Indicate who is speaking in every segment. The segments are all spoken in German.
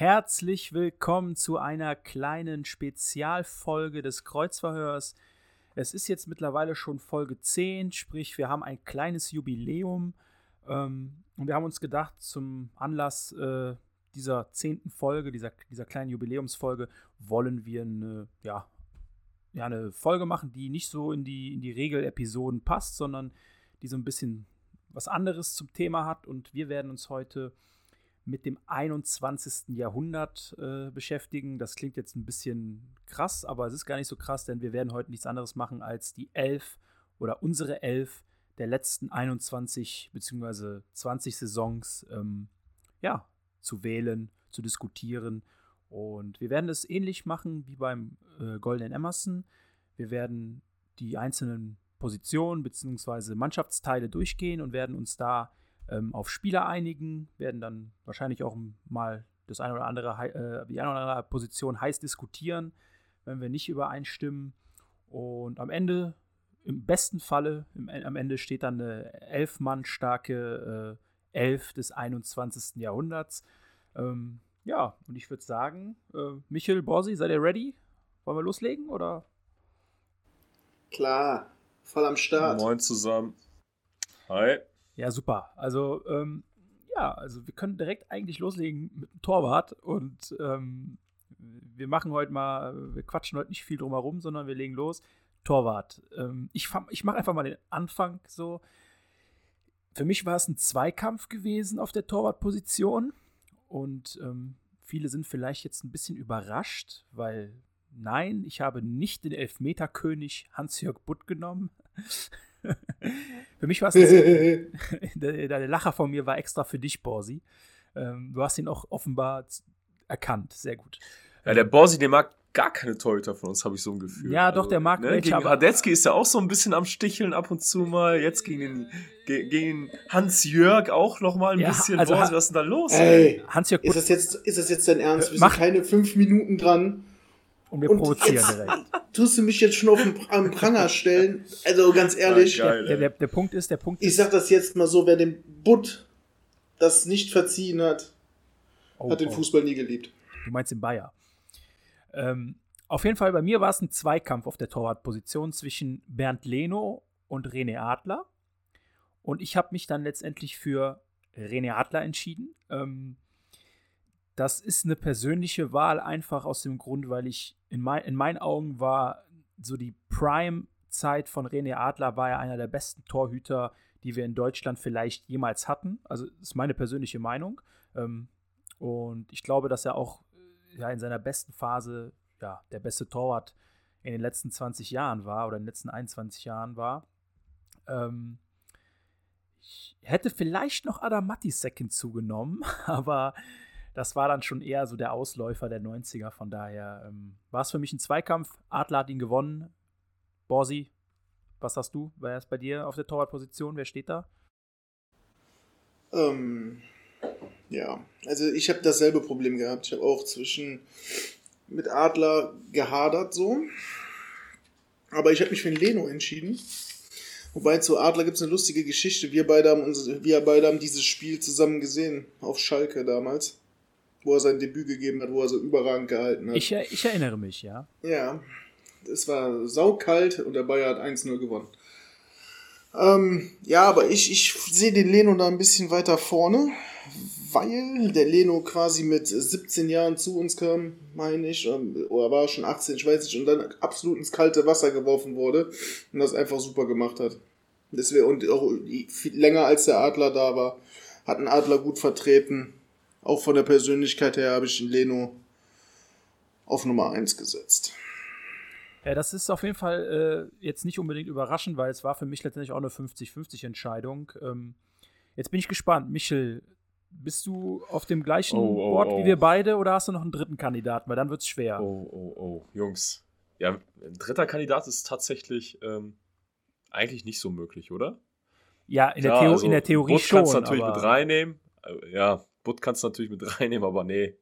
Speaker 1: Herzlich willkommen zu einer kleinen Spezialfolge des Kreuzverhörs. Es ist jetzt mittlerweile schon Folge 10, sprich wir haben ein kleines Jubiläum ähm, und wir haben uns gedacht, zum Anlass äh, dieser zehnten Folge, dieser, dieser kleinen Jubiläumsfolge, wollen wir eine, ja, ja, eine Folge machen, die nicht so in die, in die Regel-Episoden passt, sondern die so ein bisschen was anderes zum Thema hat. Und wir werden uns heute mit dem 21. Jahrhundert äh, beschäftigen. Das klingt jetzt ein bisschen krass, aber es ist gar nicht so krass, denn wir werden heute nichts anderes machen, als die elf oder unsere elf der letzten 21 bzw. 20 Saisons ähm, ja, zu wählen, zu diskutieren. Und wir werden es ähnlich machen wie beim äh, Golden Emerson. Wir werden die einzelnen Positionen bzw. Mannschaftsteile durchgehen und werden uns da ähm, auf Spieler einigen, werden dann wahrscheinlich auch mal das eine oder andere, äh, die eine oder andere Position heiß diskutieren, wenn wir nicht übereinstimmen. Und am Ende, im besten Falle, im, am Ende steht dann eine elf Mann starke äh, Elf des 21. Jahrhunderts. Ähm, ja, und ich würde sagen, äh, Michel, Borsi, seid ihr ready? Wollen wir loslegen oder?
Speaker 2: Klar, voll am Start.
Speaker 3: Moin zusammen. Hi.
Speaker 1: Ja, super. Also, ähm, ja, also wir können direkt eigentlich loslegen mit dem Torwart und ähm, wir machen heute mal, wir quatschen heute nicht viel drum herum, sondern wir legen los. Torwart. Ähm, ich ich mache einfach mal den Anfang so. Für mich war es ein Zweikampf gewesen auf der Torwartposition und ähm, viele sind vielleicht jetzt ein bisschen überrascht, weil nein, ich habe nicht den Elfmeterkönig Hans-Jörg Butt genommen. für mich war es der, der Lacher von mir war extra für dich, Borsi. Ähm, du hast ihn auch offenbar erkannt. Sehr gut.
Speaker 3: Ja, der Borsi, der mag gar keine Torhüter von uns, habe ich so ein Gefühl.
Speaker 1: Ja, doch, der mag
Speaker 3: ne?
Speaker 1: welche,
Speaker 3: Gegen
Speaker 1: aber-
Speaker 3: Radetzky ist ja auch so ein bisschen am Sticheln ab und zu mal. Jetzt gegen den, ge gegen Hans-Jörg auch noch mal ein
Speaker 1: Ja,
Speaker 3: bisschen.
Speaker 1: also
Speaker 3: Borsi, was ist denn da los?
Speaker 2: Ey,
Speaker 1: Hans-Jörg
Speaker 2: ist das jetzt, ist das jetzt dein Ernst? Wir
Speaker 1: Mach-
Speaker 2: sind keine fünf Minuten dran.
Speaker 1: Und wir
Speaker 2: und
Speaker 1: provozieren
Speaker 2: jetzt-
Speaker 1: direkt.
Speaker 2: Tust du mich jetzt schon auf den Pranger stellen? Also ganz ehrlich,
Speaker 3: Ah, geil.
Speaker 1: Der, der, der Punkt ist, der Punkt
Speaker 2: ich
Speaker 1: ist.
Speaker 2: sag das jetzt mal so, wer dem Butt das nicht verziehen hat,
Speaker 1: Oh,
Speaker 2: hat den
Speaker 1: oh.
Speaker 2: Fußball nie geliebt.
Speaker 1: Du meinst den Bayer. Ähm, auf jeden Fall, bei mir war es ein Zweikampf auf der Torwartposition zwischen Bernd Leno und René Adler. Und ich habe mich dann letztendlich für René Adler entschieden. Ähm, das ist eine persönliche Wahl, einfach aus dem Grund, weil ich in, mein, in meinen Augen war so die Prime-Zeit von René Adler, war er einer der besten Torhüter, die wir in Deutschland vielleicht jemals hatten. Also, ist meine persönliche Meinung. Ähm, und ich glaube, dass er auch äh, ja, in seiner besten Phase ja, der beste Torwart in den letzten 20 Jahren war oder in den letzten 21 Jahren war. Ähm, ich hätte vielleicht noch Adam Matisek hinzugenommen, aber das war dann schon eher so der Ausläufer der 90er. Von daher ähm, war es für mich ein Zweikampf. Adler hat ihn gewonnen. Borsi, was hast du? Wer ist bei dir auf der Torwartposition? Wer steht da?
Speaker 2: Ähm, ja, also ich habe dasselbe Problem gehabt. Ich habe auch zwischen mit Adler gehadert so. Aber ich habe mich für den Leno entschieden. Wobei zu Adler gibt es eine lustige Geschichte. Wir beide, haben uns, wir beide haben dieses Spiel zusammen gesehen auf Schalke damals. Wo er sein Debüt gegeben hat, wo er so überragend gehalten hat.
Speaker 1: Ich, ich erinnere mich, ja.
Speaker 2: Ja, es war saukalt und der Bayer hat 1-0 gewonnen. Ähm, ja, aber ich, ich sehe den Leno da ein bisschen weiter vorne, weil der Leno quasi mit 17 Jahren zu uns kam, meine ich, ähm, oder war schon 18, ich weiß nicht, und dann absolut ins kalte Wasser geworfen wurde und das einfach super gemacht hat. Deswegen, und auch viel länger als der Adler da war, hat ein Adler gut vertreten. Auch von der Persönlichkeit her habe ich den Leno auf Nummer 1 gesetzt.
Speaker 1: Ja, das ist auf jeden Fall äh, jetzt nicht unbedingt überraschend, weil es war für mich letztendlich auch eine 50-50 Entscheidung. Ähm, Jetzt bin ich gespannt. Michel, bist du auf dem gleichen
Speaker 3: Oh, oh,
Speaker 1: Board
Speaker 3: oh.
Speaker 1: wie wir beide oder hast du noch einen dritten Kandidaten? Weil dann wird es schwer.
Speaker 3: Oh, oh, oh, Jungs. Ja, ein dritter Kandidat ist tatsächlich ähm, eigentlich nicht so möglich, oder?
Speaker 1: Ja, in der,
Speaker 3: Klar,
Speaker 1: Theo
Speaker 3: also
Speaker 1: in der Theorie
Speaker 3: Butt
Speaker 1: schon.
Speaker 3: kannst du natürlich
Speaker 1: aber
Speaker 3: mit reinnehmen. Äh, Ja, Butt kannst du natürlich mit reinnehmen, aber nee.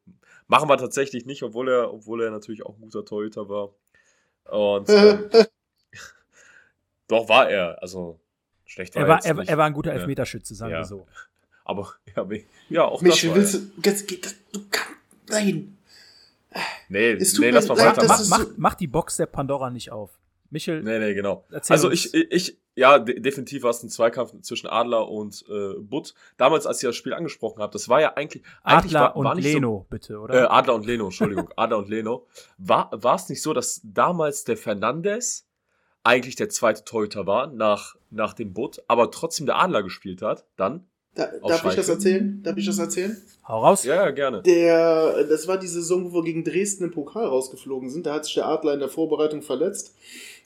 Speaker 3: Machen wir tatsächlich nicht, obwohl er, obwohl er natürlich auch ein guter Torhüter war. Und ähm, doch war er. Also schlecht war
Speaker 1: er, war, er,
Speaker 3: nicht.
Speaker 1: er war ein guter. Elfmeterschütze, sagen
Speaker 3: Ja.
Speaker 1: wir so.
Speaker 3: Aber ja, ja auch
Speaker 2: Michel,
Speaker 3: das war
Speaker 2: willst
Speaker 3: er.
Speaker 2: du. Jetzt geht das. Du kannst. Nein.
Speaker 3: Nee, nee, lass mal weiter.
Speaker 1: Mach, mach, mach die Box der Pandora nicht auf. Michel,
Speaker 3: Nee, nee, genau. Also
Speaker 1: uns.
Speaker 3: ich, ich, ja, de definitiv war es ein Zweikampf zwischen Adler und äh, Butt. Damals, als ihr das Spiel angesprochen habt, das war ja eigentlich, eigentlich
Speaker 1: Adler
Speaker 3: war, war
Speaker 1: und
Speaker 3: nicht
Speaker 1: Leno, bitte,
Speaker 3: So,
Speaker 1: oder?
Speaker 3: äh, Adler und Leno, Entschuldigung, Adler und Leno. War, war es nicht so, dass damals der Fernandes eigentlich der zweite Torhüter war nach, nach dem Butt, aber trotzdem der Adler gespielt hat? Dann?
Speaker 2: Da, darf ich das
Speaker 3: Schalke?
Speaker 2: erzählen? Darf ich das erzählen?
Speaker 1: Hau raus.
Speaker 3: Ja, ja, gerne.
Speaker 2: Der, das war die Saison, wo wir gegen Dresden im Pokal rausgeflogen sind. Da hat sich der Adler in der Vorbereitung verletzt.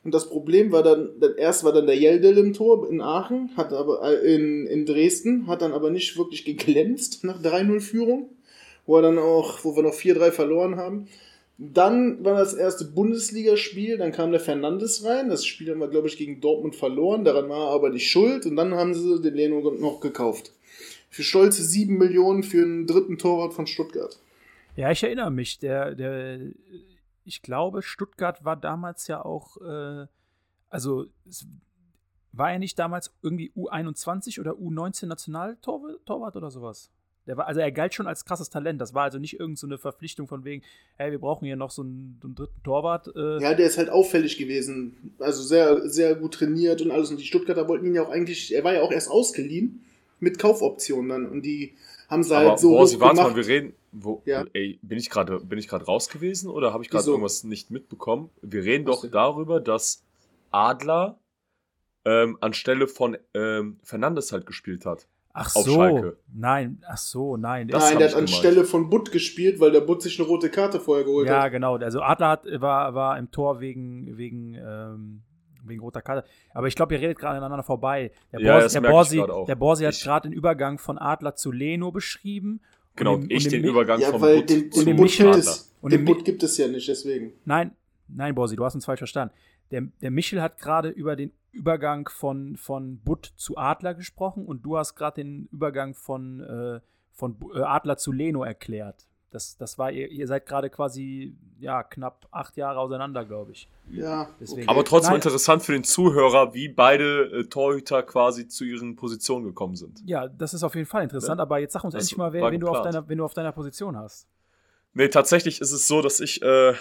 Speaker 2: Und das Problem war dann, erst war dann der Jeldel im Tor in Aachen, hat aber äh, in, in Dresden, hat dann aber nicht wirklich geglänzt nach 3-0-Führung, wo er dann auch, wo wir noch 4-3 verloren haben. Dann war das erste Bundesligaspiel, dann kam der Fernandes rein. Das Spiel haben wir, glaube ich, gegen Dortmund verloren. Daran war er aber nicht schuld. Und dann haben sie den Leno noch gekauft. Für stolze 7 Millionen für einen dritten Torwart von Stuttgart.
Speaker 1: Ja, ich erinnere mich. Der, der, ich glaube, Stuttgart war damals ja auch, äh, also es war er nicht damals irgendwie U21 oder U19 Nationaltorwart oder sowas? Der war, also er galt schon als krasses Talent. Das war also nicht irgendeine so Verpflichtung von wegen, hey, wir brauchen hier noch so einen, einen dritten Torwart. Äh,
Speaker 2: Ja, der ist halt auffällig gewesen. Also sehr, sehr gut trainiert und alles. Und die Stuttgarter wollten ihn ja auch eigentlich, er war ja auch erst ausgeliehen mit Kaufoptionen dann. Und die haben sie
Speaker 3: Aber
Speaker 2: halt so
Speaker 3: Borsi,
Speaker 2: hoch
Speaker 3: warte mal, wir reden. Wo,
Speaker 2: Ja.
Speaker 3: Ey, bin ich gerade bin ich gerade raus gewesen oder habe ich gerade irgendwas nicht mitbekommen? Wir reden doch darüber, dass Adler ähm, anstelle von ähm, Fernandes halt gespielt hat.
Speaker 1: ach
Speaker 3: auf
Speaker 1: so.
Speaker 3: Schalke.
Speaker 1: Nein, ach so, nein.
Speaker 3: Das
Speaker 2: Nein, der hat
Speaker 3: gemeint.
Speaker 2: anstelle von Butt gespielt, weil der Butt sich eine rote Karte vorher geholt
Speaker 1: Ja,
Speaker 2: hat.
Speaker 1: genau. Also Adler hat, war, war im Tor wegen, wegen, ähm, wegen roter Karte. Aber ich glaube, ihr redet gerade aneinander vorbei. Der
Speaker 3: Ja,
Speaker 1: Borsi,
Speaker 3: das
Speaker 1: der Borsi, der Borsi hat gerade den Übergang von Adler zu Leno beschrieben. Und
Speaker 3: Genau,
Speaker 1: dem-
Speaker 3: ich
Speaker 1: und dem
Speaker 3: den
Speaker 1: Mi-
Speaker 3: Übergang
Speaker 2: Ja, weil
Speaker 3: Butt
Speaker 2: den,
Speaker 3: zum
Speaker 2: den Butt
Speaker 1: Michel-
Speaker 2: gibt es,
Speaker 1: und
Speaker 2: den Butt gibt es ja nicht, deswegen.
Speaker 1: Nein, nein, Borsi, du hast uns falsch verstanden. Der, der Michel hat gerade über den Übergang von, von Butt zu Adler gesprochen und du hast gerade den Übergang von, äh, von äh, Adler zu Leno erklärt. Das, das war, ihr, ihr seid gerade quasi, ja, knapp acht Jahre auseinander, glaube ich.
Speaker 2: Ja,
Speaker 1: Deswegen.
Speaker 2: okay.
Speaker 3: Aber trotzdem
Speaker 1: Nein.
Speaker 3: interessant für den Zuhörer, wie beide äh, Torhüter quasi zu ihren Positionen gekommen sind.
Speaker 1: Ja, das ist auf jeden Fall interessant,
Speaker 3: Ja.
Speaker 1: aber jetzt sag uns
Speaker 3: Das
Speaker 1: endlich mal, wer, wen, du auf deiner, wen du auf deiner Position hast.
Speaker 3: Nee, tatsächlich ist es so, dass ich, äh,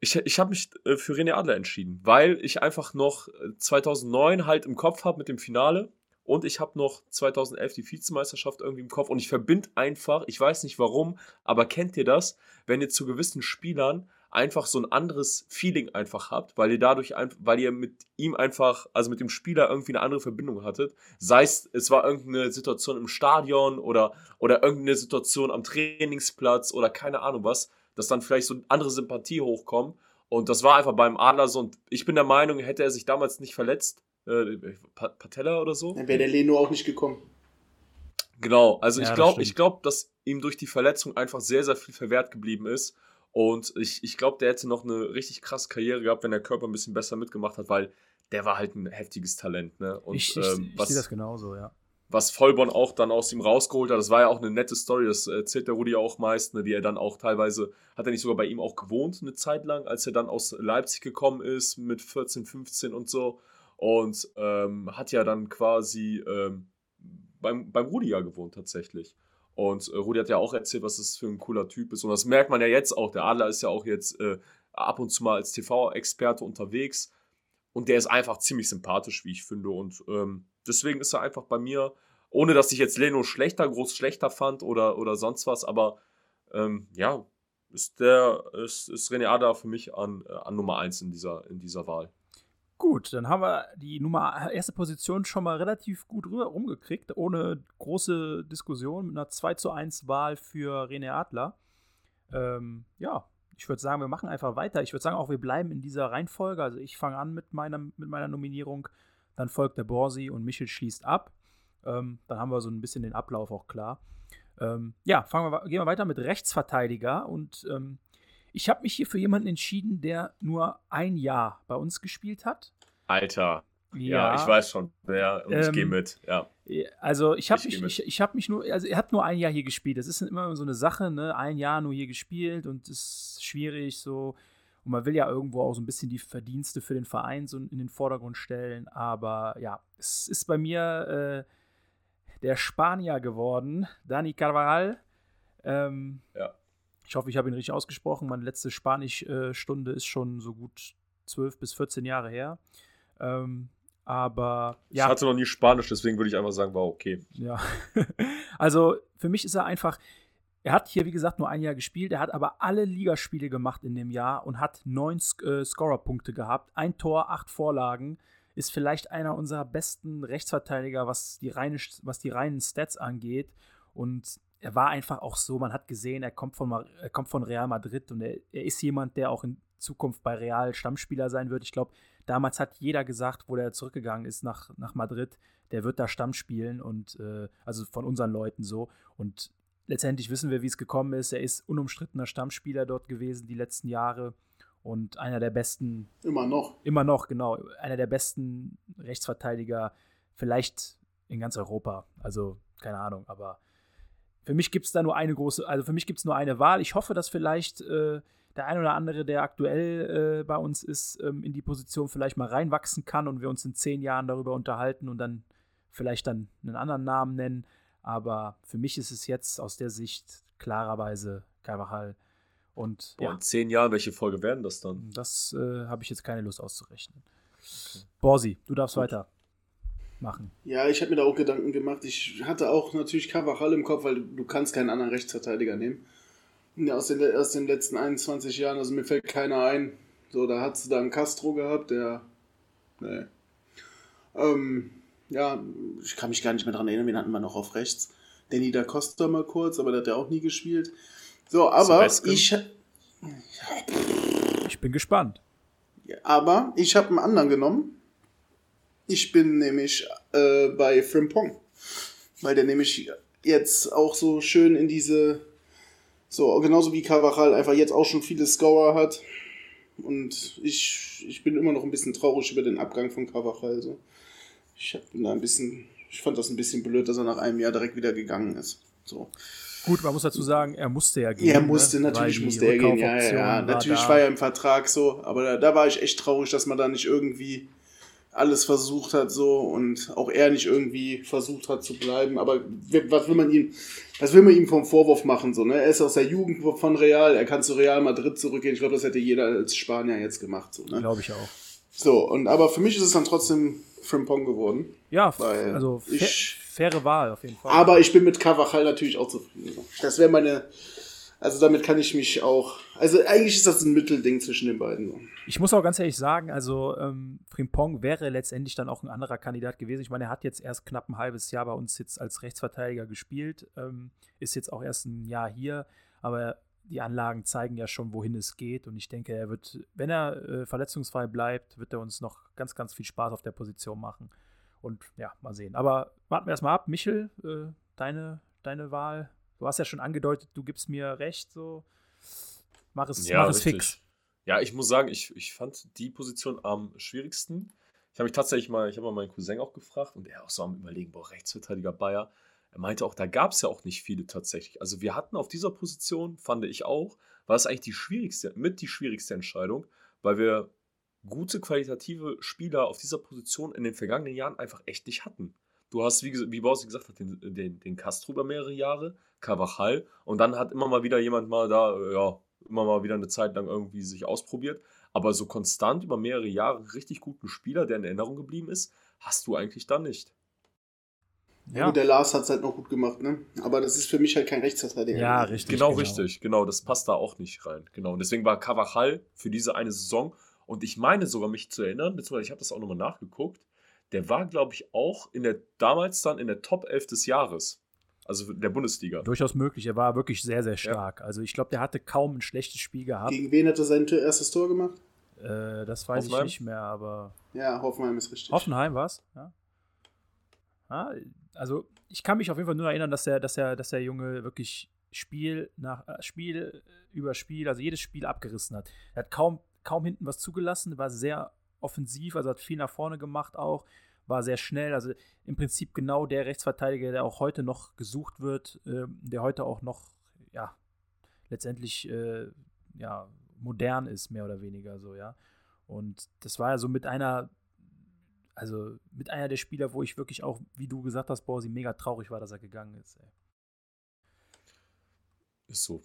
Speaker 3: ich, ich habe mich äh, für René Adler entschieden, weil ich einfach noch äh, 2009 halt im Kopf habe mit dem Finale und ich habe noch 2011 die Vizemeisterschaft irgendwie im Kopf und ich verbinde einfach, ich weiß nicht warum, aber kennt ihr das, wenn ihr zu gewissen Spielern einfach so ein anderes Feeling einfach habt, weil ihr dadurch weil ihr mit ihm einfach, also mit dem Spieler irgendwie eine andere Verbindung hattet. Sei es, es war irgendeine Situation im Stadion oder, oder irgendeine Situation am Trainingsplatz oder keine Ahnung was, dass dann vielleicht so andere Sympathie hochkommt. Und das war einfach beim Adler so. Und ich bin der Meinung, hätte er sich damals nicht verletzt, äh, Pa- Patella oder so,
Speaker 2: Dann wäre der Leno auch nicht gekommen.
Speaker 3: Genau, also
Speaker 1: Ja,
Speaker 3: ich glaube, ich glaube, dass ihm durch die Verletzung einfach sehr, sehr viel verwehrt geblieben ist. Und ich, ich glaube, der hätte noch eine richtig krasse Karriere gehabt, wenn der Körper ein bisschen besser mitgemacht hat, weil der war halt ein heftiges Talent. Ne? Und
Speaker 1: ich ich,
Speaker 3: ähm,
Speaker 1: ich
Speaker 3: was,
Speaker 1: sehe das genauso, ja.
Speaker 3: was Vollborn auch dann aus ihm rausgeholt hat, das war ja auch eine nette Story, das erzählt der Rudi ja auch meist, ne, die er dann auch teilweise, hat er nicht sogar bei ihm auch gewohnt eine Zeit lang, als er dann aus Leipzig gekommen ist mit 14, 15 und so und ähm, hat ja dann quasi ähm, beim, beim Rudi ja gewohnt tatsächlich. Und äh, Rudi hat ja auch erzählt, was das für ein cooler Typ ist. Und das merkt man ja jetzt auch. Der Adler ist ja auch jetzt äh, ab und zu mal als TV-Experte unterwegs. Und der ist einfach ziemlich sympathisch, wie ich finde. Und ähm, deswegen ist er einfach bei mir, ohne dass ich jetzt Leno schlechter, groß schlechter fand oder, oder sonst was, aber ähm, ja, ist der, ist, ist René Adler für mich an, äh, an Nummer 1 in dieser, in dieser Wahl.
Speaker 1: Gut, dann haben wir die Nummer erste Position schon mal relativ gut rüber rumgekriegt, ohne große Diskussion, mit einer 2 zu 1 Wahl für René Adler. Ähm, ja, ich würde sagen, wir machen einfach weiter. Ich würde sagen, auch wir bleiben in dieser Reihenfolge. Also ich fange an mit meiner, mit meiner Nominierung, dann folgt der Borsi und Michel schließt ab. Ähm, dann haben wir so ein bisschen den Ablauf auch klar. Ähm, ja, fangen wir, gehen wir weiter mit Rechtsverteidiger. Und ähm, ich habe mich hier für jemanden entschieden, der nur ein Jahr bei uns gespielt hat.
Speaker 3: Alter. Ja, ich weiß schon, wer und ich gehe
Speaker 1: Ähm,
Speaker 3: mit. Ja.
Speaker 1: Also ich habe mich, ich, ich habe mich nur, also er hat nur ein Jahr hier gespielt. Das ist immer so eine Sache, ne? Ein Jahr nur hier gespielt und ist schwierig so. Und man will ja irgendwo auch so ein bisschen die Verdienste für den Verein so in den Vordergrund stellen. Aber ja, es ist bei mir äh, der Spanier geworden, Dani Carvajal. Ähm,
Speaker 3: Ja.
Speaker 1: Ich hoffe, ich habe ihn richtig ausgesprochen. Meine letzte Spanisch-Stunde ist schon so gut 12 bis 14 Jahre her. Ähm, aber ja.
Speaker 3: Ich hatte noch nie Spanisch, deswegen würde ich einfach sagen, war okay.
Speaker 1: Ja. also für mich ist er einfach. Er hat hier, wie gesagt, nur ein Jahr gespielt. Er hat aber alle Ligaspiele gemacht in dem Jahr und hat neun Sc- äh, Scorerpunkte gehabt. Ein Tor, acht Vorlagen. Ist vielleicht einer unserer besten Rechtsverteidiger, was die, reine, was die reinen Stats angeht. Und er war einfach auch so, man hat gesehen, er kommt von, er kommt von Real Madrid und er, er ist jemand, der auch in Zukunft bei Real Stammspieler sein wird. Ich glaube, damals hat jeder gesagt, wo der zurückgegangen ist nach, nach Madrid, der wird da Stamm spielen und äh, also von unseren Leuten so. Und letztendlich wissen wir, wie es gekommen ist. Er ist unumstrittener Stammspieler dort gewesen die letzten Jahre und einer der besten
Speaker 2: Immer noch.
Speaker 1: Immer noch, genau. Einer der besten Rechtsverteidiger, vielleicht in ganz Europa. Also, keine Ahnung, aber für mich gibt es da nur eine große, also für mich gibt es nur eine Wahl. Ich hoffe, dass vielleicht äh, der ein oder andere, der aktuell äh, bei uns ist, ähm, in die Position vielleicht mal reinwachsen kann und wir uns in zehn Jahren darüber unterhalten und dann vielleicht dann einen anderen Namen nennen. Aber für mich ist es jetzt aus der Sicht klarerweise Carvajal. Und
Speaker 3: Boah,
Speaker 1: ja,
Speaker 3: in zehn Jahren, welche Folge werden das dann?
Speaker 1: das äh, habe ich jetzt keine Lust auszurechnen. Borsi, du darfst weiter machen.
Speaker 2: Ja, ich habe mir da auch Gedanken gemacht. Ich hatte auch natürlich Carvajal im Kopf, weil du, kannst keinen anderen Rechtsverteidiger nehmen. Ja, aus, den, aus den letzten 21 Jahren, also mir fällt keiner ein. So, da hat du da einen Castro gehabt, der. Nee. Ähm, ja, ich kann mich gar nicht mehr dran erinnern, wen hatten wir noch auf rechts? Danny da Costa mal kurz, aber der hat ja auch nie gespielt. So, aber ich,
Speaker 1: Ich bin gespannt.
Speaker 2: aber ich habe einen anderen genommen. Ich bin nämlich äh, bei Frimpong. Weil der nämlich jetzt auch so schön in diese, so genauso wie Carvajal, einfach jetzt auch schon viele Scorer hat. Und ich, ich bin immer noch ein bisschen traurig über den Abgang von Carvajal. So. Ich hab da ein bisschen, ich fand das ein bisschen blöd, dass er nach einem Jahr direkt wieder gegangen ist. So.
Speaker 1: Gut, man muss dazu sagen, er musste ja gehen.
Speaker 2: Er musste,
Speaker 1: ne?
Speaker 2: natürlich musste er gehen, ja, ja, ja.
Speaker 1: war
Speaker 2: Natürlich
Speaker 1: da.
Speaker 2: war er im Vertrag so, aber da, da war ich echt traurig, dass man da nicht irgendwie alles versucht hat so und auch er nicht irgendwie versucht hat zu bleiben. Aber was will man ihm, was will man ihm vom Vorwurf machen so? Ne? Er ist aus der Jugend von Real, er kann zu Real Madrid zurückgehen. Ich glaube, das hätte jeder als Spanier jetzt gemacht so. Ne?
Speaker 1: Glaube ich auch.
Speaker 2: So und aber für mich ist es dann trotzdem Frimpong geworden.
Speaker 1: Ja, also
Speaker 2: ich-
Speaker 1: faire Wahl auf jeden Fall.
Speaker 2: Aber ich bin mit Carvajal natürlich auch zufrieden. Das wäre meine, also damit kann ich mich auch, also eigentlich ist das ein Mittelding zwischen den beiden.
Speaker 1: Ich muss auch ganz ehrlich sagen, also ähm, Frimpong wäre letztendlich dann auch ein anderer Kandidat gewesen. Ich meine, er hat jetzt erst knapp ein halbes Jahr bei uns jetzt als Rechtsverteidiger gespielt, ähm, ist jetzt auch erst ein Jahr hier, aber die Anlagen zeigen ja schon, wohin es geht. Und ich denke, er wird, wenn er äh, verletzungsfrei bleibt, wird er uns noch ganz, ganz viel Spaß auf der Position machen. Und ja, mal sehen. Aber warten wir erstmal ab. Michel, äh, deine, deine Wahl. Du hast ja schon angedeutet, du gibst mir recht, so. Mach es, mach es
Speaker 3: richtig.
Speaker 1: fix.
Speaker 3: Ja, ich muss sagen, ich, ich fand die Position am schwierigsten. Ich habe mich tatsächlich mal, ich habe mal meinen Cousin auch gefragt und er auch so am überlegen, boah, Rechtsverteidiger Bayer. Er meinte auch, da gab es ja auch nicht viele tatsächlich. Also wir hatten auf dieser Position, fand ich auch, war es eigentlich die schwierigste, mit die schwierigste Entscheidung, weil wir gute qualitative Spieler auf dieser Position in den vergangenen Jahren einfach echt nicht hatten. Du hast, wie, wie Bausi gesagt hat, den, den, den Castro über mehrere Jahre, Carvajal und dann hat immer mal wieder jemand mal da, äh, ja, immer mal wieder eine Zeit lang irgendwie sich ausprobiert. Aber so konstant über mehrere Jahre richtig guten Spieler, der in Erinnerung geblieben ist, hast du eigentlich dann nicht.
Speaker 2: Ja. Gut, der Lars hat es halt noch gut gemacht, ne? Aber das ist für mich halt kein Rechtsverteidiger.
Speaker 1: Ja, richtig.
Speaker 3: Genau, richtig, genau. Das passt da auch nicht rein. Genau. Und deswegen war Carvajal für diese eine Saison, und ich meine sogar mich zu erinnern, beziehungsweise ich habe das auch nochmal nachgeguckt, der war, glaube ich, auch in der, damals dann in der Top 11 des Jahres. Also der Bundesliga.
Speaker 1: Durchaus möglich. Er war wirklich sehr, sehr stark. Also ich glaube, der hatte kaum ein schlechtes Spiel gehabt.
Speaker 2: Gegen wen hat er sein erstes Tor gemacht?
Speaker 1: Äh, das weiß
Speaker 3: Hoffenheim?
Speaker 1: ich nicht mehr, aber
Speaker 2: Ja, Hoffenheim ist richtig.
Speaker 1: Hoffenheim was? Ja. Ah, also ich kann mich auf jeden Fall nur erinnern, dass der, dass der, dass der Junge wirklich Spiel nach äh, Spiel über Spiel, also jedes Spiel abgerissen hat. Er hat kaum, kaum hinten was zugelassen, war sehr offensiv, also hat viel nach vorne gemacht auch, war sehr schnell, also im Prinzip genau der Rechtsverteidiger, der auch heute noch gesucht wird, äh, der heute auch noch, ja, letztendlich, äh, ja, modern ist, mehr oder weniger so, ja. Und das war ja so mit einer, also mit einer der Spieler, wo ich wirklich auch, wie du gesagt hast, Borsi, mega traurig war, dass er gegangen ist. Ey.
Speaker 3: Ist so.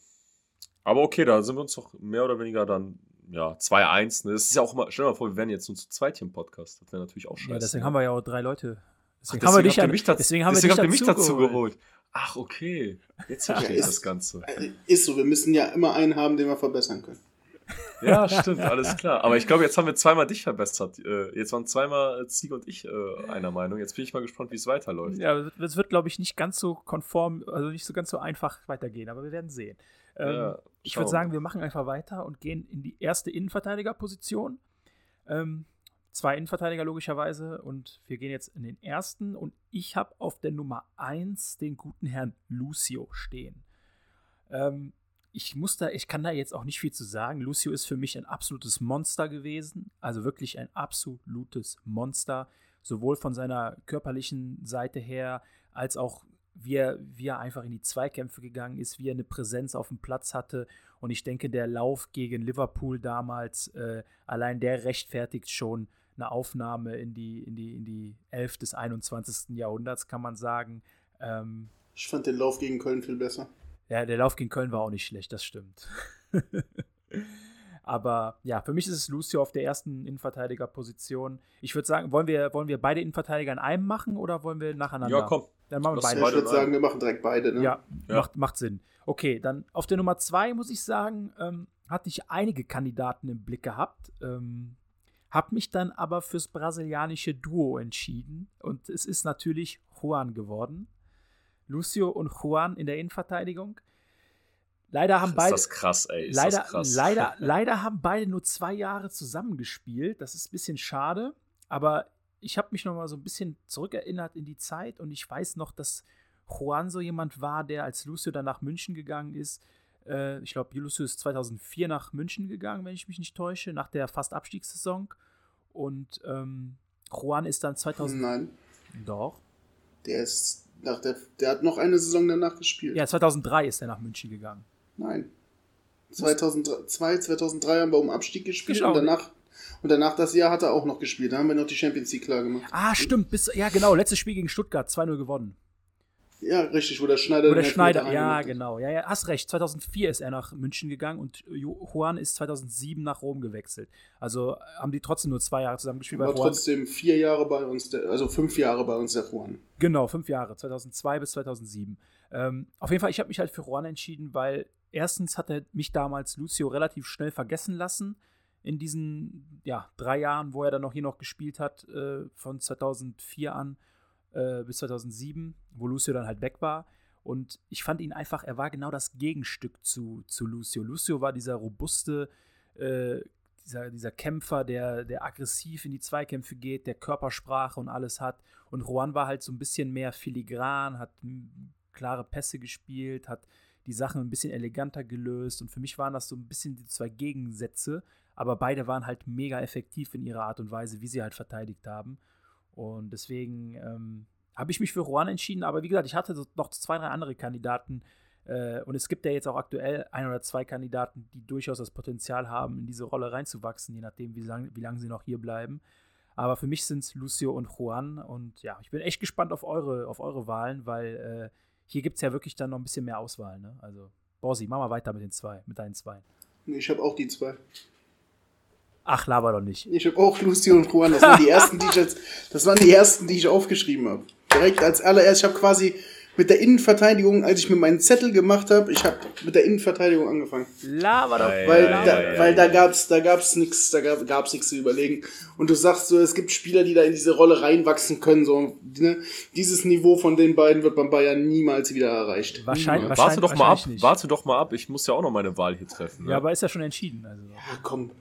Speaker 3: Aber okay, da sind wir uns doch mehr oder weniger dann, ja, 2-1. Ne? Das ist ja auch immer, stell dir mal vor, wir wären jetzt nur zu zweit hier im Podcast. Das wäre natürlich auch scheiße.
Speaker 1: Ja, deswegen haben wir ja auch drei Leute. Deswegen,
Speaker 3: Ach,
Speaker 1: haben wir dich,
Speaker 3: habt ihr
Speaker 1: an-
Speaker 3: mich dazu,
Speaker 1: deswegen haben wir
Speaker 3: deswegen
Speaker 1: dich
Speaker 3: mich dazu
Speaker 1: geholt.
Speaker 3: geholt. Ach, okay. Jetzt verstehe ich
Speaker 2: ist-
Speaker 3: das Ganze.
Speaker 2: Äh, Ist so, wir müssen ja immer einen haben, den wir verbessern können.
Speaker 3: Ja, stimmt, alles klar. Aber ich glaube, jetzt haben wir zweimal dich verbessert. Äh, Jetzt waren zweimal äh, Ziege und ich einer Meinung. Jetzt bin ich mal gespannt, wie es weiterläuft.
Speaker 1: Ja, es wird, glaube ich, nicht ganz so konform, also nicht so ganz so einfach weitergehen, aber wir werden sehen. Ähm,
Speaker 3: Ja,
Speaker 1: ich würde sagen, wir machen einfach weiter und gehen in die erste Innenverteidigerposition. Ähm, zwei Innenverteidiger logischerweise und wir gehen jetzt in den ersten und ich habe auf der Nummer 1 den guten Herrn Lucio stehen. Ähm, ich muss da, ich kann da jetzt auch nicht viel zu sagen. Lucio ist für mich ein absolutes Monster gewesen, also wirklich ein absolutes Monster, sowohl von seiner körperlichen Seite her als auch wie er, wie er einfach in die Zweikämpfe gegangen ist, wie er eine Präsenz auf dem Platz hatte. Und ich denke, der Lauf gegen Liverpool damals, äh, allein der rechtfertigt schon eine Aufnahme in die, in die, in die 11 des 21. Jahrhunderts, kann man sagen. Ähm,
Speaker 2: Ich fand den Lauf gegen Köln viel besser.
Speaker 1: ja, der Lauf gegen Köln war auch nicht schlecht, das stimmt. Aber ja, für mich ist es Lucio auf der ersten Innenverteidigerposition. Ich würde sagen, wollen wir, wollen wir beide Innenverteidiger in einem machen oder wollen wir nacheinander?
Speaker 3: Ja, komm.
Speaker 1: Dann machen wir beide.
Speaker 2: Ich würde sagen, wir machen direkt beide. Ne?
Speaker 1: Ja,
Speaker 3: Ja.
Speaker 1: Macht, macht Sinn. Okay, dann auf der Nummer zwei muss ich sagen, ähm, hatte ich einige Kandidaten im Blick gehabt. Ähm, hab mich dann aber fürs brasilianische Duo entschieden und es ist natürlich Juan geworden. Lucio und Juan in der Innenverteidigung. Leider haben
Speaker 3: Ist
Speaker 1: beide
Speaker 3: das krass, ey. Ist
Speaker 1: leider,
Speaker 3: das krass.
Speaker 1: leider, leider haben beide nur zwei Jahre zusammengespielt. Das ist ein bisschen schade. Aber ich habe mich noch mal so ein bisschen zurückerinnert in die Zeit und ich weiß noch, dass Juan so jemand war, der als Lucio dann nach München gegangen ist. Äh, ich glaube, Lucio ist 2004 nach München gegangen, wenn ich mich nicht täusche, nach der fast Abstiegssaison. Und ähm, Juan ist dann 2000.
Speaker 2: Nein,
Speaker 1: Doch.
Speaker 2: der ist nach der, der hat noch eine Saison danach gespielt.
Speaker 1: Ja, 2003 ist er nach München gegangen.
Speaker 2: Nein. 2002, 2003 haben wir um Abstieg gespielt
Speaker 1: Genau.
Speaker 2: und danach, und danach das Jahr hat er auch noch gespielt. Da haben wir noch die Champions League klar gemacht.
Speaker 1: Ah, stimmt. Bis, ja, genau. Letztes Spiel gegen Stuttgart, 2-0 gewonnen.
Speaker 2: Ja, richtig, wo der Schneider
Speaker 1: Wo der Schneider, ja, genau. Ja, ja, hast recht. 2004 ist er nach München gegangen und Ju- Juan ist 2007 nach Rom gewechselt. Also äh, haben die trotzdem nur zwei Jahre zusammen gespielt.
Speaker 2: War trotzdem vier Jahre bei uns, der, also fünf Jahre bei uns der Juan.
Speaker 1: Genau, fünf Jahre, 2002 bis 2007. Ähm, auf jeden Fall, ich habe mich halt für Juan entschieden, weil erstens hat er mich damals Lucio relativ schnell vergessen lassen in diesen ja, drei Jahren, wo er dann noch hier noch gespielt hat, äh, von 2004 an äh, bis 2007, wo Lucio dann halt weg war. Und ich fand ihn einfach, er war genau das Gegenstück zu, zu Lucio. Lucio war dieser robuste, äh, dieser, dieser Kämpfer, der, der aggressiv in die Zweikämpfe geht, der Körpersprache und alles hat. Und Juan war halt so ein bisschen mehr filigran, hat m, klare Pässe gespielt, hat die Sachen ein bisschen eleganter gelöst. Und für mich waren das so ein bisschen die zwei Gegensätze. Aber beide waren halt mega effektiv in ihrer Art und Weise, wie sie halt verteidigt haben. Und deswegen ähm, habe ich mich für Juan entschieden. Aber wie gesagt, ich hatte noch zwei, drei andere Kandidaten. Äh, und es gibt ja jetzt auch aktuell ein oder zwei Kandidaten, die durchaus das Potenzial haben, in diese Rolle reinzuwachsen, je nachdem, wie lange wie lang sie noch hier bleiben. Aber für mich sind es Lucio und Juan. Und ja, ich bin echt gespannt auf eure, auf eure Wahlen, weil äh, hier gibt es ja wirklich dann noch ein bisschen mehr Auswahl. Ne? Also, Borsi, mach mal weiter mit den zwei, mit deinen zwei.
Speaker 2: Ich habe auch die zwei.
Speaker 1: Ach, laber doch nicht.
Speaker 2: Ich habe auch Lucio und Juan. Das waren die ersten, die ich jetzt, das waren die ersten, die ich aufgeschrieben habe. Direkt als allererst. Ich habe quasi mit der Innenverteidigung, als ich mir meinen Zettel gemacht habe, ich habe mit der Innenverteidigung angefangen.
Speaker 1: Laber doch.
Speaker 3: Ei,
Speaker 2: Weil,
Speaker 3: Ja,
Speaker 2: da,
Speaker 3: ja, ja,
Speaker 2: weil
Speaker 3: ja.
Speaker 2: da gab's, da gab's nichts, da gab, gab's nichts zu überlegen. Und du sagst so, es gibt Spieler, die da in diese Rolle reinwachsen können. So, ne? Dieses Niveau von den beiden wird beim Bayern niemals wieder erreicht.
Speaker 1: Wahrscheinlich,
Speaker 3: Warte
Speaker 1: wahrscheinlich,
Speaker 3: doch mal ab,
Speaker 1: nicht.
Speaker 3: warte doch mal ab. Ich muss ja auch noch meine Wahl hier treffen. Ne?
Speaker 1: Ja, aber ist ja schon entschieden. Also.
Speaker 2: Ja, komm.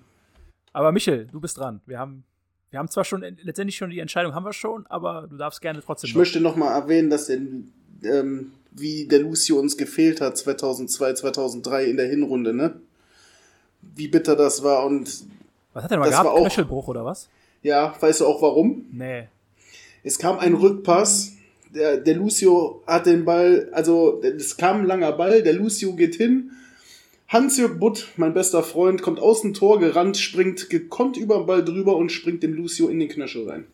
Speaker 1: Aber Michel, du bist dran. Wir haben Wir haben zwar schon letztendlich schon die Entscheidung, haben wir schon, aber du darfst gerne trotzdem.
Speaker 2: Ich
Speaker 1: noch.
Speaker 2: möchte noch mal erwähnen, dass der, ähm, wie der Lucio uns gefehlt hat 2002, 2003 in der Hinrunde, ne? Wie bitter das war und
Speaker 1: Was hat er mal gehabt?
Speaker 2: war auch-
Speaker 1: Knöchelbruch oder was?
Speaker 2: ja, weißt du auch warum?
Speaker 1: Nee.
Speaker 2: Es kam ein Rückpass. Der, der Lucio hat den Ball, also es kam ein langer Ball, der Lucio geht hin. Hans-Jörg Butt, mein bester Freund, kommt aus dem Tor gerannt, springt gekonnt über den Ball drüber und springt dem Lucio in den Knöchel rein.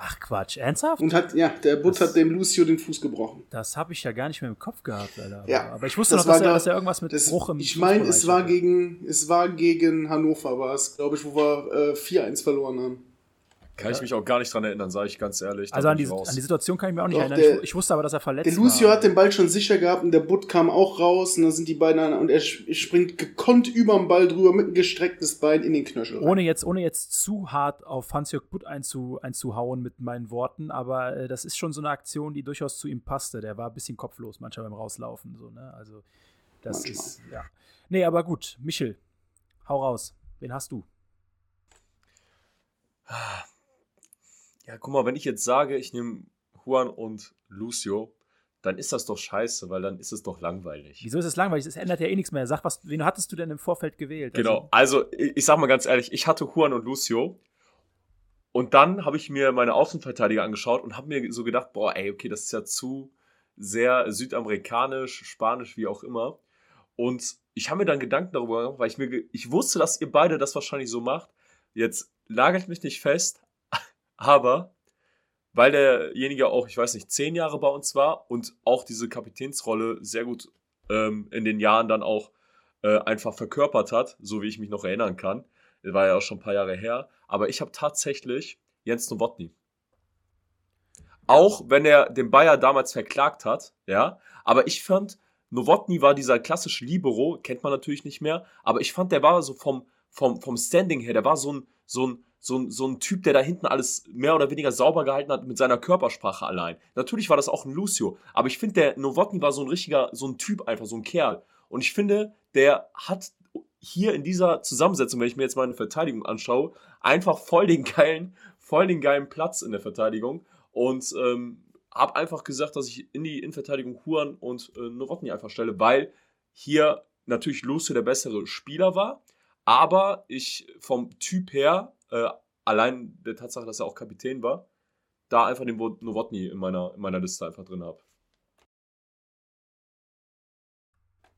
Speaker 1: Ach Quatsch, ernsthaft?
Speaker 2: Und hat, ja, der Butt
Speaker 1: Das-
Speaker 2: hat dem Lucio den Fuß gebrochen.
Speaker 1: Das habe ich ja gar nicht mehr im Kopf gehabt, Alter. Aber,
Speaker 2: Ja,
Speaker 1: aber ich wusste
Speaker 2: das
Speaker 1: noch, dass
Speaker 2: war
Speaker 1: er,
Speaker 2: da-
Speaker 1: dass er irgendwas mit
Speaker 2: Das,
Speaker 1: Bruch im
Speaker 2: ich meine, es war
Speaker 1: hatte.
Speaker 2: gegen, es war gegen Hannover, war es, glaube ich, wo wir äh, 4-1 verloren haben.
Speaker 3: Kann ich mich auch gar nicht dran erinnern, sage ich ganz ehrlich.
Speaker 1: Also an die, an die Situation kann ich mir auch nicht
Speaker 2: Doch,
Speaker 1: erinnern.
Speaker 2: der-
Speaker 1: ich, ich wusste aber, dass er verletzt
Speaker 2: Der Lucio
Speaker 1: war.
Speaker 2: hat den Ball schon sicher gehabt und der Butt kam auch raus und dann sind die beiden an, und er springt gekonnt über den Ball drüber mit einem gestrecktes Bein in den Knöchel. rein.
Speaker 1: ohne jetzt, ohne jetzt zu hart auf Hans-Jörg Butt einzu, einzuhauen mit meinen Worten, aber äh, das ist schon so eine Aktion, die durchaus zu ihm passte. Der war ein bisschen kopflos manchmal beim Rauslaufen. So, ne? Also, das
Speaker 2: Manchmal.
Speaker 1: ist, ja. Nee, aber gut, Michel, hau raus. Wen hast du?
Speaker 3: Ja, guck mal, wenn ich jetzt sage, ich nehme Juan und Lucio, dann ist das doch scheiße, weil dann ist es doch langweilig.
Speaker 1: Wieso ist es langweilig? Es ändert ja eh nichts mehr. Sag, was, wen hattest du denn im Vorfeld gewählt?
Speaker 3: Genau, also ich, ich sag mal ganz ehrlich, ich hatte Juan und Lucio und dann habe ich mir meine Außenverteidiger angeschaut und habe mir so gedacht, boah, ey, okay, das ist ja zu sehr südamerikanisch, spanisch, wie auch immer. Und ich habe mir dann Gedanken darüber gemacht, weil ich mir, ich wusste, dass ihr beide das wahrscheinlich so macht. Jetzt lagert mich nicht fest, aber weil derjenige auch, ich weiß nicht, zehn Jahre bei uns war und auch diese Kapitänsrolle sehr gut ähm, in den Jahren dann auch äh, einfach verkörpert hat, so wie ich mich noch erinnern kann. Das war ja auch schon ein paar Jahre her. Aber ich habe tatsächlich Jens Nowotny. Auch wenn er den Bayer damals verklagt hat, ja. Aber ich fand, Nowotny war dieser klassische Libero, kennt man natürlich nicht mehr, aber ich fand, der war so vom, vom, vom Standing her, der war so ein, so ein, so ein, so ein Typ, der da hinten alles mehr oder weniger sauber gehalten hat mit seiner Körpersprache allein. Natürlich war das auch ein Lucio, aber ich finde, der Nowotny war so ein richtiger, so ein Typ einfach, so ein Kerl. Und ich finde, der hat hier in dieser Zusammensetzung, wenn ich mir jetzt meine Verteidigung anschaue, einfach voll den geilen, voll den geilen Platz in der Verteidigung und ähm, habe einfach gesagt, dass ich in die Innenverteidigung Huan und äh, Nowotny einfach stelle, weil hier natürlich Lucio der bessere Spieler war, aber ich vom Typ her, äh, allein der Tatsache, dass er auch Kapitän war, da einfach den Wo- Nowotny in meiner, in meiner Liste einfach drin habe.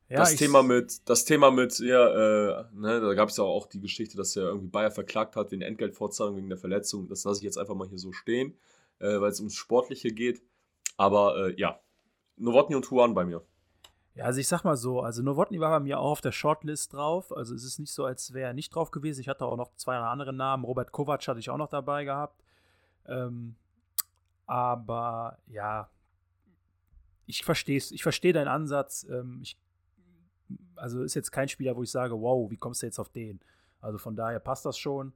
Speaker 1: Ja,
Speaker 3: das, Thema mit, das Thema mit, ja, äh, ne, da gab es ja auch die Geschichte, dass er irgendwie Bayer verklagt hat wegen Entgeltfortzahlung, wegen der Verletzung. Das lasse ich jetzt einfach mal hier so stehen, äh, weil es ums Sportliche geht. Aber äh, ja, Nowotny und Huan bei mir.
Speaker 1: Ja, also ich sag mal so, also Nowotny war bei mir auch auf der Shortlist drauf. Also es ist nicht so, als wäre er nicht drauf gewesen. Ich hatte auch noch zwei andere Namen. Robert Kovac hatte ich auch noch dabei gehabt. Ähm, aber ja, ich verstehe. Ich verstehe deinen Ansatz. Ähm, ich, also ist jetzt kein Spieler, wo ich sage, wow, wie kommst du jetzt auf den? Also von daher passt das schon.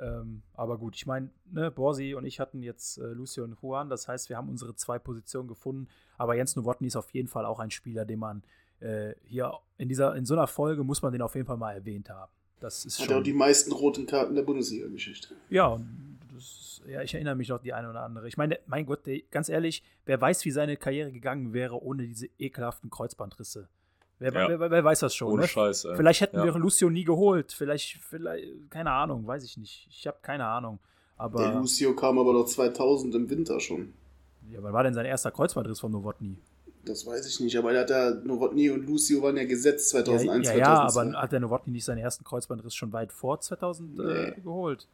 Speaker 1: Ähm, aber gut, ich meine, ne, Borsi und ich hatten jetzt äh, Lucio und Juan. Das heißt, wir haben unsere zwei Positionen gefunden. Aber Jens Nowotny ist auf jeden Fall auch ein Spieler, den man äh, hier in dieser in so einer Folge muss man den auf jeden Fall mal erwähnt haben. Das ist
Speaker 2: Hat er auch
Speaker 1: schon.
Speaker 2: die meisten roten Karten der Bundesliga-Geschichte.
Speaker 1: Ja, das, ja, ich erinnere mich noch die eine oder andere. Ich meine, mein Gott, der, ganz ehrlich, wer weiß, wie seine Karriere gegangen wäre ohne diese ekelhaften Kreuzbandrisse. Wer,
Speaker 3: Ja.
Speaker 1: wer, wer weiß das schon?
Speaker 3: Ohne
Speaker 1: ne?
Speaker 3: Scheiß. Ey.
Speaker 1: Vielleicht hätten
Speaker 3: ja.
Speaker 1: wir Lucio nie geholt. Vielleicht, vielleicht, keine Ahnung, weiß ich nicht. Ich habe keine Ahnung.
Speaker 2: Der
Speaker 1: Aber
Speaker 2: Lucio kam aber doch 2000 im Winter schon.
Speaker 1: ja, wann war denn sein erster Kreuzbandriss von Novotny?
Speaker 2: Das weiß ich nicht, aber er hat ja, Nowotny und Lucio waren ja gesetzt
Speaker 1: Ja,
Speaker 2: 2001,
Speaker 1: ja, ja,
Speaker 2: 2002.
Speaker 1: aber hat der Novotny nicht seinen ersten Kreuzbandriss schon weit vor 2000 äh,
Speaker 2: Nee.
Speaker 1: geholt?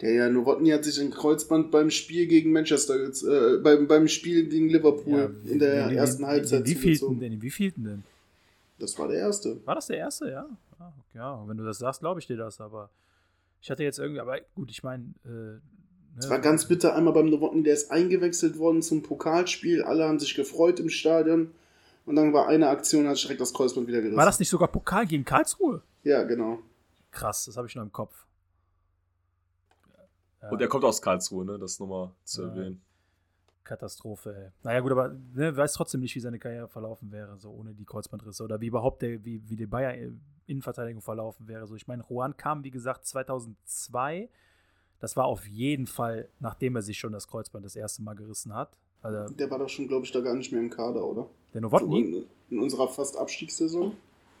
Speaker 2: Der ja, Nowotny hat sich ein Kreuzband beim Spiel gegen Manchester, äh, beim, beim Spiel gegen Liverpool in der
Speaker 1: in- in-
Speaker 2: ersten
Speaker 1: in-
Speaker 2: Halbzeit
Speaker 1: In wie vielten
Speaker 2: zugezogen.
Speaker 1: denn? In wie vielten denn?
Speaker 2: Das war der erste.
Speaker 1: War das der erste, ja? Ah, okay, ja, wenn du das sagst, glaube ich dir das, aber ich hatte jetzt irgendwie, aber gut, ich meine, äh, ne,
Speaker 2: Es war ganz bitter, einmal beim Nowotny, der ist eingewechselt worden zum Pokalspiel, alle haben sich gefreut im Stadion und dann war eine Aktion, hat direkt das Kreuzband wieder gerissen.
Speaker 1: War das nicht sogar Pokal gegen Karlsruhe?
Speaker 2: Ja, genau.
Speaker 1: Krass, das habe ich noch im Kopf.
Speaker 3: Und er kommt aus Karlsruhe, ne? Das nochmal zu
Speaker 1: Ja.
Speaker 3: erwähnen.
Speaker 1: Katastrophe, ey. Naja, gut, aber ne, weiß trotzdem nicht, wie seine Karriere verlaufen wäre, so ohne die Kreuzbandrisse oder wie überhaupt der, wie, wie die Bayer Innenverteidigung verlaufen wäre. So, ich meine, Juan kam, wie gesagt, 2002. Das war auf jeden Fall, nachdem er sich schon das Kreuzband das erste Mal gerissen hat. Also
Speaker 2: Der war doch schon, glaube ich, da gar nicht mehr im Kader, oder?
Speaker 1: der Novotny?
Speaker 2: In, in unserer fast Abstiegssaison.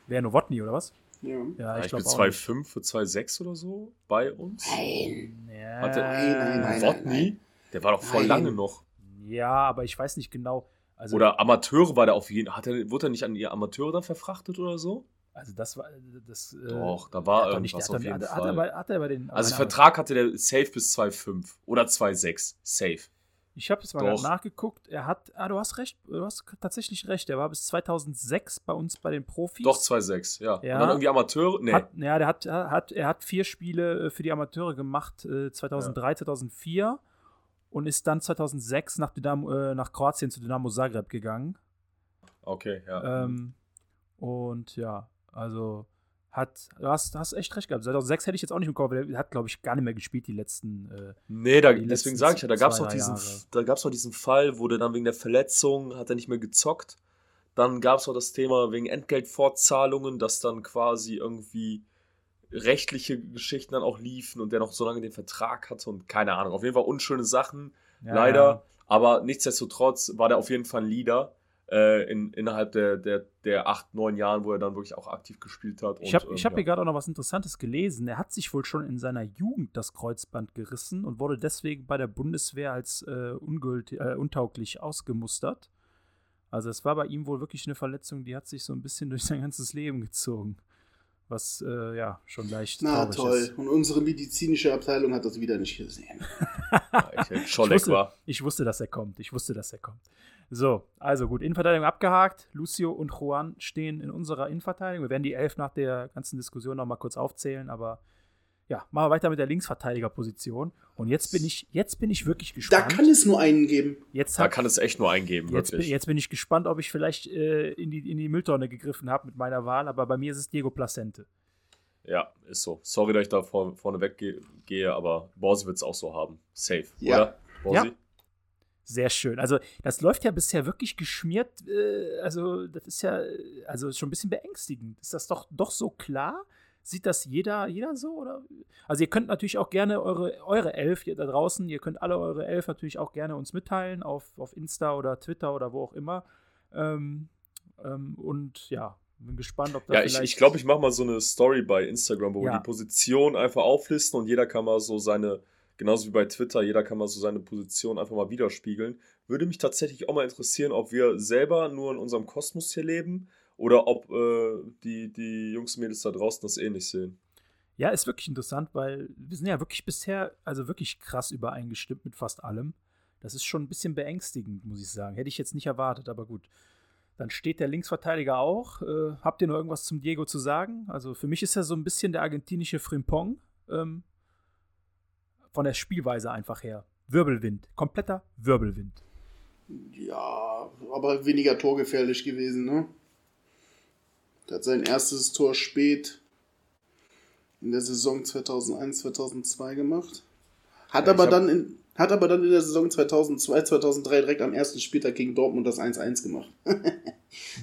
Speaker 1: Wer Novotny oder was?
Speaker 2: Ja.
Speaker 1: Ja,
Speaker 3: ich
Speaker 1: glaube auch.
Speaker 3: 2,5 für 2,6 oder so bei uns.
Speaker 2: Nein.
Speaker 1: Ja,
Speaker 3: Hatte-
Speaker 2: Nein, nein, nein.
Speaker 3: Wotny? Der war doch voll
Speaker 2: Nein.
Speaker 3: lange noch.
Speaker 1: Ja, aber ich weiß nicht genau. Also,
Speaker 3: Oder Amateure war der auf jeden Hat er, wurde er nicht an die Amateure dann verfrachtet oder so?
Speaker 1: also das war das. äh,
Speaker 3: Doch, da war
Speaker 1: nicht-
Speaker 3: irgendwas
Speaker 1: hat
Speaker 3: auf
Speaker 1: doch-
Speaker 3: jeden
Speaker 1: hat, Hat er,
Speaker 3: Fall.
Speaker 1: bei, hat er bei den.
Speaker 3: Also Vertrag hatte der safe bis 2,5 oder 2,6. Safe.
Speaker 1: Ich habe es mal nachgeguckt. Er hat. Ah, du hast recht. Du hast tatsächlich recht. Er war bis 2006 bei uns bei den Profis.
Speaker 3: Doch 2,6, ja.
Speaker 1: Ja.
Speaker 3: Und dann irgendwie Amateure? Nee.
Speaker 1: Hat, ja, der hat, hat, er hat vier Spiele äh, für die Amateure gemacht, äh, 2003, 2004 und ist dann 2006 nach, Dynamo, äh, nach Kroatien zu Dynamo Zagreb gegangen.
Speaker 3: Okay, ja.
Speaker 1: Ähm, und ja, also hat, du hast, hast echt recht gehabt. 2006 hätte ich jetzt auch nicht im Kopf, der hat, glaube ich, gar nicht mehr gespielt, die letzten. Äh,
Speaker 3: Nee, da, deswegen sage ich ja, da gab es noch diesen,
Speaker 1: Jahre.
Speaker 3: da gab's noch diesen Fall, wo der dann wegen der Verletzung hat er nicht mehr gezockt. Dann gab es noch das Thema wegen Entgeltfortzahlungen, dass dann quasi irgendwie rechtliche Geschichten dann auch liefen und der noch so lange den Vertrag hatte und keine Ahnung. Auf jeden Fall unschöne Sachen,
Speaker 1: ja,
Speaker 3: leider. Aber nichtsdestotrotz war der auf jeden Fall ein Leader äh, in, innerhalb der, der, der acht, neun Jahren, wo er dann wirklich auch aktiv gespielt hat.
Speaker 1: Ich habe ich
Speaker 3: ähm,
Speaker 1: hab
Speaker 3: ja.
Speaker 1: hier gerade auch noch was Interessantes gelesen. Er hat sich wohl schon in seiner Jugend das Kreuzband gerissen und wurde deswegen bei der Bundeswehr als äh, ungültig, äh, untauglich ausgemustert. Also es war bei ihm wohl wirklich eine Verletzung, die hat sich so ein bisschen durch sein ganzes Leben gezogen. Was äh, ja schon leicht
Speaker 2: Na
Speaker 1: traurig
Speaker 2: toll.
Speaker 1: ist.
Speaker 2: Und unsere medizinische Abteilung hat das wieder nicht gesehen.
Speaker 3: Ich
Speaker 1: wusste,
Speaker 3: war.
Speaker 1: ich wusste, dass er kommt. Ich wusste, dass er kommt. So, also gut, Innenverteidigung abgehakt. Lucio und Juan stehen in unserer Innenverteidigung. Wir werden die elf nach der ganzen Diskussion noch mal kurz aufzählen, aber ja, machen wir weiter mit der Linksverteidigerposition. Und jetzt bin ich, jetzt bin ich wirklich
Speaker 2: Da
Speaker 1: gespannt.
Speaker 2: kann es nur einen geben.
Speaker 1: jetzt,
Speaker 3: Da
Speaker 1: hab,
Speaker 3: kann es echt nur eingeben,
Speaker 1: jetzt, bin,
Speaker 3: wirklich.
Speaker 1: jetzt bin ich gespannt, ob ich vielleicht äh, in, die, in die Mülltonne gegriffen habe mit meiner Wahl, aber bei mir ist es Diego Placente.
Speaker 3: Ja, ist so. Sorry, dass ich da vor, vorne weggehe, gehe, aber Borsi wird es auch so haben. Safe,
Speaker 2: Ja.
Speaker 3: oder? Borsi?
Speaker 1: Ja. Sehr schön. Also, das läuft ja bisher wirklich geschmiert. Äh, also, das ist ja äh, also schon ein bisschen beängstigend. Ist das doch, doch so klar? Sieht das jeder, jeder so? Oder? Also, ihr könnt natürlich auch gerne eure, eure Elf hier da draußen, ihr könnt alle eure Elf natürlich auch gerne uns mitteilen auf, auf Insta oder Twitter oder wo auch immer. Ähm, ähm, und ja, bin gespannt, ob da
Speaker 3: Ja, ich
Speaker 1: vielleicht.
Speaker 3: ich glaube, ich mache mal so eine Story bei Instagram, wo
Speaker 1: Ja.
Speaker 3: wir die Position einfach auflisten und jeder kann mal so seine, genauso wie bei Twitter, jeder kann mal so seine Position einfach mal widerspiegeln. Würde mich tatsächlich auch mal interessieren, ob wir selber nur in unserem Kosmos hier leben oder ob äh, die, die Jungs und Mädels da draußen das ähnlich sehen.
Speaker 1: Ja, ist wirklich interessant, weil wir sind ja wirklich bisher, also wirklich krass übereingestimmt mit fast allem. Das ist schon ein bisschen beängstigend, muss ich sagen. Hätte ich jetzt nicht erwartet, aber gut. Dann steht der Linksverteidiger auch. Äh, habt ihr noch irgendwas zum Diego zu sagen? Also für mich ist er so ein bisschen der argentinische Frimpong. Ähm, von der Spielweise einfach her. Wirbelwind. Kompletter Wirbelwind.
Speaker 2: Ja, aber weniger torgefährlich gewesen, ne? Der hat sein erstes Tor spät in der Saison 2001, 2002 gemacht. Hat
Speaker 3: Ja,
Speaker 2: aber dann in, hat aber dann in der Saison 2002, 2003 direkt am ersten Spieltag gegen Dortmund das 1-1 gemacht.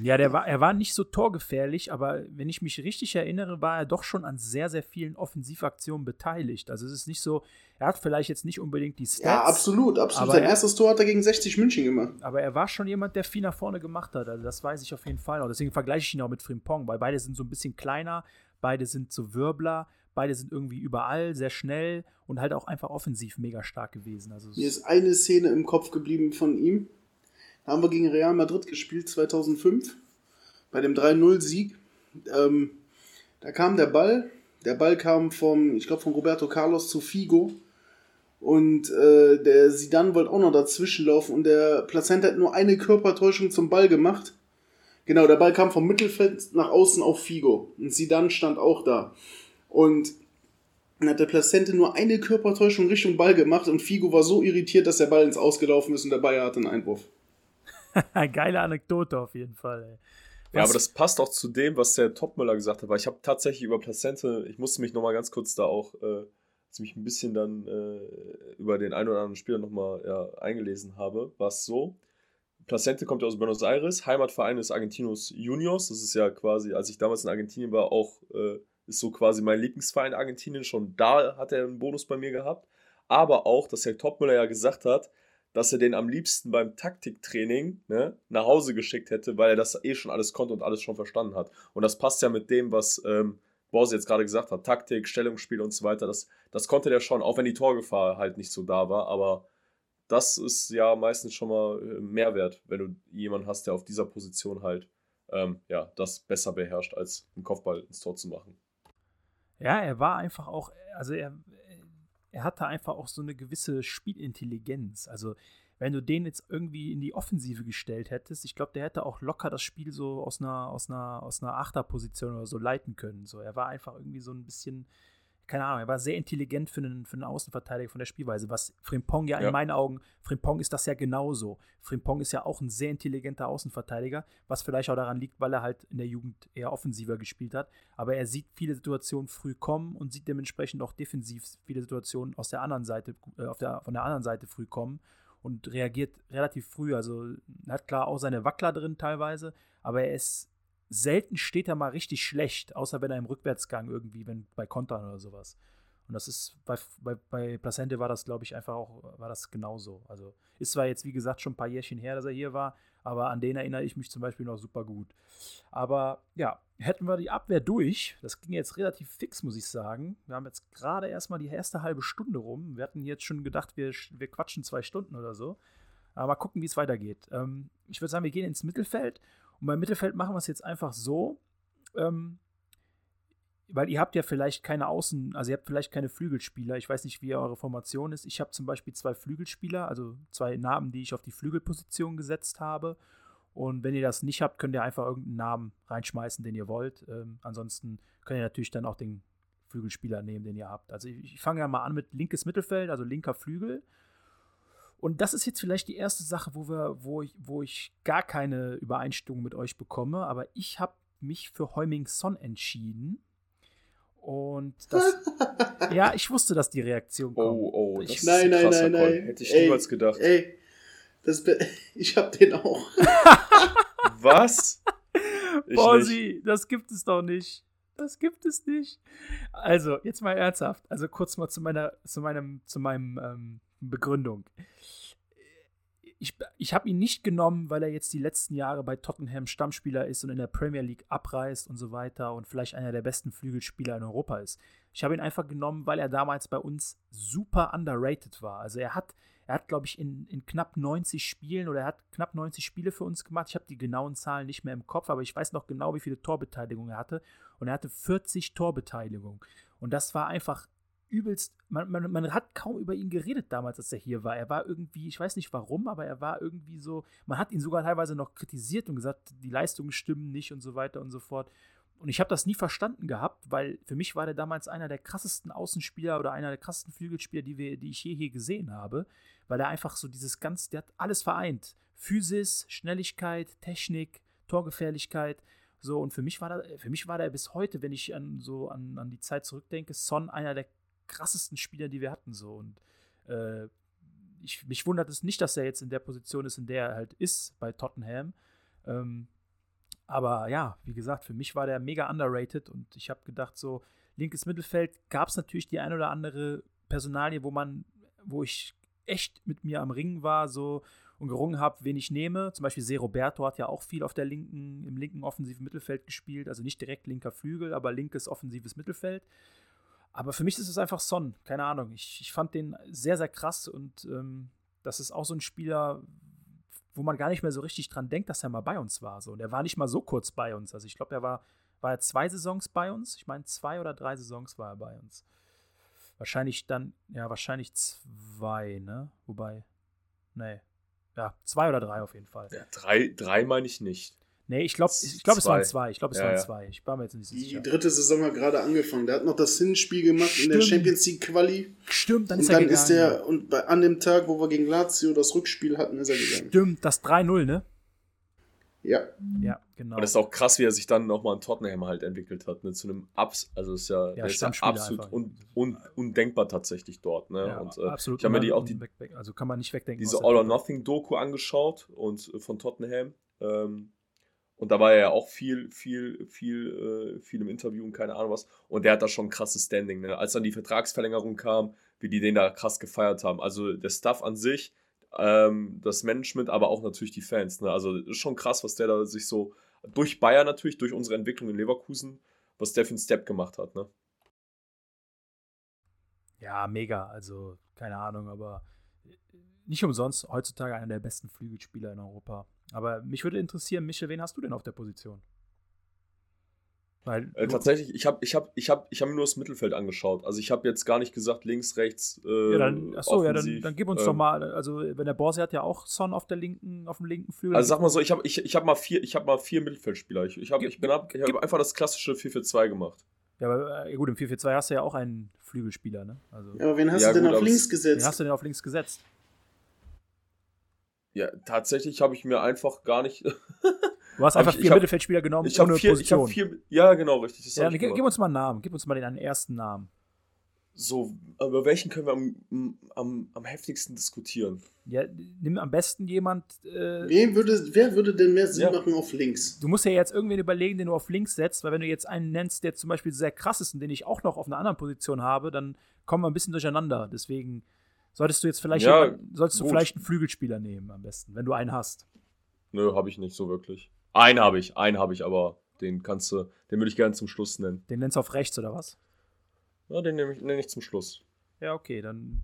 Speaker 1: Ja, der war, er war nicht so torgefährlich, aber wenn ich mich richtig erinnere, war er doch schon an sehr, sehr vielen Offensivaktionen beteiligt. Also es ist nicht so, er hat vielleicht jetzt nicht unbedingt die Stats.
Speaker 2: Ja, absolut, absolut. Sein
Speaker 1: er-
Speaker 2: erstes Tor hat er gegen 60 München gemacht.
Speaker 1: Aber er war schon jemand, der viel nach vorne gemacht hat. Also das weiß ich auf jeden Fall. Und deswegen vergleiche ich ihn auch mit Frimpong, weil beide sind so ein bisschen kleiner, beide sind so Wirbler, beide sind irgendwie überall, sehr schnell und halt auch einfach offensiv mega stark gewesen. Also
Speaker 2: Mir ist eine Szene im Kopf geblieben von ihm. Da haben wir gegen Real Madrid gespielt 2005 bei dem 3-0-Sieg. Ähm, da kam der Ball. Der Ball kam vom, ich glaube, von Roberto Carlos zu Figo. Und äh, der Sidan wollte auch noch dazwischen laufen und der Plazenta hat nur eine Körpertäuschung zum Ball gemacht. Genau, der Ball kam vom Mittelfeld nach außen auf Figo. Und Sidan stand auch da. Und dann hat der Plazente nur eine Körpertäuschung Richtung Ball gemacht und Figo war so irritiert, dass der Ball ins Ausgelaufen ist und der Bayer hatte einen Einwurf.
Speaker 1: geile Anekdote auf jeden Fall. Ey.
Speaker 3: Ja, aber das passt auch zu dem, was der Topmüller gesagt hat, weil ich habe tatsächlich über Plazente, ich musste mich nochmal ganz kurz da auch, äh, mich ein bisschen dann äh, über den einen oder anderen Spieler nochmal ja, eingelesen habe, war es so. Placente kommt ja aus Buenos Aires, Heimatverein ist Argentinos Juniors, das ist ja quasi, als ich damals in Argentinien war, auch, äh, ist so quasi mein Lieblingsverein Argentinien, schon da hat er einen Bonus bei mir gehabt. aber auch, dass Herr Topmüller ja gesagt hat, dass er den am liebsten beim Taktiktraining ne, nach Hause geschickt hätte, weil er das eh schon alles konnte und alles schon verstanden hat. Und das passt ja mit dem, was ähm, Borse jetzt gerade gesagt hat, Taktik, Stellungsspiel und so weiter. Das, das konnte der schon, auch wenn die Torgefahr halt nicht so da war. Aber das ist ja meistens schon mal äh, Mehrwert, wenn du jemanden hast, der auf dieser Position halt ähm, ja, das besser beherrscht, als einen Kopfball ins Tor zu machen.
Speaker 1: Ja, er war einfach auch, also er, er hatte einfach auch so eine gewisse Spielintelligenz. Also wenn du den jetzt irgendwie in die Offensive gestellt hättest, ich glaube, der hätte auch locker das Spiel so aus einer, aus einer, aus einer Achterposition oder so leiten können. So, er war einfach irgendwie so ein bisschen, keine Ahnung, er war sehr intelligent für einen, für einen Außenverteidiger von der Spielweise, was Frimpong ja, ja, in meinen Augen, Frimpong ist das ja genauso. Frimpong ist ja auch ein sehr intelligenter Außenverteidiger, was vielleicht auch daran liegt, weil er halt in der Jugend eher offensiver gespielt hat. Aber er sieht viele Situationen früh kommen und sieht dementsprechend auch defensiv viele Situationen aus der anderen Seite, äh, auf der, von der anderen Seite früh kommen und reagiert relativ früh. Also hat klar auch seine Wackler drin teilweise, aber er ist selten steht er mal richtig schlecht, außer wenn er im Rückwärtsgang irgendwie, wenn bei Kontern oder sowas. Und das ist bei, bei, bei Placente war das, glaube ich, einfach auch, war das genauso. Also ist zwar jetzt, wie gesagt, schon ein paar Jährchen her, dass er hier war, aber an den erinnere ich mich zum Beispiel noch super gut. Aber ja, hätten wir die Abwehr durch. Das ging jetzt relativ fix, muss ich sagen. Wir haben jetzt gerade erstmal die erste halbe Stunde rum. Wir hatten jetzt schon gedacht, wir, wir quatschen zwei Stunden oder so. Aber mal gucken, wie es weitergeht. Ähm, ich würde sagen, wir gehen ins Mittelfeld und beim Mittelfeld machen wir es jetzt einfach so, ähm, weil ihr habt ja vielleicht keine Außen, also ihr habt vielleicht keine Flügelspieler. Ich weiß nicht, wie eure Formation ist. Ich habe zum Beispiel zwei Flügelspieler, also zwei Namen, die ich auf die Flügelposition gesetzt habe. Und wenn ihr das nicht habt, könnt ihr einfach irgendeinen Namen reinschmeißen, den ihr wollt. Ähm, ansonsten könnt ihr natürlich dann auch den Flügelspieler nehmen, den ihr habt. Also ich, ich fange ja mal an mit linkes Mittelfeld, also linker Flügel. Und das ist jetzt vielleicht die erste Sache, wo, wir, wo, ich, wo ich gar keine Übereinstimmung mit euch bekomme, aber ich habe mich für Heuming Son entschieden. Und das. ja, ich wusste, dass die Reaktion kommt.
Speaker 3: Oh, oh,
Speaker 2: das ich, nein, nein, nein, nein.
Speaker 3: Hätte ich ey, niemals gedacht.
Speaker 2: Ey, das, ich hab den auch.
Speaker 3: Was?
Speaker 1: Borsi, das gibt es doch nicht. Das gibt es nicht. Also, jetzt mal ernsthaft. Also kurz mal zu meiner, zu meinem, zu meinem ähm, Begründung. Ich, ich habe ihn nicht genommen, weil er jetzt die letzten Jahre bei Tottenham Stammspieler ist und in der Premier League abreißt und so weiter und vielleicht einer der besten Flügelspieler in Europa ist. Ich habe ihn einfach genommen, weil er damals bei uns super underrated war. Also er hat, er hat, glaube ich, in, in knapp 90 Spielen oder er hat knapp 90 Spiele für uns gemacht. Ich habe die genauen Zahlen nicht mehr im Kopf, aber ich weiß noch genau, wie viele Torbeteiligungen er hatte. Und er hatte 40 Torbeteiligungen. Und das war einfach übelst, man, man, man hat kaum über ihn geredet damals, als er hier war. Er war irgendwie, ich weiß nicht warum, aber er war irgendwie so, man hat ihn sogar teilweise noch kritisiert und gesagt, die Leistungen stimmen nicht und so weiter und so fort. Und ich habe das nie verstanden gehabt, weil für mich war der damals einer der krassesten Außenspieler oder einer der krassesten Flügelspieler, die, wir, die ich je hier gesehen habe, weil er einfach so dieses ganz, der hat alles vereint. Physis, Schnelligkeit, Technik, Torgefährlichkeit. So, und für mich war der, für mich war der bis heute, wenn ich an so an, an die Zeit zurückdenke, Son einer der krassesten Spieler, die wir hatten. So. Und äh, ich, mich wundert es nicht, dass er jetzt in der Position ist, in der er halt ist bei Tottenham. Ähm, aber ja, wie gesagt, für mich war der mega underrated und ich habe gedacht, so linkes Mittelfeld gab es natürlich die ein oder andere Personalie, wo man, wo ich echt mit mir am Ringen war, so und gerungen habe, wen ich nehme. Zum Beispiel Se Roberto hat ja auch viel auf der linken, im linken offensiven Mittelfeld gespielt, also nicht direkt linker Flügel, aber linkes offensives Mittelfeld. Aber für mich ist es einfach Son, keine Ahnung. Ich, ich fand den sehr, sehr krass und ähm, das ist auch so ein Spieler, wo man gar nicht mehr so richtig dran denkt, dass er mal bei uns war. So. Und er war nicht mal so kurz bei uns. Also ich glaube, er war, war er zwei Saisons bei uns. Ich meine, zwei oder drei Saisons war er bei uns. Wahrscheinlich dann, ja, wahrscheinlich zwei, ne? Wobei, nee. Ja, zwei oder drei auf jeden Fall.
Speaker 3: Ja, drei, drei meine ich nicht.
Speaker 1: Nee, ich glaube, ich glaub, es waren zwei. Ich glaube, es ja, waren ja. zwei. Ich war mir jetzt nicht
Speaker 2: sicher. Die dritte Saison hat gerade angefangen. Der hat noch das Hinspiel gemacht Stimmt. in der Champions League Quali.
Speaker 1: Stimmt,
Speaker 2: dann ist und er dann gegangen. ist der, und bei, an dem Tag, wo wir gegen Lazio das Rückspiel hatten, ist er gegangen.
Speaker 1: Stimmt, das 3-0, ne?
Speaker 2: Ja.
Speaker 1: Ja, genau.
Speaker 3: Und das ist auch krass, wie er sich dann nochmal in Tottenham halt entwickelt hat, ne? Zu einem Abs, also ist ja, ja, ist ja absolut un, un, undenkbar tatsächlich dort, ne?
Speaker 1: Ja,
Speaker 3: und,
Speaker 1: äh, absolut.
Speaker 3: Ich habe mir die auch die,
Speaker 1: weg, weg. also kann man nicht wegdenken.
Speaker 3: Diese All or Nothing Doku angeschaut und äh, von Tottenham. Ähm, Und da war er ja auch viel, viel, viel, äh, viel im Interview und keine Ahnung was. Und der hat da schon ein krasses Standing. Ne? Als dann die Vertragsverlängerung kam, wie die den da krass gefeiert haben. Also der Stuff an sich, ähm, das Management, aber auch natürlich die Fans. Ne? Also ist schon krass, was der da sich so durch Bayern natürlich, durch unsere Entwicklung in Leverkusen, was der für einen Step gemacht hat. Ne?
Speaker 1: Ja, mega. Also keine Ahnung, aber nicht umsonst heutzutage einer der besten Flügelspieler in Europa. Aber mich würde interessieren, Michel, wen hast du denn auf der Position?
Speaker 3: Weil äh, tatsächlich, ich habe ich hab, ich hab, ich hab mir nur das Mittelfeld angeschaut. Also ich habe jetzt gar nicht gesagt links, rechts. Äh,
Speaker 1: ja, dann, achso, ja, dann, dann gib uns ähm, doch mal, also wenn der Borsi hat ja auch Son auf der linken, auf dem linken Flügel.
Speaker 3: Also sag mal so, ich habe ich, ich hab mal vier, ich habe mal vier Mittelfeldspieler. Ich, ich habe ich bin ab, ich hab einfach das klassische 4-4-2 gemacht.
Speaker 1: Ja, aber äh, gut, im 4-4-2 hast du ja auch einen Flügelspieler, ne? Also,
Speaker 2: ja, aber wen hast ja, du denn gut, auf links gesetzt?
Speaker 1: Wen hast du denn auf links gesetzt?
Speaker 3: Ja, tatsächlich habe ich mir einfach gar nicht.
Speaker 1: Du hast einfach ich, vier ich Mittelfeldspieler genommen
Speaker 3: ich ohne vier, Position. Ich vier, ja, genau, richtig.
Speaker 1: Ja, gib, gib, uns mal einen Namen. Gib uns mal den ersten Namen.
Speaker 3: So, über welchen können wir am, am, am heftigsten diskutieren?
Speaker 1: Ja, nimm am besten jemand.
Speaker 2: Äh, Wem würde, wer würde denn mehr Sinn ja. machen auf links?
Speaker 1: Du musst ja jetzt irgendwen überlegen, den du auf links setzt, weil wenn du jetzt einen nennst, der zum Beispiel sehr krass ist und den ich auch noch auf einer anderen Position habe, dann kommen wir ein bisschen durcheinander. Deswegen Solltest du jetzt vielleicht, ja, jemand, solltest du vielleicht einen Flügelspieler nehmen am besten, wenn du einen hast?
Speaker 3: Nö, habe ich nicht so wirklich. Einen habe ich, einen habe ich, aber den kannst du, den würde ich gerne zum Schluss nennen.
Speaker 1: Den nennst du auf rechts oder was?
Speaker 3: Ja, den nenne ich, nenn ich zum Schluss.
Speaker 1: Ja, okay, dann,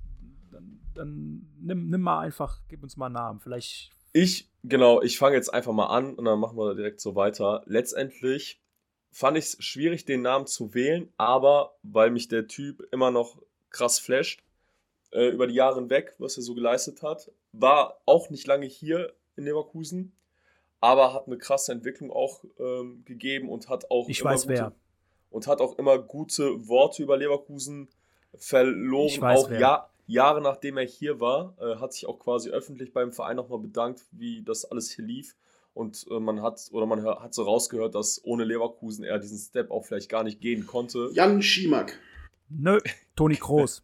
Speaker 1: dann, dann nimm, nimm mal einfach, gib uns mal einen Namen. Vielleicht.
Speaker 3: Ich, genau, ich fange jetzt einfach mal an und dann machen wir direkt so weiter. Letztendlich fand ich es schwierig, den Namen zu wählen, aber weil mich der Typ immer noch krass flasht, äh, über die Jahre hinweg, was er so geleistet hat. War auch nicht lange hier in Leverkusen, aber hat eine krasse Entwicklung auch ähm, gegeben und hat auch
Speaker 1: ich weiß
Speaker 3: gute,
Speaker 1: wer
Speaker 3: und hat auch immer gute Worte über Leverkusen verloren. Ich weiß, auch ja, Jahre nachdem er hier war, äh, hat sich auch quasi öffentlich beim Verein nochmal bedankt, wie das alles hier lief. Und äh, man hat oder man hat so rausgehört, dass ohne Leverkusen er diesen Step auch vielleicht gar nicht gehen konnte.
Speaker 2: Jan Schimak.
Speaker 1: Nö, Toni Kroos.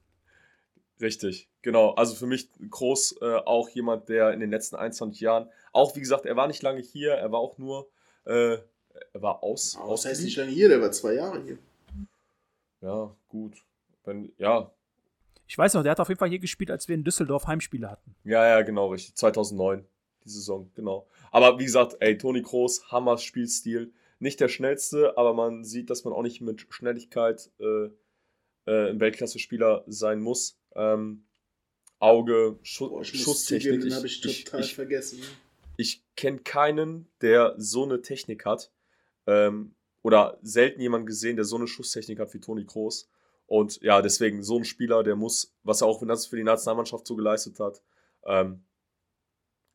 Speaker 3: Richtig, genau. Also für mich Groß äh, auch jemand, der in den letzten 21 Jahren, auch wie gesagt, er war nicht lange hier, er war auch nur, äh, er war aus.
Speaker 2: Aber was heißt nicht lange hier, der war zwei Jahre hier.
Speaker 3: Ja, gut. Wenn, ja.
Speaker 1: Ich weiß noch, der hat auf jeden Fall hier gespielt, als wir in Düsseldorf Heimspiele hatten.
Speaker 3: Ja, ja, genau, richtig. 2009, die Saison, genau. Aber wie gesagt, ey, Toni Kroos, Hammer Spielstil. Nicht der schnellste, aber man sieht, dass man auch nicht mit Schnelligkeit äh, äh, ein Weltklasse-Spieler sein muss. Ähm, Auge, Schu Boah, Schusstechnik.
Speaker 2: Den habe ich total ich, vergessen.
Speaker 3: Ich kenne keinen, der so eine Technik hat. Ähm, oder selten jemanden gesehen, der so eine Schusstechnik hat wie Toni Kroos. Und ja, deswegen so ein Spieler, der muss, was er auch für die Nationalmannschaft so geleistet hat, ähm,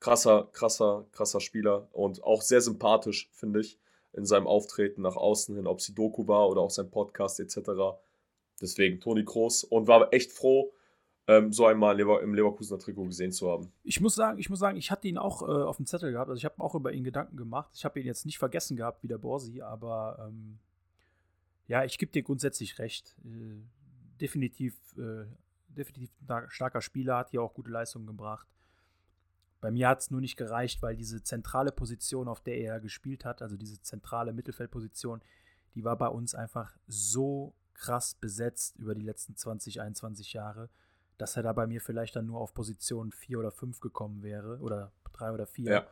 Speaker 3: krasser, krasser, krasser Spieler und auch sehr sympathisch, finde ich, in seinem Auftreten nach außen hin, ob sie Doku war oder auch sein Podcast etc. Deswegen Toni Kroos und war echt froh, ähm, so einmal im Leverkusener Trikot gesehen zu haben.
Speaker 1: Ich muss sagen, ich muss sagen, ich hatte ihn auch äh, auf dem Zettel gehabt. Also ich habe auch über ihn Gedanken gemacht. Ich habe ihn jetzt nicht vergessen gehabt wie der Borsi, aber ähm, ja, ich gebe dir grundsätzlich recht. Äh, definitiv, äh, definitiv ein starker Spieler, hat hier auch gute Leistungen gebracht. Bei mir hat es nur nicht gereicht, weil diese zentrale Position, auf der er gespielt hat, also diese zentrale Mittelfeldposition, die war bei uns einfach so krass besetzt über die letzten 20, 21 Jahre dass er da bei mir vielleicht dann nur auf Position 4 oder 5 gekommen wäre oder 3 oder 4.
Speaker 3: Ja.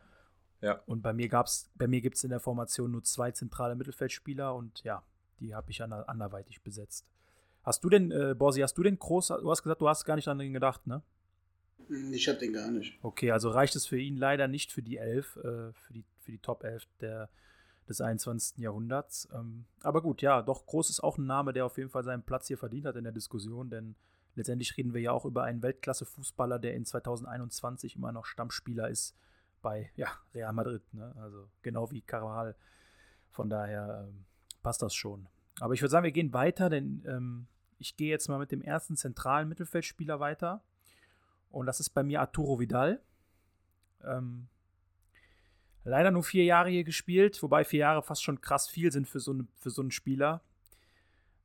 Speaker 3: ja.
Speaker 1: Und bei mir gab's, bei mir gibt es in der Formation nur zwei zentrale Mittelfeldspieler und ja, die habe ich anderweitig besetzt. Hast du denn, äh, Borsi, hast du den groß, du hast gesagt, du hast gar nicht an den gedacht, ne?
Speaker 2: Ich habe den gar nicht.
Speaker 1: Okay, also reicht es für ihn leider nicht für die 11, äh, für, die, für die Top 11 der, des 21. Jahrhunderts. Ähm, aber gut, ja, doch, Groß ist auch ein Name, der auf jeden Fall seinen Platz hier verdient hat in der Diskussion, denn letztendlich reden wir ja auch über einen Weltklasse-Fußballer, der in 2021 immer noch Stammspieler ist bei ja, Real Madrid. Ne? Also genau wie Carvajal. Von daher ähm, passt das schon. Aber ich würde sagen, wir gehen weiter, denn ähm, ich gehe jetzt mal mit dem ersten zentralen Mittelfeldspieler weiter. Und das ist bei mir Arturo Vidal. Ähm, leider nur vier Jahre hier gespielt, wobei vier Jahre fast schon krass viel sind für so, eine, für so einen Spieler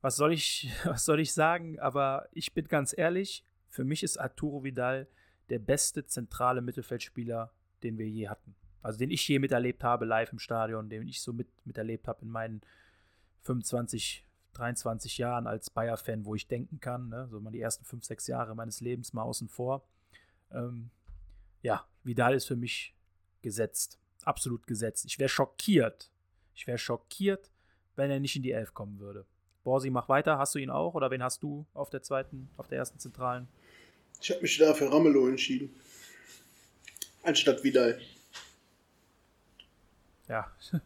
Speaker 1: was soll ich, was soll ich sagen? Aber ich bin ganz ehrlich, für mich ist Arturo Vidal der beste zentrale Mittelfeldspieler, den wir je hatten. Also den ich je miterlebt habe, live im Stadion, den ich so mit, miterlebt habe in meinen 25, 23 Jahren als Bayer-Fan, wo ich denken kann. Ne? So mal die ersten 5, 6 Jahre meines Lebens mal außen vor. Ähm, ja, Vidal ist für mich gesetzt. Absolut gesetzt. Ich wäre schockiert. Ich wäre schockiert, wenn er nicht in die Elf kommen würde. Borsi, mach weiter. Hast du ihn auch? Oder wen hast du auf der zweiten, auf der ersten Zentralen?
Speaker 2: Ich habe mich da für Ramelow entschieden. Anstatt Vidal.
Speaker 1: Ja,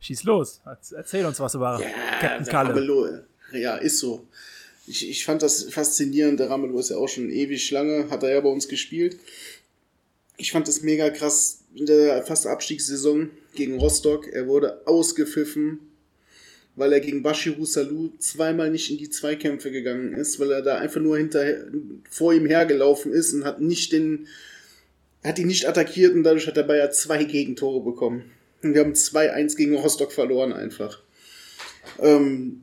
Speaker 1: schieß los. Erzähl uns was über Captain
Speaker 2: der
Speaker 1: Kalle.
Speaker 2: Ramelow. Ja, ist so. Ich, ich fand das faszinierend. Der Ramelow ist ja auch schon ewig lange, hat er ja bei uns gespielt. Ich fand das mega krass in der fast Abstiegssaison gegen Rostock. Er wurde ausgepfiffen, weil er gegen Bashiru Salou zweimal nicht in die Zweikämpfe gegangen ist, weil er da einfach nur hinter, vor ihm hergelaufen ist und hat nicht den, hat ihn nicht attackiert und dadurch hat der Bayer zwei Gegentore bekommen. Und wir haben 2-1 gegen Rostock verloren einfach. Ähm,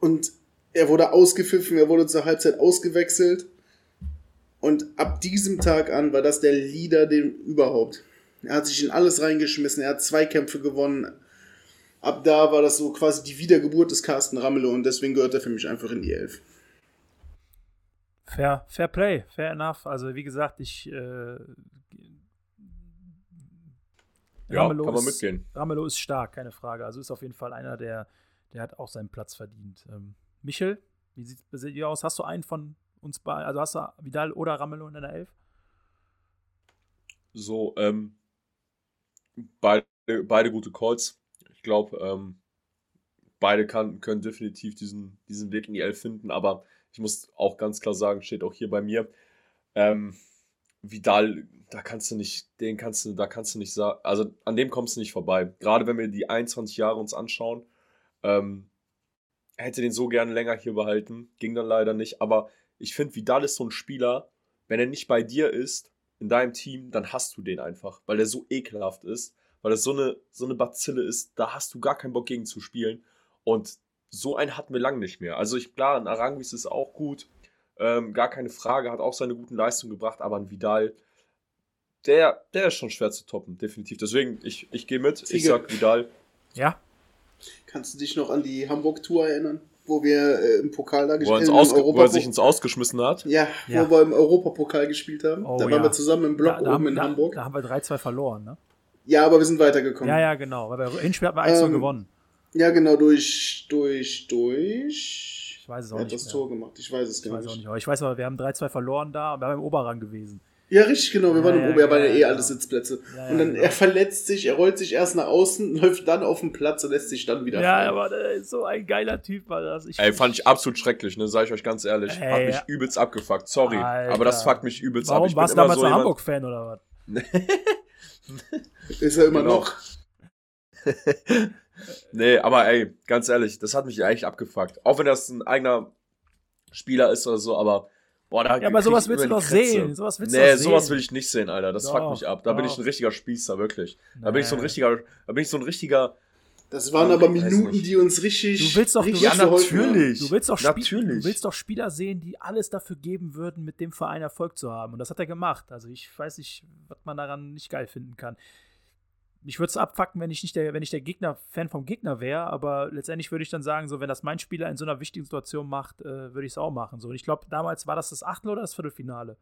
Speaker 2: und er wurde ausgepfiffen, er wurde zur Halbzeit ausgewechselt. Und ab diesem Tag an war das der Leader dem überhaupt. Er hat sich in alles reingeschmissen, er hat zwei Kämpfe gewonnen. Ab da war das so quasi die Wiedergeburt des Carsten Ramelow und deswegen gehört er für mich einfach in die Elf.
Speaker 1: Fair, fair Play, fair enough. Also wie gesagt, ich äh,
Speaker 3: Ja,
Speaker 1: Ramelow
Speaker 3: kann man
Speaker 1: ist,
Speaker 3: mitgehen.
Speaker 1: Ramelow ist stark, keine Frage. Also ist auf jeden Fall einer, der, der hat auch seinen Platz verdient. Ähm, Michel, wie sieht es bei dir aus? Hast du einen von uns beiden, also hast du Vidal oder Ramelow in deiner Elf?
Speaker 3: So, ähm, beide, beide gute Calls. Ich glaube, ähm, beide kann, können definitiv diesen, diesen Weg in die Elf finden, aber ich muss auch ganz klar sagen, steht auch hier bei mir, ähm, Vidal, da kannst du nicht, den kannst du, da kannst du nicht sagen, also an dem kommst du nicht vorbei. Gerade wenn wir die 21 Jahre uns anschauen, ähm, hätte den so gerne länger hier behalten, ging dann leider nicht, aber ich finde, Vidal ist so ein Spieler, wenn er nicht bei dir ist, in deinem Team, dann hast du den einfach, weil er so ekelhaft ist, weil er so eine, so eine Bazille ist, da hast du gar keinen Bock gegen zu spielen. Und so einen hatten wir lange nicht mehr. Also ich, klar, ein Arangis ist auch gut, ähm, gar keine Frage, hat auch seine guten Leistungen gebracht, aber ein Vidal, der, der ist schon schwer zu toppen, definitiv. Deswegen, ich, ich gehe mit, ich
Speaker 2: Ziege.
Speaker 3: sag Vidal.
Speaker 1: Ja,
Speaker 2: Kannst du dich noch an die Hamburg-Tour erinnern, wo wir äh, im Pokal da
Speaker 3: Wo er,
Speaker 2: gespielt
Speaker 3: ins
Speaker 2: haben?
Speaker 3: Wo er sich ins Ausgeschmissen hat.
Speaker 2: ja,
Speaker 1: Ja.
Speaker 2: wo wir im Europapokal gespielt haben.
Speaker 1: Oh,
Speaker 2: da waren
Speaker 1: ja.
Speaker 2: wir zusammen im Block
Speaker 1: da, da,
Speaker 2: oben
Speaker 1: haben,
Speaker 2: in
Speaker 1: da,
Speaker 2: Hamburg.
Speaker 1: da haben wir 3-2 verloren, ne?
Speaker 2: Ja, aber wir sind weitergekommen.
Speaker 1: Ja, ja, genau. Weil wir Hinspiel hatten wir 1
Speaker 2: Ähm,
Speaker 1: gewonnen.
Speaker 2: Ja, genau, durch, durch, durch.
Speaker 1: Ich weiß es auch
Speaker 2: Wer hat
Speaker 1: nicht.
Speaker 2: das
Speaker 1: mehr.
Speaker 2: Tor gemacht? Ich weiß es
Speaker 1: Ich
Speaker 2: gar
Speaker 1: weiß auch
Speaker 2: nicht.
Speaker 1: nicht. Aber ich weiß aber, wir haben 3-2 verloren da und wir haben im Oberrang gewesen.
Speaker 2: Ja, richtig, genau. Wir
Speaker 1: Ja,
Speaker 2: waren
Speaker 1: ja,
Speaker 2: im Ober, waren ja
Speaker 1: ja,
Speaker 2: eh
Speaker 1: ja.
Speaker 2: alle Sitzplätze.
Speaker 1: Ja,
Speaker 2: und dann,
Speaker 1: genau.
Speaker 2: er verletzt sich, er rollt sich erst nach außen, läuft dann auf den Platz und lässt sich dann wieder
Speaker 1: Ja,
Speaker 2: fallen.
Speaker 1: aber der ist so ein geiler Typ war das. Ich,
Speaker 3: Ey, fand ich absolut schrecklich, ne, sag ich euch ganz ehrlich. Hat
Speaker 1: Ey.
Speaker 3: mich übelst abgefuckt, sorry.
Speaker 1: Alter.
Speaker 3: Aber das fuckt mich übelst ab.
Speaker 1: Warum
Speaker 3: Ich bin
Speaker 1: warst du damals
Speaker 3: so
Speaker 1: Hamburg-Fan oder was?
Speaker 2: Ist er immer
Speaker 3: Genau.
Speaker 2: noch.
Speaker 3: Nee, aber ey, ganz ehrlich, das hat mich echt abgefuckt. Auch wenn das ein eigener Spieler ist oder so, aber boah, da
Speaker 1: Ja, aber sowas
Speaker 3: ich
Speaker 1: willst du doch sehen. Sowas willst du
Speaker 3: nee,
Speaker 1: doch
Speaker 3: sowas will ich nicht sehen, Alter. Das
Speaker 1: Doch,
Speaker 3: fuckt mich ab. Da bin ich
Speaker 1: doch.
Speaker 3: ein richtiger Spießer, wirklich. Da bin ich so ein
Speaker 1: Nee.
Speaker 3: richtiger, da bin ich so ein richtiger.
Speaker 2: Das waren
Speaker 3: Ja,
Speaker 2: aber
Speaker 3: ich
Speaker 2: Minuten, die uns richtig.
Speaker 1: Du willst doch-
Speaker 2: richtig haben.
Speaker 3: natürlich.
Speaker 1: Du willst, doch
Speaker 3: Natürlich.
Speaker 1: du willst doch Spieler sehen, die alles dafür geben würden, mit dem Verein Erfolg zu haben. Und das hat er gemacht. Also ich weiß nicht, was man daran nicht geil finden kann. Mich würde es abfacken, wenn ich nicht der, wenn ich der Gegner, Fan vom Gegner wäre, aber letztendlich würde ich dann sagen, so, wenn das mein Spieler in so einer wichtigen Situation macht, äh, würde ich es auch machen. So. Und ich glaube, damals war das das Achtel oder das Viertelfinale?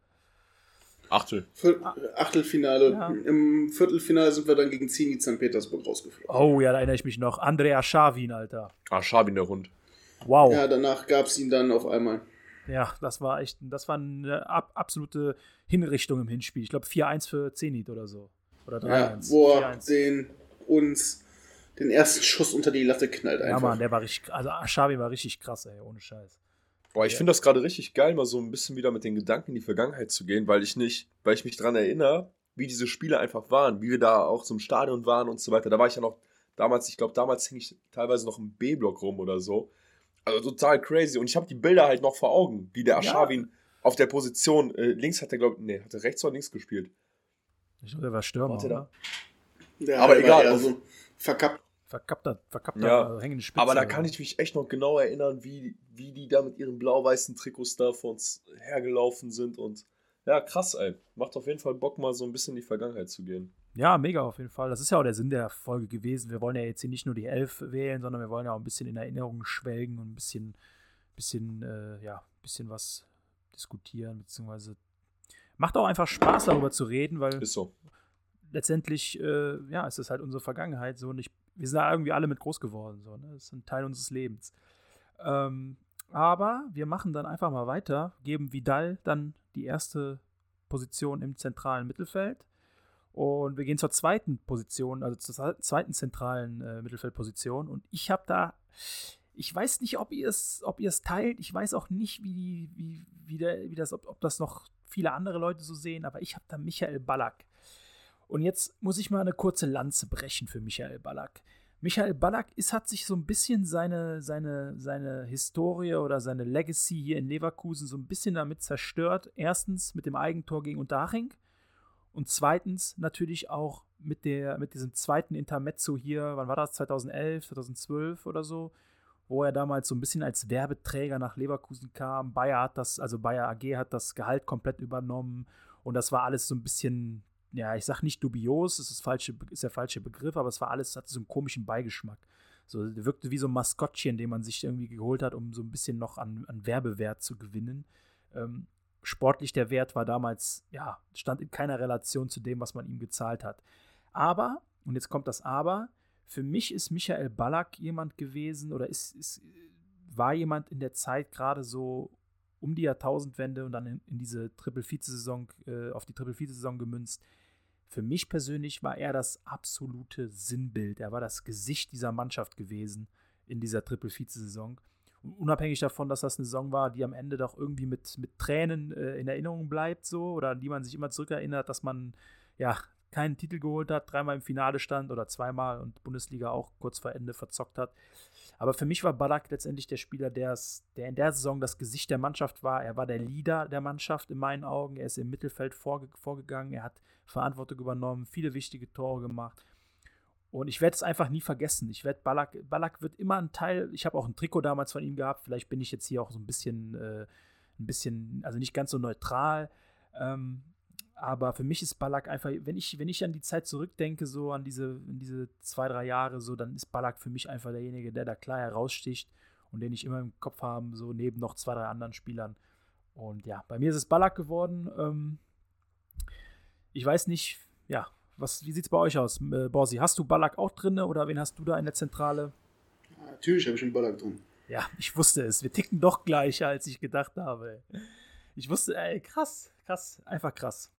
Speaker 3: Achtel.
Speaker 2: Vier- Achtelfinale.
Speaker 1: Ja.
Speaker 2: Im Viertelfinale sind wir dann gegen Zenit St. Petersburg rausgeflogen.
Speaker 1: Oh ja, da erinnere ich mich noch. Andrea Scharwin, Alter.
Speaker 3: Ah, Schabin der Hund.
Speaker 1: Wow.
Speaker 2: Ja, danach gab es ihn dann auf einmal.
Speaker 1: Ja, das war echt, das war eine ab, absolute Hinrichtung im Hinspiel. Ich glaube 4-1 für Zenit oder so. Oder 3-1.
Speaker 2: Ja, wo er
Speaker 1: 4-1.
Speaker 2: den uns den ersten Schuss unter die Latte knallt
Speaker 1: Ja,
Speaker 2: einfach.
Speaker 1: Mann, der war richtig, also Xavi war richtig krass, ey, ohne Scheiß.
Speaker 3: Boah, ich finde das gerade richtig geil, mal so ein bisschen wieder mit den Gedanken in die Vergangenheit zu gehen, weil ich nicht, weil ich mich daran erinnere, wie diese Spiele einfach waren, wie wir da auch so im Stadion waren und so weiter. Da war ich ja noch damals, ich glaube, damals hing ich teilweise noch im B-Block rum oder so. Also total crazy. Und ich habe die Bilder halt noch vor Augen, wie der Aschawin auf der Position, äh, links hat er, glaube ich, nee, hat er rechts oder links gespielt?
Speaker 1: Ich glaube, der war Stürmer,
Speaker 3: Warte
Speaker 1: oder?
Speaker 2: Der
Speaker 3: Aber egal,
Speaker 2: eher
Speaker 3: auf-
Speaker 2: so verkappt.
Speaker 1: Verkappter, verkappter
Speaker 3: Ja,
Speaker 1: äh, hängende Spitze.
Speaker 3: Aber da kann ich mich echt noch genau erinnern, wie, wie die da mit ihren blau-weißen Trikots da vor uns hergelaufen sind. Und ja, krass, ey. Macht auf jeden Fall Bock, mal so ein bisschen in die Vergangenheit zu gehen.
Speaker 1: Ja, mega auf jeden Fall. Das ist ja auch der Sinn der Folge gewesen. Wir wollen ja jetzt hier nicht nur die Elf wählen, sondern wir wollen ja auch ein bisschen in Erinnerung schwelgen und ein bisschen, bisschen, äh, ja, bisschen was diskutieren, beziehungsweise macht auch einfach Spaß, darüber zu reden, weil
Speaker 3: Ist so.
Speaker 1: letztendlich, äh, ja, es ist halt unsere Vergangenheit so und ich, wir sind da irgendwie alle mit groß geworden, so, ne? Das ist ein Teil unseres Lebens. Ähm, aber wir machen dann einfach mal weiter, geben Vidal dann die erste Position im zentralen Mittelfeld. Und wir gehen zur zweiten Position, also zur zweiten zentralen äh, Mittelfeldposition. Und ich habe da, ich weiß nicht, ob ihr es, ob teilt. Ich weiß auch nicht, wie, wie, wie, der, wie das, ob, ob das noch viele andere Leute so sehen, aber ich habe da Michael Ballack. Und jetzt muss ich mal eine kurze Lanze brechen für Michael Ballack. Michael Ballack ist, hat sich so ein bisschen seine, seine, seine Historie oder seine Legacy hier in Leverkusen so ein bisschen damit zerstört. Erstens mit dem Eigentor gegen Unterhaching und zweitens natürlich auch mit, der, mit diesem zweiten Intermezzo hier, wann war das? 2011, 2012 oder so, wo er damals so ein bisschen als Werbeträger nach Leverkusen kam. Bayer hat das, also Bayer AG hat das Gehalt komplett übernommen und das war alles so ein bisschen, ja, ich sag nicht dubios, das ist, falsche, ist der falsche Begriff, aber es war alles, hatte so einen komischen Beigeschmack. So, wirkte wie so ein Maskottchen, den man sich irgendwie geholt hat, um so ein bisschen noch an, an Werbewert zu gewinnen. Ähm, sportlich der Wert war damals, ja, stand in keiner Relation zu dem, was man ihm gezahlt hat. Aber, und jetzt kommt das Aber, für mich ist Michael Ballack jemand gewesen oder ist, ist, war jemand in der Zeit gerade so um die Jahrtausendwende und dann in, in diese Triple-Vize-Saison, äh, auf die Triple-Vize-Saison gemünzt. Für mich persönlich war er das absolute Sinnbild. Er war das Gesicht dieser Mannschaft gewesen in dieser Triple-Vize-Saison unabhängig davon, dass das eine Saison war, die am Ende doch irgendwie mit, mit Tränen äh, in Erinnerung bleibt, so, oder an die man sich immer zurückerinnert, dass man ja keinen Titel geholt hat, dreimal im Finale stand oder zweimal und Bundesliga auch kurz vor Ende verzockt hat. Aber für mich war Ballack letztendlich der Spieler, der in der Saison das Gesicht der Mannschaft war. Er war der Leader der Mannschaft in meinen Augen. Er ist im Mittelfeld vorge vorgegangen. Er hat Verantwortung übernommen, viele wichtige Tore gemacht. Und ich werde es einfach nie vergessen. Ich werde Ballack, Ballack wird immer ein Teil. Ich habe auch ein Trikot damals von ihm gehabt. Vielleicht bin ich jetzt hier auch so ein bisschen, äh, ein bisschen, also nicht ganz so neutral. Ähm, aber für mich ist Ballack einfach, wenn ich, wenn ich an die Zeit zurückdenke, so an diese, in diese zwei, drei Jahre, so, dann ist Ballack für mich einfach derjenige, der da klar heraussticht und den ich immer im Kopf habe, so neben noch zwei, drei anderen Spielern. Und ja, bei mir ist es Ballack geworden. Ähm, ich weiß nicht, ja, was, wie sieht es bei euch aus, äh, Borsi? Hast du Ballack auch drin oder wen hast du da in der Zentrale?
Speaker 2: Ja, natürlich habe ich einen Ballack drin.
Speaker 1: Ja, ich wusste es. Wir ticken doch gleicher, als ich gedacht habe. Ich wusste, ey, krass, krass, einfach krass.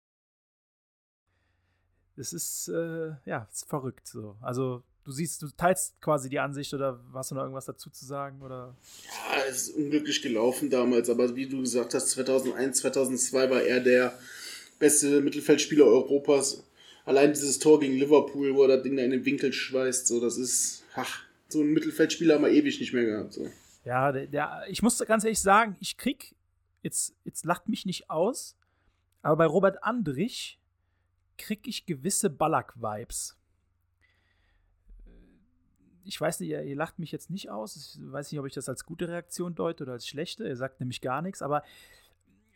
Speaker 1: Das ist, äh, ja, ist verrückt so. Also, du siehst, du teilst quasi die Ansicht oder hast du noch irgendwas dazu zu sagen? Oder?
Speaker 2: Ja, es ist unglücklich gelaufen damals, aber wie du gesagt hast, 2001, 2002 war er der beste Mittelfeldspieler Europas allein dieses Tor gegen Liverpool, wo er das Ding da in den Winkel schweißt, so, das ist, ach, so ein Mittelfeldspieler haben wir ewig nicht mehr gehabt. So.
Speaker 1: Ja, der, der, ich muss ganz ehrlich sagen, ich krieg, jetzt, jetzt lacht mich nicht aus, aber bei Robert Andrich krieg ich gewisse Ballack-Vibes. Ich weiß nicht, ihr, ihr, lacht mich jetzt nicht aus. Ich weiß nicht, ob ich das als gute Reaktion deute oder als schlechte. Er sagt nämlich gar nichts, aber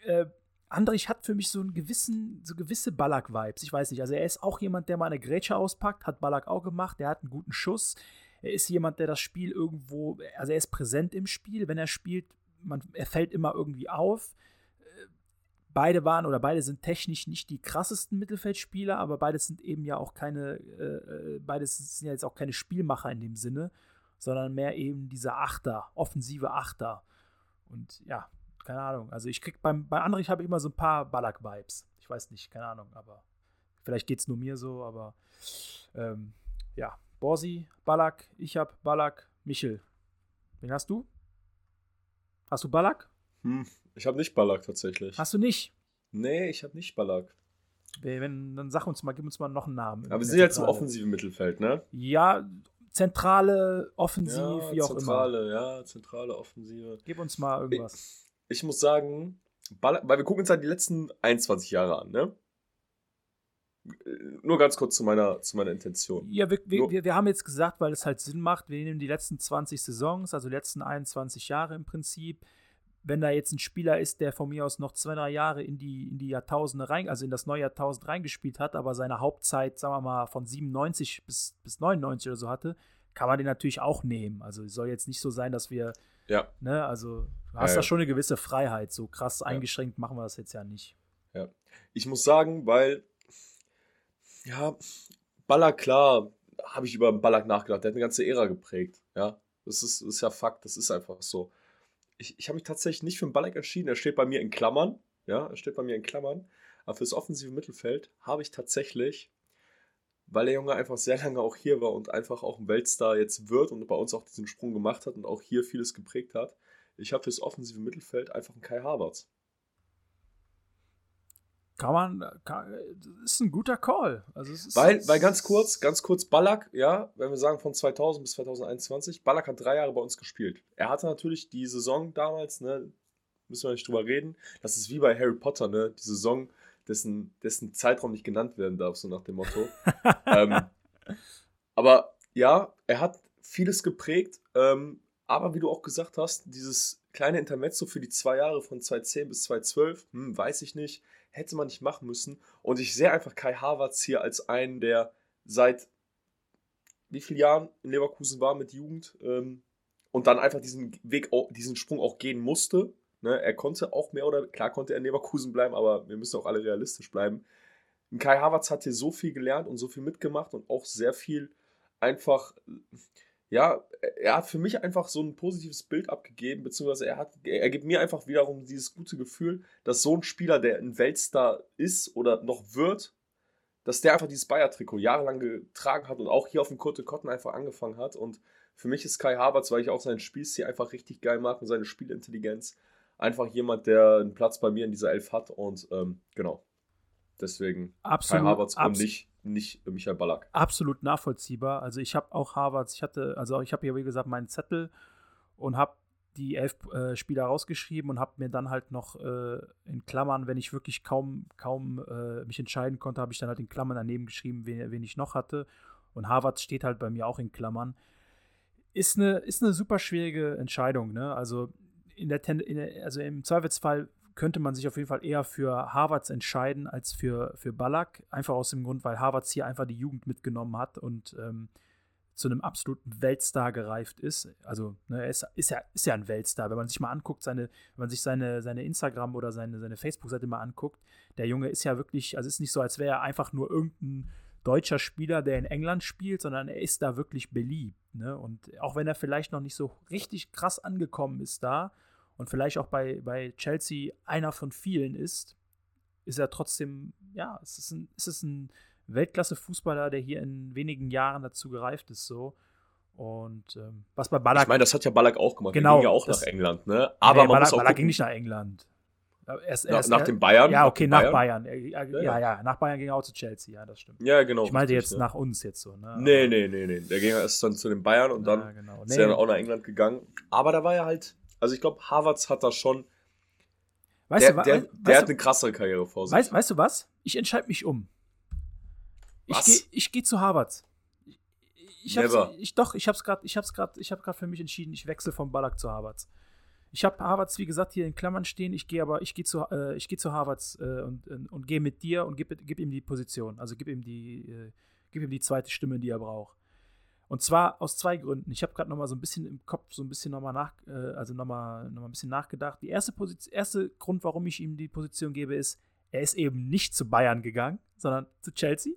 Speaker 1: äh, Andrich hat für mich so einen gewissen, so gewisse Ballack-Vibes. Ich weiß nicht. Also er ist auch jemand, der mal eine Grätsche auspackt, hat Ballack auch gemacht, der hat einen guten Schuss. Er ist jemand, der das Spiel irgendwo, also er ist präsent im Spiel, wenn er spielt, man, er fällt immer irgendwie auf. Beide waren oder beide sind technisch nicht die krassesten Mittelfeldspieler, aber beides sind eben ja auch keine, äh, beides sind ja jetzt auch keine Spielmacher in dem Sinne, sondern mehr eben diese Achter, offensive Achter. Und ja, keine Ahnung. Also ich krieg beim, bei Andrich habe ich immer so ein paar Ballack-Vibes. Ich weiß nicht, keine Ahnung, aber vielleicht geht es nur mir so, aber ähm, ja. Borsi, Ballack, ich habe Ballack, Michel. Wen hast du? Hast du Ballack?
Speaker 3: Hm, ich habe nicht Ballack tatsächlich.
Speaker 1: Hast du nicht?
Speaker 3: Nee, ich habe nicht Ballack.
Speaker 1: Wenn, dann sag uns mal, gib uns mal noch einen Namen.
Speaker 3: Aber wir sind jetzt im offensiven Mittelfeld, ne?
Speaker 1: Ja, zentrale, offensiv,
Speaker 3: ja,
Speaker 1: wie auch
Speaker 3: zentrale,
Speaker 1: immer.
Speaker 3: Ja, zentrale, offensive.
Speaker 1: Gib uns mal irgendwas
Speaker 3: ich muss sagen, weil wir gucken uns halt die letzten 21 Jahre an, ne? Nur ganz kurz zu meiner, zu meiner Intention.
Speaker 1: Ja, wir, wir, wir haben jetzt gesagt, weil es halt Sinn macht, wir nehmen die letzten 20 Saisons, also die letzten 21 Jahre im Prinzip. Wenn da jetzt ein Spieler ist, der von mir aus noch zwei, drei Jahre in die, in die Jahrtausende rein, also in das neue Jahrtausend reingespielt hat, aber seine Hauptzeit, sagen wir mal, von 97 bis, bis 99 oder so hatte, kann man den natürlich auch nehmen. Also es soll jetzt nicht so sein, dass wir,
Speaker 3: Ja.
Speaker 1: ne, also du hast
Speaker 3: Ja,
Speaker 1: da
Speaker 3: ja.
Speaker 1: schon eine gewisse Freiheit. So krass eingeschränkt machen wir das jetzt ja nicht.
Speaker 3: Ich muss sagen, weil, ja, Ballack, klar, habe ich über Ballack nachgedacht. Der hat eine ganze Ära geprägt. Ja, das ist, das ist ja Fakt, das ist einfach so. Ich, ich habe mich tatsächlich nicht für einen Ballack entschieden. Er steht bei mir in Klammern. Ja, er steht bei mir in Klammern. Aber fürs offensive Mittelfeld habe ich tatsächlich, weil der Junge einfach sehr lange auch hier war und einfach auch ein Weltstar jetzt wird und bei uns auch diesen Sprung gemacht hat und auch hier vieles geprägt hat. Ich habe fürs offensive Mittelfeld einfach einen Kai Havertz.
Speaker 1: Kann man, kann, das ist ein guter Call. Also ist,
Speaker 3: Weil, weil ganz kurz, ganz kurz, Ballack, ja, wenn wir sagen von 2000 bis 2021, Ballack hat drei Jahre bei uns gespielt. Er hatte natürlich die Saison damals, ne, müssen wir nicht drüber reden, das ist wie bei Harry Potter, ne, die Saison, dessen, dessen Zeitraum nicht genannt werden darf, so nach dem Motto. ähm, aber ja, er hat vieles geprägt, ähm, aber wie du auch gesagt hast, dieses kleine Intermezzo für die zwei Jahre von 2010 bis 2012, hm, weiß ich nicht, hätte man nicht machen müssen. Und ich sehe einfach Kai Havertz hier als einen, der seit wie vielen Jahren in Leverkusen war mit Jugend ähm, und dann einfach diesen Weg, diesen Sprung auch gehen musste. Ne? Er konnte auch mehr oder klar konnte er in Leverkusen bleiben, aber wir müssen auch alle realistisch bleiben. Kai Havertz hat hier so viel gelernt und so viel mitgemacht und auch sehr viel einfach, ja, er hat für mich einfach so ein positives Bild abgegeben, beziehungsweise er hat, er gibt mir einfach wiederum dieses gute Gefühl, dass so ein Spieler, der ein Weltstar ist oder noch wird, dass der einfach dieses Bayer-Trikot jahrelang getragen hat und auch hier auf dem Kurte Kotten einfach angefangen hat. Und für mich ist Kai Havertz, weil ich auch seinen Spielstil einfach richtig geil mag und seine Spielintelligenz, einfach jemand, der einen Platz bei mir in dieser Elf hat. Und ähm, genau, deswegen
Speaker 1: Absolut,
Speaker 3: Kai Havertz und nicht, nicht Michael Ballack.
Speaker 1: absolut nachvollziehbar. Also ich habe auch Harvards, ich hatte, also ich habe ja wie gesagt meinen Zettel und habe die elf äh, Spieler rausgeschrieben und habe mir dann halt noch äh, in Klammern, wenn ich wirklich kaum, kaum äh, mich entscheiden konnte, habe ich dann halt in Klammern daneben geschrieben, wen, wen ich noch hatte. Und Harvard steht halt bei mir auch in Klammern. Ist eine, ist eine super schwierige Entscheidung, ne? Also in der, Ten in der also im Zweifelsfall könnte man sich auf jeden Fall eher für Harvards entscheiden als für, für Ballack. Einfach aus dem Grund, weil Harvards hier einfach die Jugend mitgenommen hat und ähm, zu einem absoluten Weltstar gereift ist. Also, ne, er ist, ist, ja, ist ja ein Weltstar. Wenn man sich mal anguckt, seine, wenn man sich seine, seine Instagram- oder seine, seine Facebook-Seite mal anguckt, der Junge ist ja wirklich, also es ist nicht so, als wäre er einfach nur irgendein deutscher Spieler, der in England spielt, sondern er ist da wirklich beliebt. Ne? Und auch wenn er vielleicht noch nicht so richtig krass angekommen ist da und vielleicht auch bei, bei Chelsea einer von vielen ist, ist er trotzdem, ja, es ist ein, es ist ein Weltklasse-Fußballer, der hier in wenigen Jahren dazu gereift ist, so. Und ähm, was bei Ballack.
Speaker 3: Ich meine, das hat ja Ballack auch gemacht.
Speaker 1: Genau,
Speaker 3: Der ging ja auch nach England, ne? Aber
Speaker 1: nee,
Speaker 3: man
Speaker 1: Ballack,
Speaker 3: muss auch
Speaker 1: Ballack
Speaker 3: gucken,
Speaker 1: ging nicht nach England. Er ist, er
Speaker 3: nach,
Speaker 1: ist,
Speaker 3: nach dem Bayern.
Speaker 1: Ja, okay, nach Bayern. Er- er-
Speaker 3: Ja,
Speaker 1: Ja,
Speaker 3: ja.
Speaker 1: ja, nach Bayern ging er auch zu Chelsea, ja, das stimmt.
Speaker 3: Ja, genau.
Speaker 1: ich meinte
Speaker 3: richtig,
Speaker 1: jetzt
Speaker 3: ne?
Speaker 1: nach uns jetzt so, ne?
Speaker 3: Nee, nee, nee, nee. Der ging erst dann zu den Bayern und dann
Speaker 1: Ja, genau.
Speaker 3: ist
Speaker 1: Nee,
Speaker 3: er dann auch nach England gegangen. Aber da war er halt, also ich glaube, Havertz hat da schon,
Speaker 1: weißt
Speaker 3: der,
Speaker 1: du,
Speaker 3: der,
Speaker 1: weißt,
Speaker 3: der hat eine krassere Karriere vor sich.
Speaker 1: weißt, weißt du was? Ich entscheide mich um. Ich gehe ich geh zu Harvards. Ich, ich
Speaker 3: Never.
Speaker 1: ich, doch, ich hab's gerade, ich hab's gerade, ich habe gerade für mich entschieden, ich wechsle von Ballack zu Harvards. Ich habe Harvards, wie gesagt, hier in Klammern stehen. Ich gehe aber, ich gehe zu, äh, ich gehe zu Harvards äh, und, und, und gehe mit dir und gib, gib ihm die Position. Also gib ihm die, äh, gib ihm die zweite Stimme, die er braucht. Und zwar aus zwei Gründen. Ich habe gerade noch mal so ein bisschen im Kopf so ein bisschen noch mal nach, äh, also noch mal, noch mal ein bisschen nachgedacht. Die erste Position, erste Grund, warum ich ihm die Position gebe, ist, er ist eben nicht zu Bayern gegangen, sondern zu Chelsea.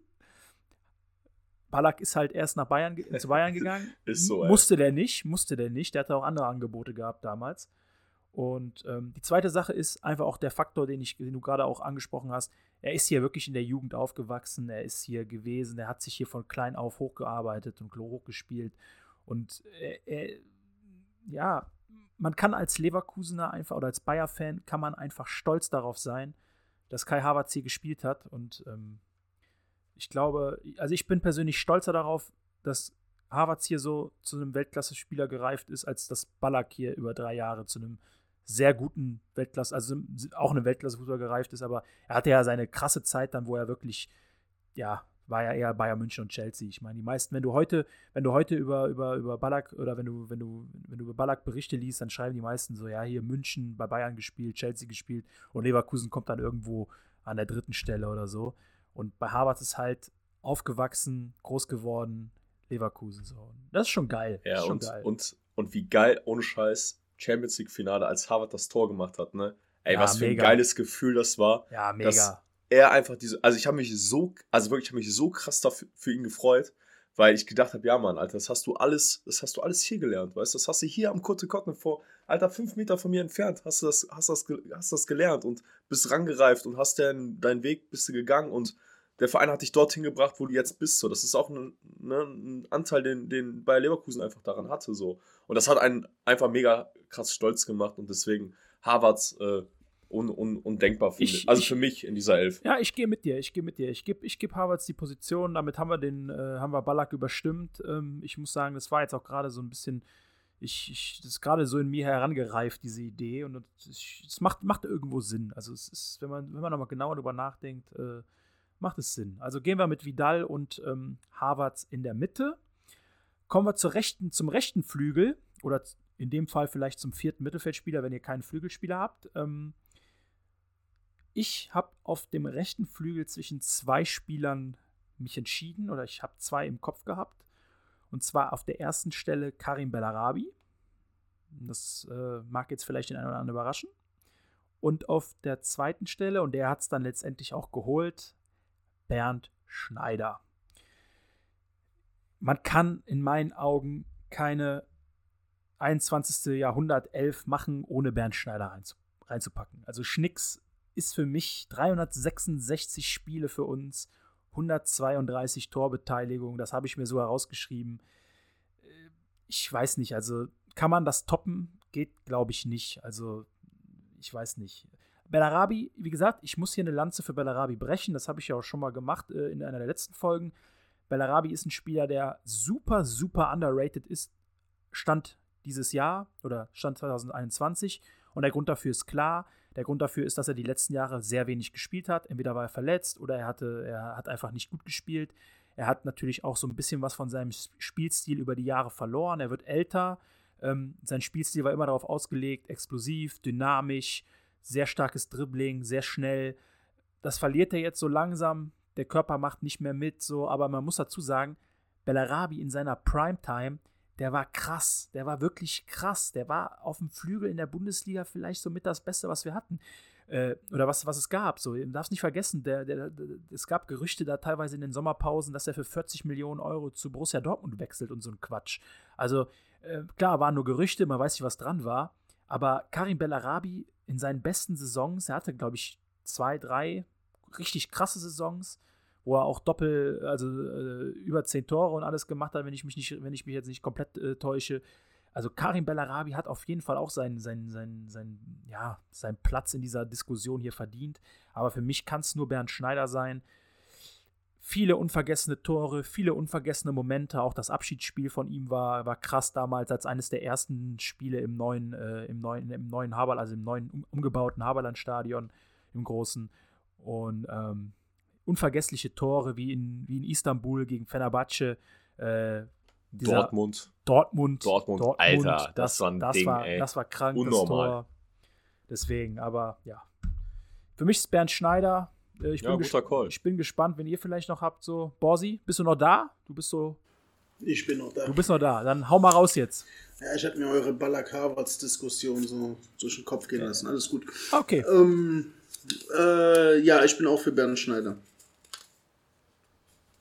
Speaker 1: Ballack ist halt erst nach Bayern, zu Bayern gegangen.
Speaker 3: Ist so, ey.
Speaker 1: Musste der nicht, musste der nicht. Der hatte auch andere Angebote gehabt damals. Und ähm, die zweite Sache ist einfach auch der Faktor, den, ich, den du gerade auch angesprochen hast. Er ist hier wirklich in der Jugend aufgewachsen, er ist hier gewesen, er hat sich hier von klein auf hochgearbeitet und hochgespielt. Und er, er, ja, man kann als Leverkusener einfach oder als Bayer-Fan kann man einfach stolz darauf sein, dass Kai Havertz hier gespielt hat. Und ähm, ich glaube, also ich bin persönlich stolzer darauf, dass Havertz hier so zu einem Weltklasse-Spieler gereift ist, als dass Ballack hier über drei Jahre zu einem sehr guten Weltklasse, also auch eine Weltklasse-Fußball gereift ist, aber er hatte ja seine krasse Zeit dann, wo er wirklich, ja, war ja eher Bayern München und Chelsea. Ich meine, die meisten, wenn du heute, wenn du heute über, über, über Ballack oder wenn du, wenn du, wenn du über Ballack Berichte liest, dann schreiben die meisten so, ja, hier München bei Bayern gespielt, Chelsea gespielt und Leverkusen kommt dann irgendwo an der dritten Stelle oder so. Und bei Harvard ist halt aufgewachsen, groß geworden, Leverkusen so. Das ist schon geil.
Speaker 3: Ja,
Speaker 1: ist schon
Speaker 3: und,
Speaker 1: geil.
Speaker 3: und, und wie geil, ohne Scheiß, Champions League-Finale, als Harvard das Tor gemacht hat, ne? Ey,
Speaker 1: Ja,
Speaker 3: was für
Speaker 1: mega.
Speaker 3: ein geiles Gefühl das war.
Speaker 1: ja, mega.
Speaker 3: dass er einfach diese, also ich habe mich so, also wirklich, ich habe mich so krass dafür, für ihn gefreut, weil ich gedacht habe, ja Mann, Alter, das hast du alles, das hast du alles hier gelernt, weißt du, das hast du hier am Kotte Kotten vor, Alter, fünf Meter von mir entfernt, hast du das, hast das, hast das gelernt und bist rangereift und hast deinen, deinen Weg, bist du gegangen und der Verein hat dich dorthin gebracht, wo du jetzt bist, so, das ist auch ein, ne, ein Anteil, den, den Bayer Leverkusen einfach daran hatte, so, und das hat einen einfach mega krass stolz gemacht und deswegen Harvards, äh, un, un, undenkbar, finde
Speaker 1: Ich-
Speaker 3: also
Speaker 1: ich-
Speaker 3: für mich in dieser Elf.
Speaker 1: Ja, ich gehe mit dir, ich gehe mit dir. Ich gebe ich geb Harvards die Position, damit haben wir den, äh, haben wir Ballack überstimmt. Ähm, ich muss sagen, das war jetzt auch gerade so ein bisschen, ich, ich, das ist gerade so in mir herangereift, diese Idee. Und es macht, macht irgendwo Sinn. Also es ist, wenn man, wenn man nochmal genauer drüber nachdenkt, äh, macht es Sinn. Also gehen wir mit Vidal und ähm, Harvards in der Mitte. Kommen wir zur rechten, zum rechten Flügel oder in dem Fall vielleicht zum vierten Mittelfeldspieler, wenn ihr keinen Flügelspieler habt. Ähm, ich habe auf dem rechten Flügel zwischen zwei Spielern mich entschieden oder ich habe zwei im Kopf gehabt. Und zwar auf der ersten Stelle Karim Bellarabi. Das äh, mag jetzt vielleicht den einen oder anderen überraschen. Und auf der zweiten Stelle, und der hat es dann letztendlich auch geholt, Bernd Schneider. Man kann in meinen Augen keine 21. Jahrhundert 11 machen, ohne Bernd Schneider reinzu reinzupacken. Also Schnicks ist für mich 366 Spiele für uns, 132 Torbeteiligung, das habe ich mir so herausgeschrieben. Äh, Ich weiß nicht, also kann man das toppen? Geht, glaube ich, nicht. Also, ich weiß nicht. Bellarabi, wie gesagt, ich muss hier eine Lanze für Bellarabi brechen. Das habe ich ja auch schon mal gemacht äh, in einer der letzten Folgen. Bellarabi ist ein Spieler, der super, super underrated ist. Stand dieses Jahr oder Stand 2021. Und der Grund dafür ist klar. Der Grund dafür ist, dass er die letzten Jahre sehr wenig gespielt hat. Entweder war er verletzt oder er, hatte, er hat einfach nicht gut gespielt. Er hat natürlich auch so ein bisschen was von seinem Spielstil über die Jahre verloren. Er wird älter. Ähm, sein Spielstil war immer darauf ausgelegt, explosiv, dynamisch, sehr starkes Dribbling, sehr schnell. Das verliert er jetzt so langsam. Der Körper macht nicht mehr mit, so. Aber man muss dazu sagen, Bellarabi in seiner Primetime, der war krass. Der war wirklich krass. Der war auf dem Flügel in der Bundesliga vielleicht so mit das Beste, was wir hatten. Äh, oder was, was es gab. So, du darfst nicht vergessen, der, der, der, es gab Gerüchte da teilweise in den Sommerpausen, dass er für 40 Millionen Euro zu Borussia Dortmund wechselt und so ein Quatsch. Also, äh, klar, waren nur Gerüchte, man weiß nicht, was dran war. Aber Karim Bellarabi in seinen besten Saisons, er hatte, glaube ich, zwei, drei richtig krasse Saisons, wo er auch doppel, also äh, über zehn Tore und alles gemacht hat, wenn ich mich nicht, wenn ich mich jetzt nicht komplett äh, täusche. Also Karim Bellarabi hat auf jeden Fall auch seinen, seinen, seinen, seinen, ja, seinen Platz in dieser Diskussion hier verdient. Aber für mich kann es nur Bernd Schneider sein. Viele unvergessene Tore, viele unvergessene Momente. Auch das Abschiedsspiel von ihm war, war krass damals als eines der ersten Spiele im neuen, äh, im neuen, im neuen Haberl, also im neuen um, umgebauten Haberland-Stadion, im großen. Und ähm, unvergessliche Tore wie in, wie in Istanbul gegen Fenerbahce. Äh, dieser
Speaker 3: Dortmund.
Speaker 1: Dortmund.
Speaker 3: Dortmund, Alter, das war ein
Speaker 1: das
Speaker 3: Ding,
Speaker 1: war,
Speaker 3: ey.
Speaker 1: Das war krank,
Speaker 3: Unnormal.
Speaker 1: das Tor. Deswegen, aber ja. Für mich ist Bernd Schneider. Äh, Ich
Speaker 3: Ja,
Speaker 1: bin,
Speaker 3: guter Call.
Speaker 1: ich bin gespannt, wenn ihr vielleicht noch habt. So, Borsi, bist du noch da? Du bist so,
Speaker 2: Ich bin noch da.
Speaker 1: du bist noch da. Dann hau mal raus jetzt.
Speaker 2: Ja, ich habe mir eure Ballack-Harvards-Diskussion so durch den Kopf gehen lassen. Alles gut.
Speaker 1: Okay.
Speaker 2: Ähm, äh, ja, ich bin auch für Bernd Schneider.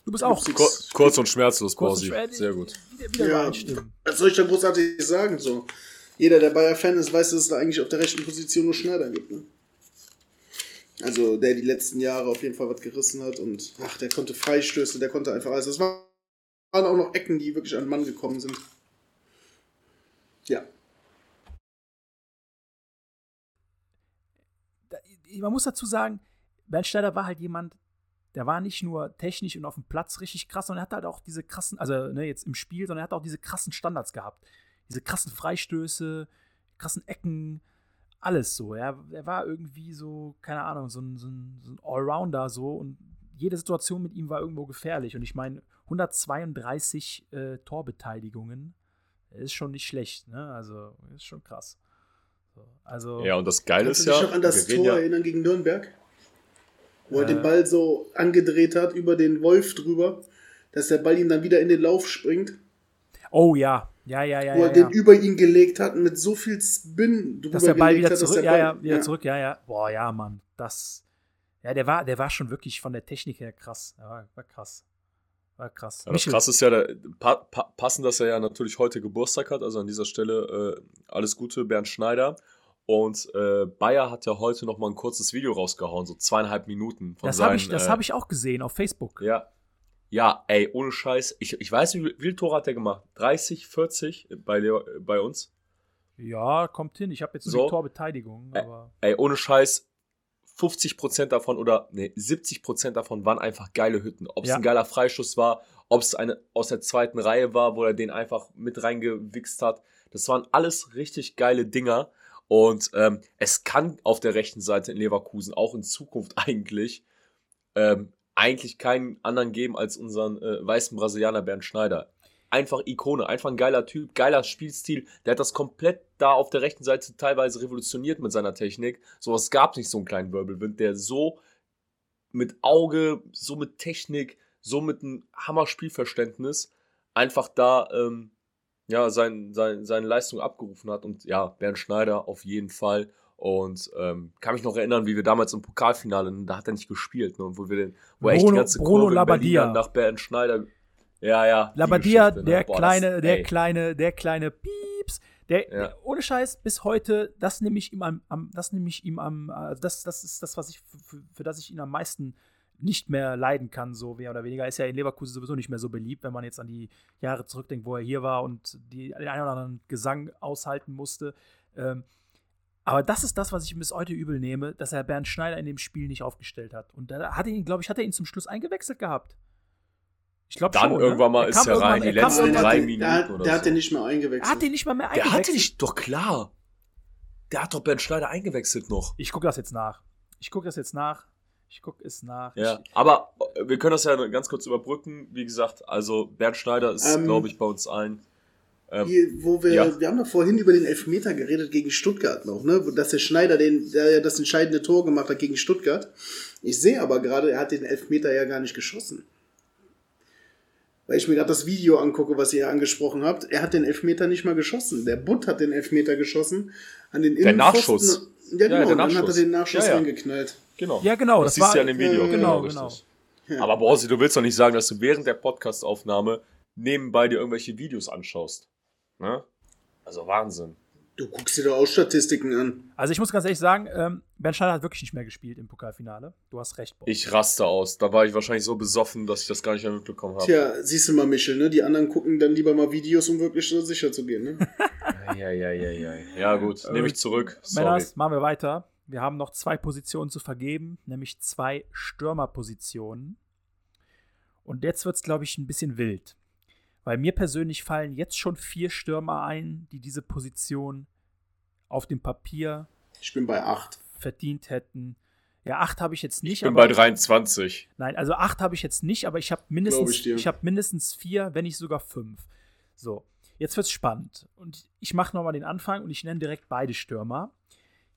Speaker 1: Du bist auch.
Speaker 2: Gibt's
Speaker 3: Kur kurz und schmerzlos,
Speaker 1: Kurz und
Speaker 3: Borsi. Sehr gut.
Speaker 1: Wieder, wieder
Speaker 2: Ja, was soll ich da großartig sagen? So, jeder, der Bayer-Fan ist, weiß, dass es da eigentlich auf der rechten Position nur Schneider gibt. Ne? Also, der die letzten Jahre auf jeden Fall was gerissen hat und ach, der konnte Freistöße, der konnte einfach alles. Das waren auch noch Ecken, die wirklich an den Mann gekommen sind. Ja.
Speaker 1: Da- Man muss dazu sagen, Bernd Schneider war halt jemand, der war nicht nur technisch und auf dem Platz richtig krass, sondern er hat halt auch diese krassen, also ne, jetzt im Spiel, sondern er hat auch diese krassen Standards gehabt. Diese krassen Freistöße, krassen Ecken, alles so. Er, er war irgendwie so, keine Ahnung, so ein, so ein, so ein Allrounder so und jede Situation mit ihm war irgendwo gefährlich. Und ich meine, 132 äh, Torbeteiligungen ist schon nicht schlecht, ne? Also, ist schon krass. So, also,
Speaker 3: Ja, und das Geile
Speaker 2: Kannst
Speaker 3: ist
Speaker 2: du dich
Speaker 3: ja,
Speaker 2: noch an das Tor
Speaker 3: ja,
Speaker 2: erinnern gegen Nürnberg? Wo er
Speaker 1: Äh.
Speaker 2: den Ball so angedreht hat, über den Wolf drüber, dass der Ball ihm dann wieder in den Lauf springt,
Speaker 1: oh ja, ja, ja, ja.
Speaker 2: wo er
Speaker 1: ja,
Speaker 2: den
Speaker 1: ja.
Speaker 2: über ihn gelegt hat und mit so viel Spin drüber
Speaker 1: Dass der Ball wieder
Speaker 2: hat, dass
Speaker 1: zurück, ja,
Speaker 2: Ball-
Speaker 1: ja, wieder zurück, ja, ja. Boah, ja, Mann, das, ja, der war, der war schon wirklich von der Technik her krass. Ja, war, war krass. War krass.
Speaker 3: Ja, das krasse ist ja, der, pa, pa, passend, dass er ja natürlich heute Geburtstag hat. Also an dieser Stelle äh, alles Gute, Bernd Schneider. Und äh, Bayer hat ja heute noch mal ein kurzes Video rausgehauen, so zweieinhalb Minuten. Von
Speaker 1: das habe ich, das
Speaker 3: äh,
Speaker 1: hab ich auch gesehen auf Facebook.
Speaker 3: Ja. Ja, ey, ohne Scheiß. Ich, ich weiß, wie wie viele Tore hat der gemacht? 30, 40 bei, Leo, bei uns?
Speaker 1: Ja, kommt hin. Ich habe jetzt nur
Speaker 3: So.
Speaker 1: die Torbeteiligung, aber
Speaker 3: Ey, ohne Scheiß. 50% davon oder nee, 70% davon waren einfach geile Hütten. Ob es
Speaker 1: Ja.
Speaker 3: ein geiler Freischuss war, ob es eine aus der zweiten Reihe war, wo er den einfach mit reingewichst hat. Das waren alles richtig geile Dinger. Und ähm, es kann auf der rechten Seite in Leverkusen auch in Zukunft eigentlich ähm, eigentlich keinen anderen geben als unseren äh, weißen Brasilianer Bernd Schneider. Einfach Ikone, einfach ein geiler Typ, geiler Spielstil. Der hat das komplett da auf der rechten Seite teilweise revolutioniert mit seiner Technik. Sowas gab es nicht, so einen kleinen Wirbelwind, der so mit Auge, so mit Technik, so mit einem Hammer-Spielverständnis einfach da ähm, ja, sein, sein, seine Leistung abgerufen hat. Und ja, Bernd Schneider auf jeden Fall. Und ähm, kann mich noch erinnern, wie wir damals im Pokalfinale, da hat er nicht gespielt, ne, und wo wir den, wo echt die
Speaker 1: Bruno-
Speaker 3: ganze
Speaker 1: Bruno
Speaker 3: Kurve nach Bernd Schneider. Ja, ja.
Speaker 1: Labadia,
Speaker 3: ne?
Speaker 1: der
Speaker 3: Boah, das-
Speaker 1: kleine, der
Speaker 3: ey.
Speaker 1: kleine, der kleine Pieps, der,
Speaker 3: Ja.
Speaker 1: der ohne Scheiß bis heute, das nehme ich ihm am, am das nehme ich ihm am, also das, das ist das, was ich für, für, für das ich ihn am meisten nicht mehr leiden kann, so mehr oder weniger. Ist ja in Leverkusen sowieso nicht mehr so beliebt, wenn man jetzt an die Jahre zurückdenkt, wo er hier war und die, den einen oder anderen Gesang aushalten musste. Ähm, aber das ist das, was ich ihm bis heute übel nehme, dass er Bernd Schneider in dem Spiel nicht aufgestellt hat. Und da hat er ihn, glaube ich, hat er ihn zum Schluss eingewechselt gehabt. Ich glaube
Speaker 3: Dann
Speaker 1: schon. ne?
Speaker 3: irgendwann mal
Speaker 1: Er
Speaker 3: ist er rein, die
Speaker 1: er kam
Speaker 3: letzten drei
Speaker 2: der,
Speaker 3: Minuten
Speaker 2: der,
Speaker 3: oder
Speaker 2: der hat
Speaker 3: so.
Speaker 2: den nicht mehr
Speaker 1: Er
Speaker 2: eingewechselt.
Speaker 1: hat den nicht mal mehr
Speaker 3: Der
Speaker 1: eingewechselt.
Speaker 3: hatte dich doch klar. Der hat doch Bernd Schneider eingewechselt noch.
Speaker 1: Ich gucke das jetzt nach. Ich gucke das jetzt nach. Ich gucke es nach.
Speaker 3: Ja,
Speaker 1: Ich,
Speaker 3: aber äh, wir können das ja ganz kurz überbrücken. Wie gesagt, also Bernd Schneider ist,
Speaker 2: Ähm,
Speaker 3: glaube ich, bei uns allen. Ähm,
Speaker 2: Hier, wo wir,
Speaker 3: Ja.
Speaker 2: wir haben doch vorhin über den Elfmeter geredet gegen Stuttgart noch, ne? Dass der Schneider den, der ja das entscheidende Tor gemacht hat gegen Stuttgart. Ich sehe aber gerade, er hat den Elfmeter ja gar nicht geschossen. Weil ich mir gerade das Video angucke, was ihr angesprochen habt. Er hat den Elfmeter nicht mal geschossen. Der Butt hat den Elfmeter geschossen. An den
Speaker 3: Der Nachschuss.
Speaker 2: Ja,
Speaker 3: Ja,
Speaker 2: genau.
Speaker 3: der
Speaker 2: dann hat er den Nachschuss
Speaker 3: Ja, ja.
Speaker 2: reingeknallt.
Speaker 3: genau.
Speaker 1: Ja, genau,
Speaker 3: Das,
Speaker 1: das
Speaker 3: siehst du ja in dem Video.
Speaker 2: äh,
Speaker 1: genau,
Speaker 3: richtig.
Speaker 2: Ja.
Speaker 3: Aber Borsi, du willst doch nicht sagen, dass du während der Podcastaufnahme nebenbei dir irgendwelche Videos anschaust. Ne? Also Wahnsinn.
Speaker 2: Du guckst dir doch auch Statistiken an.
Speaker 1: also ich muss ganz ehrlich sagen, ähm, Bernd Schneider hat wirklich nicht mehr gespielt im Pokalfinale. Du hast recht, Bob.
Speaker 3: Ich raste aus. Da war ich wahrscheinlich so besoffen, dass ich das gar nicht mehr mitbekommen habe.
Speaker 2: Tja, siehst du mal, Michel, ne? Die anderen gucken dann lieber mal Videos, um wirklich so sicher zu gehen, ne?
Speaker 3: Ja, ja, ja, ja. Ja, gut, nehme ich zurück. Sorry.
Speaker 1: Männers, machen wir weiter. Wir haben noch zwei Positionen zu vergeben, nämlich zwei Stürmerpositionen. Und jetzt wird es, glaube ich, ein bisschen wild. Weil mir persönlich fallen jetzt schon vier Stürmer ein, die diese Position auf dem Papier
Speaker 2: Ich bin bei 8.
Speaker 1: verdient hätten. Ja, acht habe ich jetzt nicht.
Speaker 3: Ich bin
Speaker 1: aber-
Speaker 3: bei 23.
Speaker 1: Nein, also acht habe ich jetzt nicht, aber ich habe mindestens,
Speaker 2: ich
Speaker 1: ich habe mindestens vier, wenn nicht sogar fünf. So, jetzt wird's spannend. Und ich mache nochmal den Anfang und ich nenne direkt beide Stürmer.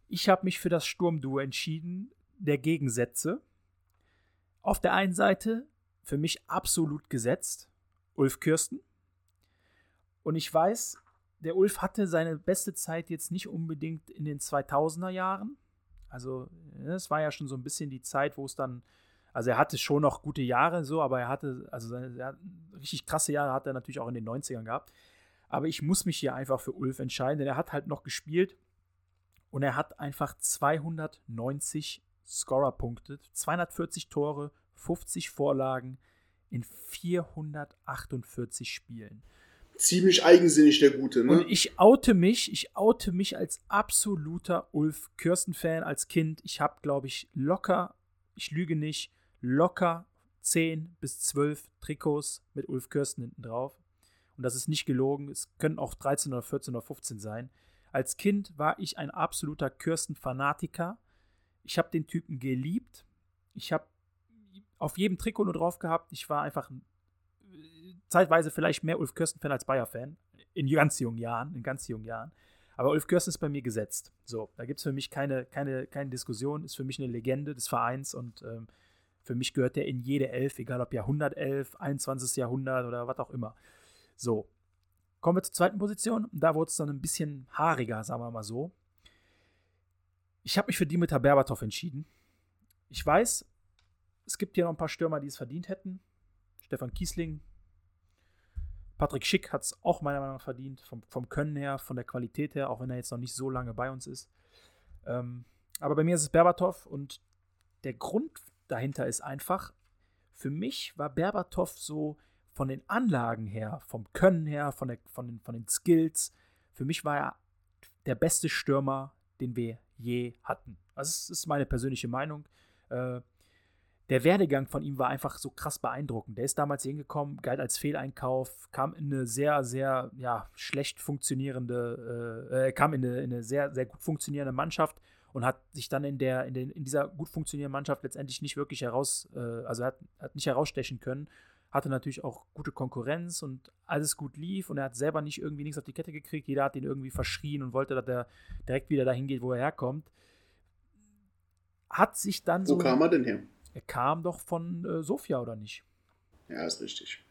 Speaker 1: Ich habe mich für das Sturmduo entschieden, der Gegensätze. Auf der einen Seite für mich absolut gesetzt, Ulf Kürsten. Und ich weiß, der Ulf hatte seine beste Zeit jetzt nicht unbedingt in den 2000er Jahren. Also, es war ja schon so ein bisschen die Zeit, wo es dann, also er hatte schon noch gute Jahre so, aber er hatte, also seine, richtig krasse Jahre hat er natürlich auch in den 90ern gehabt. Aber ich muss mich hier einfach für Ulf entscheiden, denn er hat halt noch gespielt und er hat einfach 290 Scorerpunkte, 240 Tore, 50 Vorlagen in 448 Spielen.
Speaker 2: Ziemlich eigensinnig, der Gute, ne?
Speaker 1: Und ich oute mich, ich oute mich als absoluter Ulf Kirsten-Fan als Kind. Ich habe, glaube ich, locker, ich lüge nicht, locker 10 bis 12 Trikots mit Ulf Kirsten hinten drauf. Und das ist nicht gelogen. Es können auch 13 oder 14 oder 15 sein. Als Kind war ich ein absoluter Kirsten-Fanatiker. Ich habe den Typen geliebt. Ich habe auf jedem Trikot nur drauf gehabt. Ich war einfach äh, zeitweise vielleicht mehr Ulf Kirsten-Fan als Bayer-Fan. In ganz jungen Jahren, in ganz jungen Jahren. Aber Ulf Kirsten ist bei mir gesetzt. So, da gibt es für mich keine, keine, keine Diskussion, ist für mich eine Legende des Vereins und ähm, für mich gehört der in jede Elf, egal ob Jahrhundertelf, 21. Jahrhundert oder was auch immer. So, kommen wir zur zweiten Position. Da wurde es dann ein bisschen haariger, sagen wir mal so. Ich habe mich für Dimitar Berbatov entschieden. Ich weiß, es gibt hier noch ein paar Stürmer, die es verdient hätten. Stefan Kiesling, Patrick Schick hat es auch meiner Meinung nach verdient, vom, vom Können her, von der Qualität her, auch wenn er jetzt noch nicht so lange bei uns ist. Ähm, aber bei mir ist es Berbatov und der Grund dahinter ist einfach, für mich war Berbatov so von den Anlagen her, vom Können her, von, der, von, den, von den Skills, für mich war er der beste Stürmer, den wir je hatten. Also das ist meine persönliche Meinung. Äh, der Werdegang von ihm war einfach so krass beeindruckend. Der ist damals hingekommen, galt als Fehleinkauf, kam in eine sehr, sehr ja, schlecht funktionierende, äh, äh, kam in eine, in eine, sehr, sehr gut funktionierende Mannschaft und hat sich dann in der, in, den, in dieser gut funktionierenden Mannschaft letztendlich nicht wirklich heraus, äh, also hat, hat nicht herausstechen können. Hatte natürlich auch gute Konkurrenz und alles gut lief und er hat selber nicht irgendwie nichts auf die Kette gekriegt. Jeder hat ihn irgendwie verschrien und wollte, dass er direkt wieder dahin geht, wo er herkommt. Hat sich dann so.
Speaker 2: Wo kam er denn her?
Speaker 1: Er kam doch von äh, Sofia, oder nicht?
Speaker 2: Ja, ist richtig.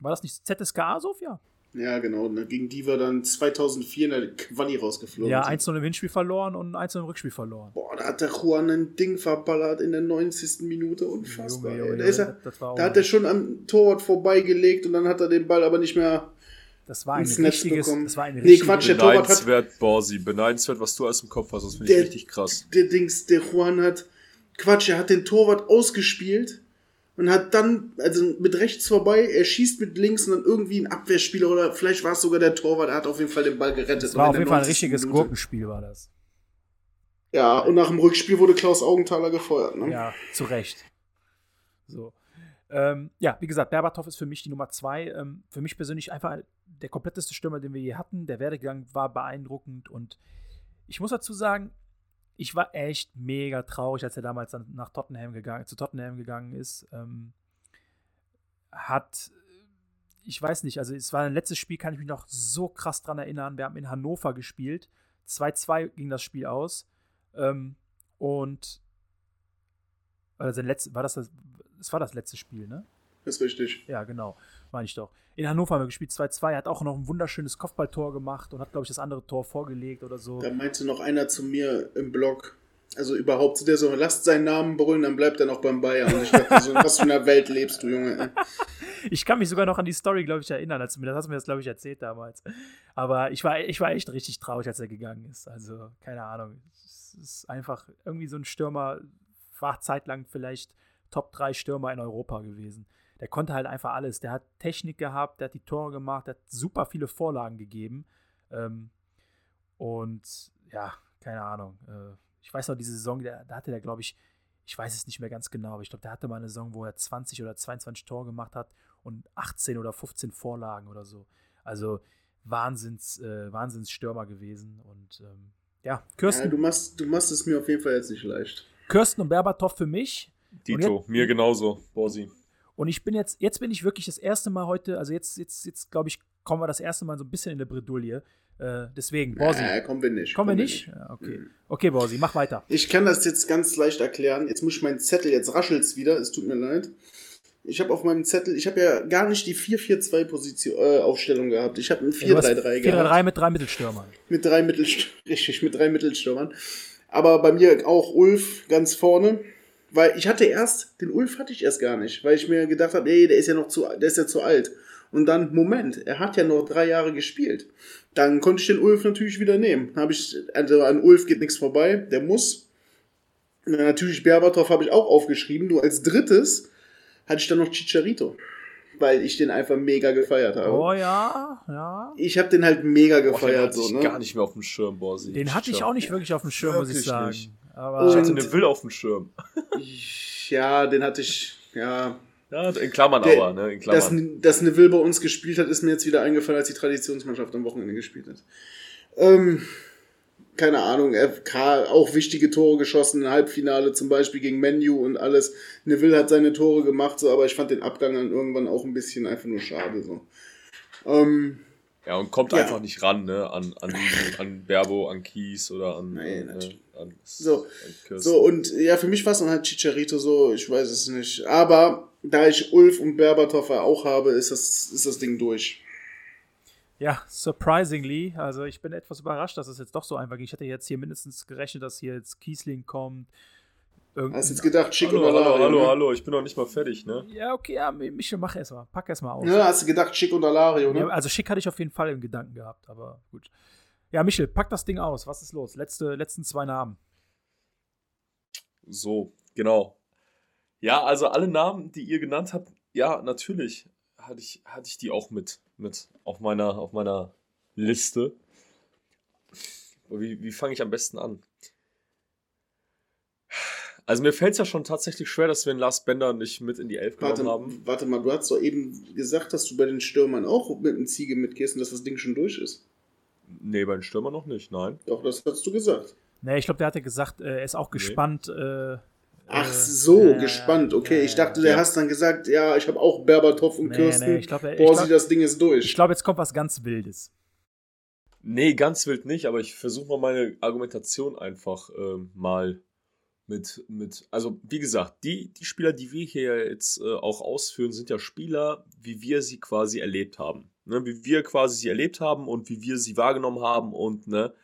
Speaker 1: War das nicht ZSKA Sofia?
Speaker 2: Ja, genau. Gegen die wir dann 2004 in der Quali rausgeflogen
Speaker 1: Ja,
Speaker 2: sind.
Speaker 1: 1-0 im Hinspiel verloren und 1-0 im Rückspiel verloren.
Speaker 2: Boah, da hat der Juan ein Ding verballert in der 90. Minute. Unfassbar.
Speaker 1: Junge. Junge,
Speaker 2: da ist er, da hat er schon am Torwart vorbeigelegt und dann hat er den Ball aber nicht mehr.
Speaker 1: Das war ein
Speaker 2: ins Netz
Speaker 1: richtiges,
Speaker 2: bekommen.
Speaker 1: das war ein
Speaker 2: Nee,
Speaker 1: richtiges,
Speaker 2: Quatsch, der Torwart hat-
Speaker 3: Beneidenswert, Borsi, beneidenswert, was du alles im Kopf hast. Das finde ich
Speaker 2: Der-
Speaker 3: richtig krass.
Speaker 2: Der Dings, der Juan hat. Quatsch, er hat den Torwart ausgespielt und hat dann, also mit rechts vorbei, er schießt mit links und dann irgendwie ein Abwehrspieler oder vielleicht war es sogar der Torwart, er hat auf jeden Fall den Ball gerettet.
Speaker 1: Das war auf jeden Fall ein
Speaker 2: 90.
Speaker 1: richtiges
Speaker 2: Minute-
Speaker 1: Gurkenspiel, war das.
Speaker 2: Ja, und nach dem Rückspiel wurde Klaus Augenthaler gefeuert. Ne?
Speaker 1: Ja, zu Recht. So. Ähm, ja, wie gesagt, Berbatov ist für mich die Nummer zwei. Ähm, für mich persönlich einfach der kompletteste Stürmer, den wir je hatten. Der Werdegang war beeindruckend und ich muss dazu sagen, ich war echt mega traurig, als er damals dann nach Tottenham gegangen, zu Tottenham gegangen ist. Ähm, hat, ich weiß nicht, also es war ein letztes Spiel, kann ich mich noch so krass dran erinnern. Wir haben in Hannover gespielt. 2-2 ging das Spiel aus. Ähm, und war das, ein letzt, war das, das, das war das letzte Spiel, ne?
Speaker 2: Ist richtig.
Speaker 1: Ja, genau, meine ich doch. In Hannover haben wir gespielt 2-2, hat auch noch ein wunderschönes Kopfballtor gemacht und hat, glaube ich, das andere Tor vorgelegt oder so.
Speaker 2: Da meinte noch einer zu mir im Blog, also überhaupt zu der so, lasst seinen Namen brüllen, dann bleibt er noch beim Bayern. Und ich dachte so, in was für einer Welt lebst du, Junge?
Speaker 1: Ich kann mich sogar noch an die Story, glaube ich, erinnern. Als du mir das hast du mir das, glaube ich, erzählt damals. Aber ich war, ich war echt richtig traurig, als er gegangen ist. Also, keine Ahnung. Es ist einfach irgendwie so ein Stürmer, war zeitlang vielleicht Top 3 Stürmer in Europa gewesen. Der konnte halt einfach alles. Der hat Technik gehabt, der hat die Tore gemacht, der hat super viele Vorlagen gegeben. Ähm, und ja, keine Ahnung. Äh, ich weiß noch, diese Saison, da, da hatte der, glaube ich, ich weiß es nicht mehr ganz genau, aber ich glaube, der hatte mal eine Saison, wo er 20 oder 22 Tore gemacht hat und 18 oder 15 Vorlagen oder so. Also Wahnsinns, äh, Wahnsinnsstürmer gewesen. Und ähm, ja,
Speaker 2: Ja,
Speaker 1: Kirsten,
Speaker 2: du, machst, du machst es mir auf jeden Fall jetzt nicht leicht.
Speaker 1: Kirsten und Berbatov für mich.
Speaker 3: Dito, mir genauso, Borsi.
Speaker 1: Und ich bin jetzt, jetzt bin ich wirklich das erste Mal heute, also jetzt, jetzt, jetzt glaube ich, kommen wir das erste Mal so ein bisschen in eine Bredouille. Äh, deswegen, Borsi.
Speaker 2: Äh, kommen wir nicht.
Speaker 1: kommen wir nicht? Ja, okay. Okay, Borsi, mach weiter.
Speaker 2: Ich kann das jetzt ganz leicht erklären. Jetzt muss ich meinen Zettel, jetzt raschelt's wieder, es tut mir leid. Ich habe auf meinem Zettel, ich habe ja gar nicht die 4-4-2 Position äh, Aufstellung gehabt. Ich habe ein 4-3-3 gehabt.
Speaker 1: 4-3-3 mit drei Mittelstürmern.
Speaker 2: Mit drei Mittelstürmern. Richtig, mit drei Mittelstürmern. Aber bei mir auch Ulf ganz vorne. Weil ich hatte erst, den Ulf hatte ich erst gar nicht, weil ich mir gedacht habe, ey, der ist ja noch zu, der ist ja zu alt. Und dann, Moment, er hat ja noch drei Jahre gespielt. Dann konnte ich den Ulf natürlich wieder nehmen. Habe ich, also an Ulf geht nichts vorbei, der muss. Natürlich Berbatov habe ich auch aufgeschrieben. Nur als drittes hatte ich dann noch Chicharito. Weil ich den einfach mega gefeiert habe.
Speaker 1: Oh ja, ja.
Speaker 2: Ich habe den halt mega
Speaker 3: Boah, den
Speaker 2: gefeiert,
Speaker 3: hatte
Speaker 2: so,
Speaker 3: ich
Speaker 2: ne?
Speaker 3: gar nicht mehr auf dem Schirm, Borsi.
Speaker 1: Den hatte ich auch nicht wirklich auf dem Schirm, muss ich
Speaker 3: Wirklich
Speaker 1: sagen.
Speaker 3: nicht.
Speaker 1: Aber
Speaker 3: Ich hatte eine Will auf dem Schirm.
Speaker 2: Ja, den hatte ich, ja.
Speaker 3: Ja, in Klammern
Speaker 2: Der-
Speaker 3: aber, ne? In
Speaker 2: Dass,
Speaker 3: Klammern.
Speaker 2: dass Neville bei uns gespielt hat, ist mir jetzt wieder eingefallen, als die Traditionsmannschaft am Wochenende gespielt hat. Ähm, keine Ahnung, FK auch wichtige Tore geschossen, im Halbfinale zum Beispiel gegen Menu und alles. Neville hat seine Tore gemacht, so, aber ich fand den Abgang dann irgendwann auch ein bisschen einfach nur schade. So. Ähm,
Speaker 3: Ja, und kommt
Speaker 2: Ja.
Speaker 3: einfach nicht ran, ne? An, an, an Berbo, an Kies oder an.
Speaker 2: Nee,
Speaker 3: an,
Speaker 2: natürlich.
Speaker 3: äh, an,
Speaker 2: So,
Speaker 3: an.
Speaker 2: So, und ja, für mich war es dann halt Chicharito so, ich weiß es nicht. Aber da ich Ulf und Berbatov auch habe, ist das, ist das Ding durch.
Speaker 1: Ja, surprisingly. Also ich bin etwas überrascht, dass es jetzt doch so einfach ging. Ich hätte jetzt hier mindestens gerechnet, dass hier jetzt Kiesling kommt. Irgendein-
Speaker 2: Hast jetzt gedacht, Schick
Speaker 3: hallo,
Speaker 2: und
Speaker 3: hallo,
Speaker 2: Alario?
Speaker 3: hallo,
Speaker 2: ne?
Speaker 3: hallo, ich bin noch nicht mal fertig, ne?
Speaker 1: Ja, okay, ja, Michel, mach erst mal. Pack erst mal aus.
Speaker 2: Ja, hast du gedacht, Schick und Alario, ne?
Speaker 1: Ja, also schick hatte ich auf jeden Fall im Gedanken gehabt, aber gut. Ja, Michel, pack das Ding aus. Was ist los? Letzte, letzten zwei Namen.
Speaker 3: So, genau. Ja, also alle Namen, die ihr genannt habt, ja, natürlich hatte ich, hatte ich die auch mit, mit auf, meiner, auf meiner Liste. Wie, wie fange ich am besten an? Also mir fällt es ja schon tatsächlich schwer, dass wir den Lars Bender nicht mit in die Elf
Speaker 2: Warte,
Speaker 3: genommen haben.
Speaker 2: warte mal, du hast doch eben gesagt, dass du bei den Stürmern auch mit dem Ziege mitgehst und dass das Ding schon durch ist.
Speaker 3: Nee, bei den Stürmern noch nicht, nein.
Speaker 2: Doch, das hast du gesagt.
Speaker 1: Nee, ich glaube, der hatte gesagt, äh, er ist auch gespannt. Äh,
Speaker 2: Ach
Speaker 1: äh,
Speaker 2: so,
Speaker 1: ja,
Speaker 2: gespannt. Okay,
Speaker 1: ja,
Speaker 2: ich dachte,
Speaker 1: ja.
Speaker 2: du hast dann gesagt, ja, ich habe auch Berbatov und
Speaker 1: Nee,
Speaker 2: Kirsten.
Speaker 1: nee, ich glaub, er- ich
Speaker 2: Borsi,
Speaker 1: glaub-
Speaker 2: das Ding ist durch.
Speaker 1: Ich glaube, jetzt kommt was ganz Wildes.
Speaker 3: Nee, ganz wild nicht, aber ich versuche mal meine Argumentation einfach ähm, mal mit, mit, also wie gesagt, die, die Spieler, die wir hier jetzt äh, auch ausführen, sind ja Spieler, wie wir sie quasi erlebt haben. Ne? Wie wir quasi sie erlebt haben und wie wir sie wahrgenommen haben und, ne,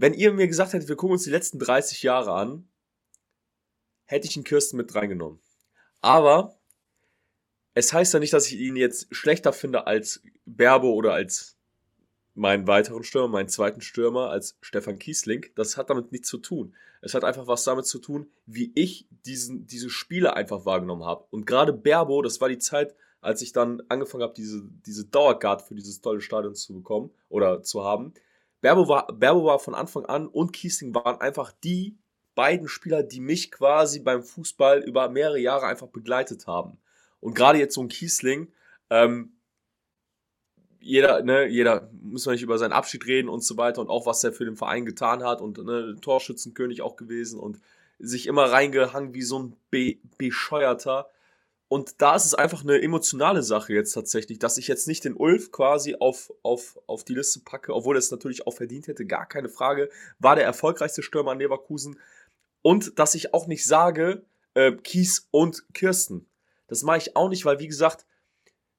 Speaker 3: wenn ihr mir gesagt hättet, wir gucken uns die letzten 30 Jahre an, hätte ich einen Kirsten mit reingenommen. Aber es heißt ja nicht, dass ich ihn jetzt schlechter finde als Berbo oder als meinen weiteren Stürmer, meinen zweiten Stürmer als Stefan Kiesling. Das hat damit nichts zu tun. Es hat einfach was damit zu tun, wie ich diesen, diese Spiele einfach wahrgenommen habe. Und gerade Berbo, das war die Zeit, als ich dann angefangen habe, diese, diese Dauercard für dieses tolle Stadion zu bekommen oder zu haben. Berbo war, Berbo war von Anfang an und Kiesling waren einfach die beiden Spieler, die mich quasi beim Fußball über mehrere Jahre einfach begleitet haben. Und gerade jetzt so ein Kiesling, ähm, jeder, ne, jeder, muss man nicht über seinen Abschied reden und so weiter und auch was er für den Verein getan hat und ne, Torschützenkönig auch gewesen und sich immer reingehangen wie so ein Be Bescheuerter. Und da ist es einfach eine emotionale Sache jetzt tatsächlich, dass ich jetzt nicht den Ulf quasi auf, auf, auf die Liste packe, obwohl er es natürlich auch verdient hätte, gar keine Frage, war der erfolgreichste Stürmer an Leverkusen. Und dass ich auch nicht sage, äh, Kies und Kirsten. Das mache ich auch nicht, weil wie gesagt,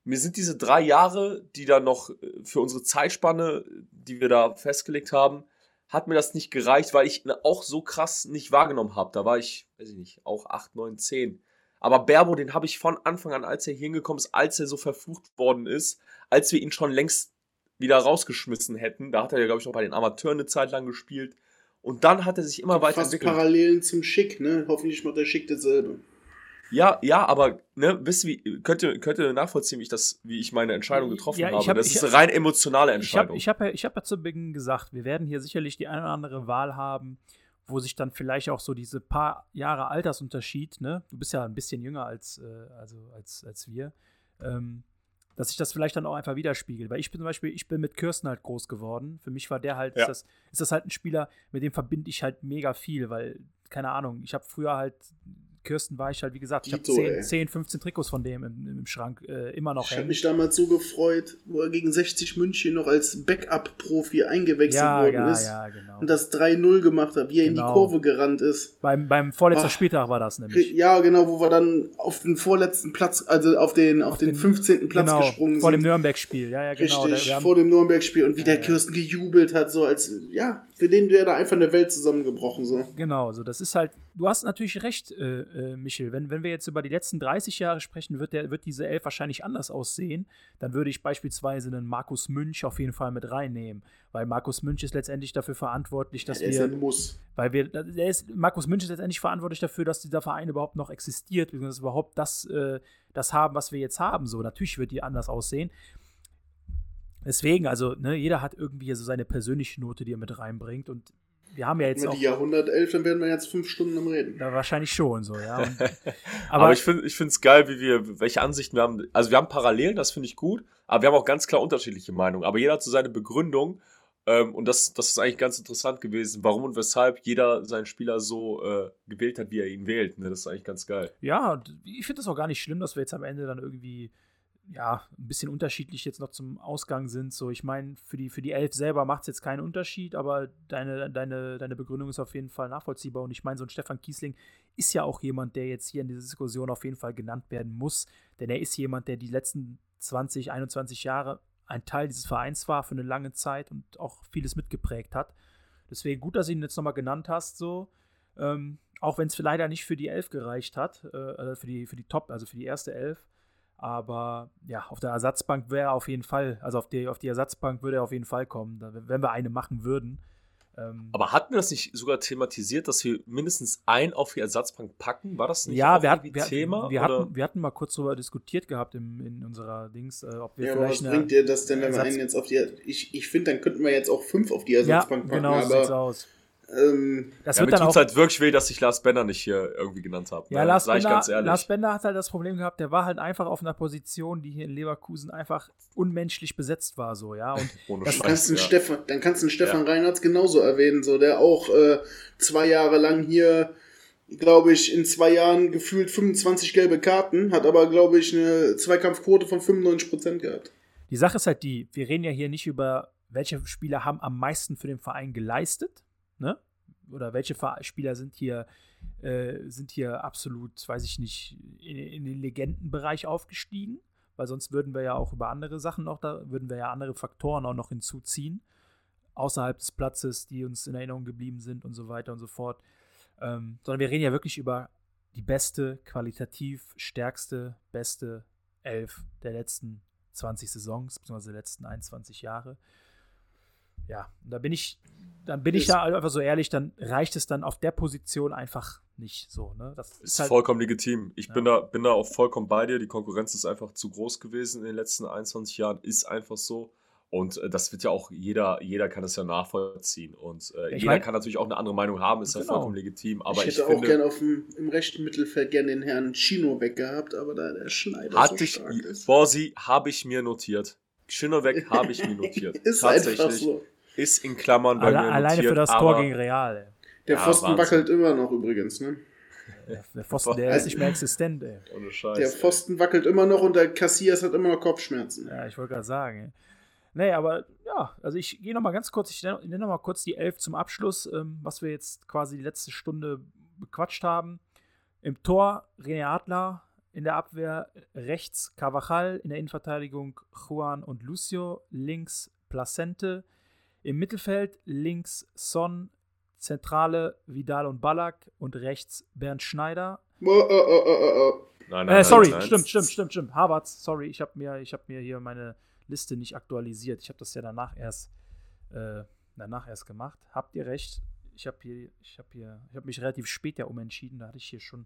Speaker 3: mir sind diese drei Jahre, die da noch äh, für unsere Zeitspanne, die wir da festgelegt haben, hat mir das nicht gereicht, weil ich ihn auch so krass nicht wahrgenommen habe. Da war ich, weiß ich nicht, auch 8, 9, 10. Aber Berbo, den habe ich von Anfang an, als er hier hingekommen ist, als er so verflucht worden ist, als wir ihn schon längst wieder rausgeschmissen hätten. Da hat er ja, glaube ich, noch bei den Amateuren eine Zeit lang gespielt. Und dann hat er sich immer
Speaker 2: Fast
Speaker 3: weiterentwickelt.
Speaker 2: Parallelen zum Schick, ne? Hoffentlich macht der Schick dasselbe.
Speaker 3: Ja, ja, aber ne, wisst ihr, wie, könnt ihr, könnt ihr nachvollziehen, wie ich das, wie ich meine Entscheidung getroffen
Speaker 1: Ja,
Speaker 3: habe?
Speaker 1: hab-
Speaker 3: das
Speaker 1: ich
Speaker 3: ist eine rein emotionale
Speaker 1: Ich habe
Speaker 3: Entscheidung.
Speaker 1: ich hab, ja- ich hab ja zu Beginn gesagt, wir werden hier sicherlich die eine oder andere Wahl haben, wo sich dann vielleicht auch so diese paar Jahre Altersunterschied, ne? Du bist ja ein bisschen jünger als, äh, also als, als wir, ähm, dass sich das vielleicht dann auch einfach widerspiegelt. Weil ich bin zum Beispiel, ich bin mit Kirsten halt groß geworden. Für mich war der halt,
Speaker 3: Ja.
Speaker 1: ist, das, ist das halt ein Spieler, mit dem verbinde ich halt mega viel, weil, keine Ahnung, ich habe früher halt, Kirsten war ich halt, wie gesagt, ich habe
Speaker 2: Dito,
Speaker 1: 10,
Speaker 2: ey.
Speaker 1: 10, 15 Trikots von dem im, im Schrank äh, immer noch
Speaker 2: Ich habe mich damals so gefreut, wo er gegen 60 München noch als Backup-Profi eingewechselt
Speaker 1: Ja,
Speaker 2: worden
Speaker 1: ja,
Speaker 2: ist.
Speaker 1: ja, genau.
Speaker 2: Und das 3-0 gemacht hat, wie er in die
Speaker 1: Genau.
Speaker 2: Kurve gerannt ist.
Speaker 1: Beim, beim vorletzten. Spieltag war das nämlich.
Speaker 2: Ja, genau, wo wir dann auf den vorletzten Platz, also auf den, auf den,
Speaker 1: den-
Speaker 2: 15. Platz
Speaker 1: genau,
Speaker 2: gesprungen
Speaker 1: vor dem
Speaker 2: sind.
Speaker 1: Nürnberg-Spiel. Ja, ja, genau.
Speaker 2: Richtig,
Speaker 1: Da-
Speaker 2: vor dem Nürnberg-Spiel und wie der. Kirsten gejubelt hat, so als, ja, für den wäre da einfach eine Welt zusammengebrochen, so.
Speaker 1: Genau, so das ist halt, du hast natürlich recht, äh, äh, Michel, wenn, wenn wir jetzt über die letzten 30 Jahre sprechen, wird, der, wird diese Elf wahrscheinlich anders aussehen. Dann würde ich beispielsweise einen Markus Münch auf jeden Fall mit reinnehmen, weil Markus Münch ist letztendlich dafür verantwortlich, dass
Speaker 2: ist
Speaker 1: wir,
Speaker 2: ein Muss.
Speaker 1: weil wir, der ist, Markus Münch ist letztendlich verantwortlich dafür, dass dieser Verein überhaupt noch existiert, beziehungsweise überhaupt das, äh, das haben, was wir jetzt haben. So, natürlich wird die anders aussehen. Deswegen, also, ne, jeder hat irgendwie so seine persönliche Note, die er mit reinbringt. Und wir haben ja jetzt
Speaker 2: Wenn
Speaker 1: auch.
Speaker 2: die Jahrhundertelf, dann werden wir jetzt fünf Stunden am Reden.
Speaker 1: Da wahrscheinlich schon so, ja. Und,
Speaker 3: aber,
Speaker 1: aber,
Speaker 3: ich finde es geil, wie wir, welche Ansichten wir haben. Also wir haben Parallelen, das finde ich gut, aber wir haben auch ganz klar unterschiedliche Meinungen. Aber jeder hat so seine Begründung, Ähm, und das, das ist eigentlich ganz interessant gewesen, warum und weshalb jeder seinen Spieler so äh, gewählt hat, wie er ihn wählt. Ne? Das ist eigentlich ganz geil.
Speaker 1: Ja, und ich finde es auch gar nicht schlimm, dass wir jetzt am Ende dann irgendwie ja, ein bisschen unterschiedlich jetzt noch zum Ausgang sind. So, ich meine, für die, für die Elf selber macht es jetzt keinen Unterschied, aber deine, deine, deine Begründung ist auf jeden Fall nachvollziehbar. Und ich meine, so ein Stefan Kiesling ist ja auch jemand, der jetzt hier in dieser Diskussion auf jeden Fall genannt werden muss. Denn er ist jemand, der die letzten 20, 21 Jahre ein Teil dieses Vereins war für eine lange Zeit und auch vieles mitgeprägt hat. Deswegen gut, dass du ihn jetzt nochmal genannt hast, so. Ähm, auch wenn es leider nicht für die Elf gereicht hat, äh, für, die, für die Top, also für die erste Elf. Aber ja, auf der Ersatzbank wäre er auf jeden Fall, also auf die, auf die Ersatzbank würde er auf jeden Fall kommen, wenn wir eine machen würden.
Speaker 3: Ähm, Aber hatten wir das nicht sogar thematisiert, dass wir mindestens einen auf die Ersatzbank packen? War das nicht
Speaker 1: ja, wir hatten, wir, Thema? Wir hatten, wir hatten mal kurz darüber diskutiert gehabt im, in unserer Dings, äh, ob wir
Speaker 2: ja,
Speaker 1: vielleicht.
Speaker 2: Aber was bringt dir das denn, wenn wir einen jetzt auf die. Ich, ich finde, dann könnten wir jetzt auch fünf auf die Ersatzbank
Speaker 1: ja, genau, packen. Genau, so sieht's aus.
Speaker 3: Ähm, das ja, wird mir dann auch halt wirklich weh, dass ich Lars Bender nicht hier irgendwie genannt habe.
Speaker 1: Ja, ne? Lars, Bender, Lars Bender hat halt das Problem gehabt, der war halt einfach auf einer Position, die hier in Leverkusen einfach unmenschlich besetzt war, so, ja. Und
Speaker 2: Ohne das kannst ja. Stefan, dann kannst du einen Stefan ja. Reinhardt genauso erwähnen, so, der auch äh, zwei Jahre lang hier, glaube ich, in zwei Jahren gefühlt 25 gelbe Karten, hat aber, glaube ich, eine Zweikampfquote von 95% gehabt.
Speaker 1: Die Sache ist halt die, wir reden ja hier nicht über, welche Spieler haben am meisten für den Verein geleistet, ne? Oder welche Spieler sind hier, äh, sind hier absolut, weiß ich nicht, in, in, den Legendenbereich aufgestiegen? Weil sonst würden wir ja auch über andere Sachen noch, da würden wir ja andere Faktoren auch noch hinzuziehen, außerhalb des Platzes, die uns in Erinnerung geblieben sind und so weiter und so fort. Ähm, sondern wir reden ja wirklich über die beste, qualitativ stärkste, beste Elf der letzten 20 Saisons, beziehungsweise der letzten 21 Jahre. Ja, da bin ich dann bin ich da einfach so ehrlich, dann reicht es dann auf der Position einfach nicht so. Ne?
Speaker 3: Das ist, ist halt, vollkommen legitim. Ich ja. bin, da, bin da auch vollkommen bei dir. Die Konkurrenz ist einfach zu groß gewesen in den letzten 21 Jahren. Ist einfach so. Und äh, das wird ja auch jeder, jeder kann es ja nachvollziehen. Und äh, jeder mein, kann natürlich auch eine andere Meinung haben, ist genau. ja vollkommen legitim. Aber
Speaker 2: ich hätte
Speaker 3: ich
Speaker 2: auch gerne auf dem, im rechten Mittelfeld gerne den Herrn Chino weggehabt, aber da der Schneider
Speaker 3: Hatte so stark ich, ist. Borsi habe ich mir notiert. Chino weg habe ich mir notiert. ist Tatsächlich. einfach so. Ist in Klammern
Speaker 1: bei Alle, mir Alleine notiert, für das Tor gegen Real. Ey.
Speaker 2: Der ja, Pfosten Wahnsinn. wackelt immer noch übrigens, ne?
Speaker 1: Der Pfosten, der ist nicht mehr existent, ey.
Speaker 2: Ohne Scheiß, der Pfosten ey. wackelt immer noch und der Cassias hat immer noch Kopfschmerzen.
Speaker 1: Ja, ich wollte gerade sagen. Nee, aber ja, also ich gehe noch mal ganz kurz, ich nenne noch mal kurz die Elf zum Abschluss, ähm, was wir jetzt quasi die letzte Stunde bequatscht haben. Im Tor René Adler, in der Abwehr rechts Carvajal, in der Innenverteidigung Juan und Lucio, links Placente, im Mittelfeld links Son, Zentrale Vidal und Ballack und rechts Bernd Schneider. Oh, oh, oh, oh, oh. Nein, nein, äh, sorry, nein, stimmt, stimmt, stimmt, stimmt. Harvard, sorry, ich habe mir, hab mir hier meine Liste nicht aktualisiert. Ich habe das ja danach erst, äh, danach erst gemacht. Habt ihr recht? Ich habe hier, ich habe hier, ich habe mich relativ spät ja umentschieden. Da hatte ich hier schon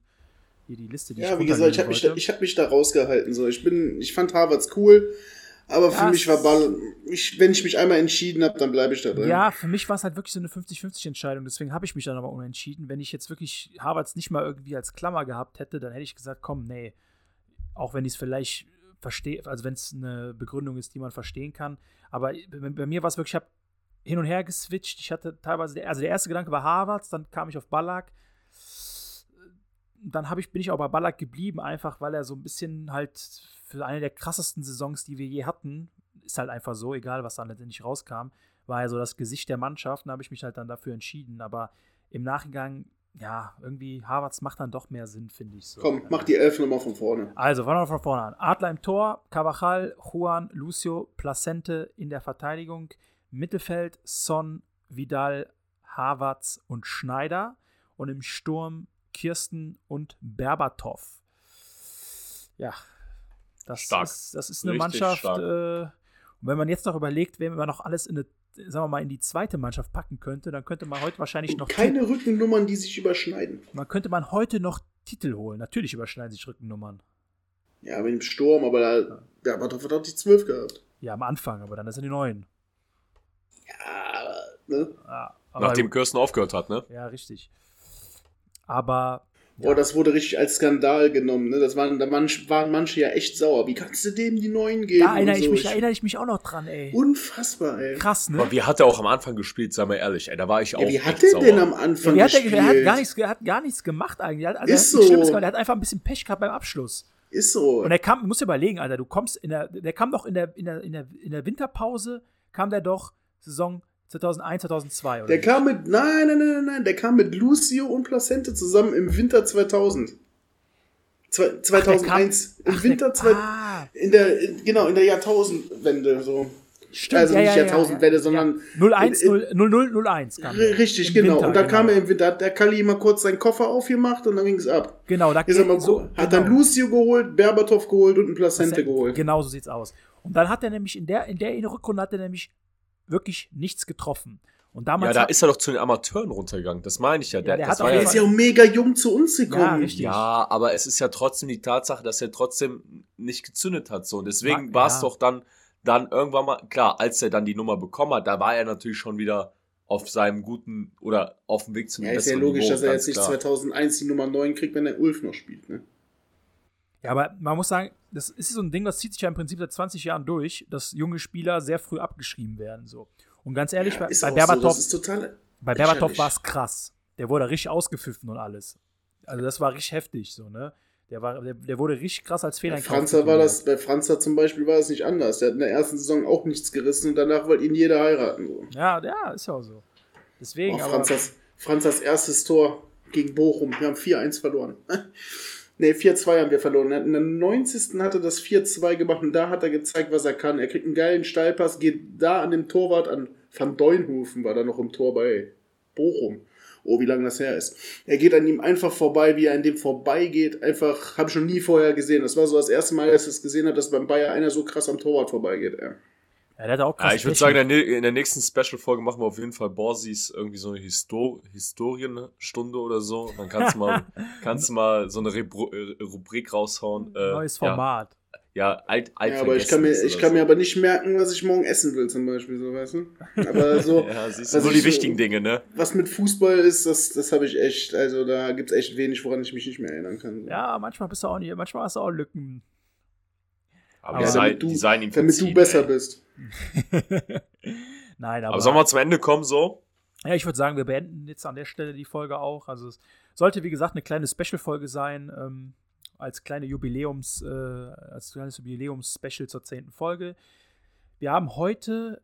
Speaker 1: hier die Liste, die
Speaker 2: ja, ich wie gesagt, ich habe mich, da, hab mich da rausgehalten. So, ich bin, ich fand Harvards cool. Aber für mich war Ball, ich, wenn ich mich einmal entschieden habe, dann bleibe ich da drin.
Speaker 1: Ja, für mich war es halt wirklich so eine 50-50-Entscheidung. Deswegen habe ich mich dann aber unentschieden. Wenn ich jetzt wirklich Harvards nicht mal irgendwie als Klammer gehabt hätte, dann hätte ich gesagt, komm, nee. Auch wenn ich es vielleicht verstehe, also wenn es eine Begründung ist, die man verstehen kann. Aber bei mir war es wirklich, ich habe hin und her geswitcht. Ich hatte teilweise, also der erste Gedanke war Harvards, dann kam ich auf Ballack. Dann ich, bin ich auch bei Ballack geblieben, einfach weil er so ein bisschen halt für eine der krassesten Saisons, die wir je hatten, ist halt einfach so, egal was dann letztendlich rauskam, war er so das Gesicht der Mannschaft. Und da habe ich mich halt dann dafür entschieden. Aber im Nachgang, ja, irgendwie, Harvards macht dann doch mehr Sinn, finde ich so.
Speaker 2: Komm, mach die Elf nochmal von vorne.
Speaker 1: Also, fangen wir von vorne an. Adler im Tor, Cavachal, Juan, Lucio, Placente in der Verteidigung, Mittelfeld, Son, Vidal, Harvards und Schneider. Und im Sturm Kirsten und Berbatov. Ja, das stark. ist, das ist eine Richtig Mannschaft. Äh, und wenn man jetzt noch überlegt, wen man noch alles in eine, sagen wir mal, in die zweite Mannschaft packen könnte, dann könnte man heute wahrscheinlich und noch.
Speaker 2: Keine Titel Rückennummern, die sich überschneiden.
Speaker 1: Man könnte man heute noch Titel holen. Natürlich überschneiden sich Rückennummern.
Speaker 2: Ja, mit dem Sturm, aber da, der hat doch verdammt die zwölf gehabt.
Speaker 1: Ja, am Anfang, aber dann ist er die neun.
Speaker 2: Ja, ne?
Speaker 3: Ja, Nachdem Kirsten aufgehört hat, ne?
Speaker 1: Ja, richtig. Aber
Speaker 2: Oh, das wurde richtig als Skandal genommen. Ne? Das waren, da waren, waren manche ja echt sauer. Wie kannst du dem die neuen geben?
Speaker 1: Da erinnere
Speaker 2: und
Speaker 1: ich
Speaker 2: so?
Speaker 1: mich, erinnere ich mich auch noch dran, ey.
Speaker 2: Unfassbar, ey.
Speaker 1: Krass, ne?
Speaker 3: Aber wie hat er auch am Anfang gespielt, sei mal ehrlich, ey, da war ich auch
Speaker 2: Ja, wie hat
Speaker 3: sauer.
Speaker 2: denn am
Speaker 1: Ja,
Speaker 2: Anfang
Speaker 1: der,
Speaker 2: gespielt?
Speaker 1: er hat gar nichts, er hat gar nichts gemacht eigentlich. Er hat, also
Speaker 2: Ist
Speaker 1: er
Speaker 2: so.
Speaker 1: Gemacht. Er hat einfach ein bisschen Pech gehabt beim Abschluss.
Speaker 2: Ist so.
Speaker 1: Und er kam, du musst dir überlegen, Alter, du kommst in der, der kam doch in der, in der, in der, in der Winterpause, kam der doch Saison 2001, 2002. Oder
Speaker 2: Der
Speaker 1: wie?
Speaker 2: kam mit, nein, nein, nein, nein, nein, der kam mit Lucio und Placente zusammen im Winter 2000. Zwei,
Speaker 1: der
Speaker 2: 2001,
Speaker 1: kam-
Speaker 2: im
Speaker 1: ach,
Speaker 2: Winter,
Speaker 1: der-
Speaker 2: zwei,
Speaker 1: ah.
Speaker 2: in der, in, genau, in der Jahrtausendwende, so.
Speaker 1: Stimmt,
Speaker 2: also
Speaker 1: ja,
Speaker 2: nicht
Speaker 1: ja, ja,
Speaker 2: Jahrtausendwende,
Speaker 1: ja.
Speaker 2: sondern
Speaker 1: 01,
Speaker 2: in-
Speaker 1: 0, 0, 0, 01 kam der.
Speaker 2: Richtig, genau.
Speaker 1: Winter,
Speaker 2: und da kam er
Speaker 1: genau.
Speaker 2: im Winter, hat der Kalli mal kurz seinen Koffer aufgemacht und dann ging es ab.
Speaker 1: Genau, da
Speaker 2: Ist er mal
Speaker 1: so,
Speaker 2: hat dann
Speaker 1: genau.
Speaker 2: Lucio geholt, Berbatov geholt und einen Placente geholt.
Speaker 1: Genau so sieht's aus. Und dann hat er nämlich in der, in der Rückrunde hat er nämlich wirklich nichts getroffen. Und
Speaker 3: Ja,
Speaker 1: damals
Speaker 3: da
Speaker 1: hat,
Speaker 3: ist er doch zu den Amateuren runtergegangen. Das meine ich ja. Der,
Speaker 1: der
Speaker 3: das
Speaker 1: hat
Speaker 3: war ja,
Speaker 2: ist ja auch mega jung zu uns gekommen.
Speaker 1: Ja, richtig.
Speaker 3: ja, aber es ist ja trotzdem die Tatsache, dass er trotzdem nicht gezündet hat. So. Und deswegen
Speaker 1: War-
Speaker 3: es
Speaker 1: ja.
Speaker 3: doch dann, dann irgendwann mal, klar, als er dann die Nummer bekommen hat, da war er natürlich schon wieder auf seinem guten oder auf dem Weg zum
Speaker 2: Ja, ist ja
Speaker 3: besseren
Speaker 2: logisch,
Speaker 3: Niveau,
Speaker 2: dass er jetzt nicht
Speaker 3: klar.
Speaker 2: 2001 die Nummer 9 kriegt, wenn der Ulf noch spielt. Ne?
Speaker 1: Ja, aber man muss sagen, das ist so ein Ding, das zieht sich ja im Prinzip seit 20 Jahren durch, dass junge Spieler sehr früh abgeschrieben werden. So. Und ganz ehrlich,
Speaker 2: Ja,
Speaker 1: bei, bei
Speaker 2: so,
Speaker 1: Berbatov,
Speaker 2: total
Speaker 1: bei Berbatov war es krass. Der wurde richtig ausgepfiffen und alles. Also das war richtig heftig, so, ne? Der, war, der, der wurde richtig krass als Fehler
Speaker 2: Bei Franzer war
Speaker 1: genommen.
Speaker 2: das, bei Franzer zum Beispiel war das nicht anders. Der hat in der ersten Saison auch nichts gerissen und danach wollte ihn jeder heiraten. So.
Speaker 1: Ja, ja, ist ja auch so. Deswegen,
Speaker 2: Oh,
Speaker 1: aber.
Speaker 2: Franzers, Franzers erstes Tor gegen Bochum. Wir haben 4-1 verloren. Ne, 4-2 haben wir verloren. In der 90. hat er das 4-2 gemacht und da hat er gezeigt, was er kann. Er kriegt einen geilen Steilpass, geht da an dem Torwart an Van Deunhofen, war da noch im Tor bei Bochum. Oh, wie lange das her ist. Er geht an ihm einfach vorbei, wie er an dem vorbeigeht. Einfach, habe ich schon nie vorher gesehen. Das war so das erste Mal, dass ich es gesehen habe, dass beim Bayer einer so krass am Torwart vorbeigeht. Ey.
Speaker 1: Ja, der hat auch krass
Speaker 3: Ja, ich würde sagen, in der, nächsten Special-Folge machen wir auf jeden Fall Borsis irgendwie so eine Histo Historienstunde oder so. Dann kannst du mal, kannst du mal so eine Rebru äh, Rubrik raushauen. Äh,
Speaker 1: neues Format.
Speaker 3: Ja, ja alt, alt
Speaker 2: Ja, aber ich kann, mir, ich kann mir
Speaker 3: so.
Speaker 2: aber nicht merken, was ich morgen essen will, zum Beispiel, so, weißt du? Aber so,
Speaker 3: Ja, siehst du, nur
Speaker 2: ich
Speaker 3: die
Speaker 2: so-
Speaker 3: wichtigen Dinge, ne?
Speaker 2: was mit Fußball ist, das, das habe ich echt, also da gibt es echt wenig, woran ich mich nicht mehr erinnern kann.
Speaker 1: Ja, manchmal bist du auch nicht, manchmal hast du auch Lücken.
Speaker 3: Aber,
Speaker 1: Aber
Speaker 3: sei,
Speaker 2: damit du,
Speaker 3: ihm
Speaker 2: damit du besser
Speaker 3: ey.
Speaker 2: bist.
Speaker 1: Nein, aber,
Speaker 3: Aber sollen wir zum Ende kommen, so?
Speaker 1: ja, ich würde sagen, wir beenden jetzt an der Stelle die Folge auch. Also es sollte, wie gesagt, eine kleine Special-Folge sein, ähm, als kleine Jubiläums, äh, als kleines Jubiläums-Special zur 10. Folge. Wir haben heute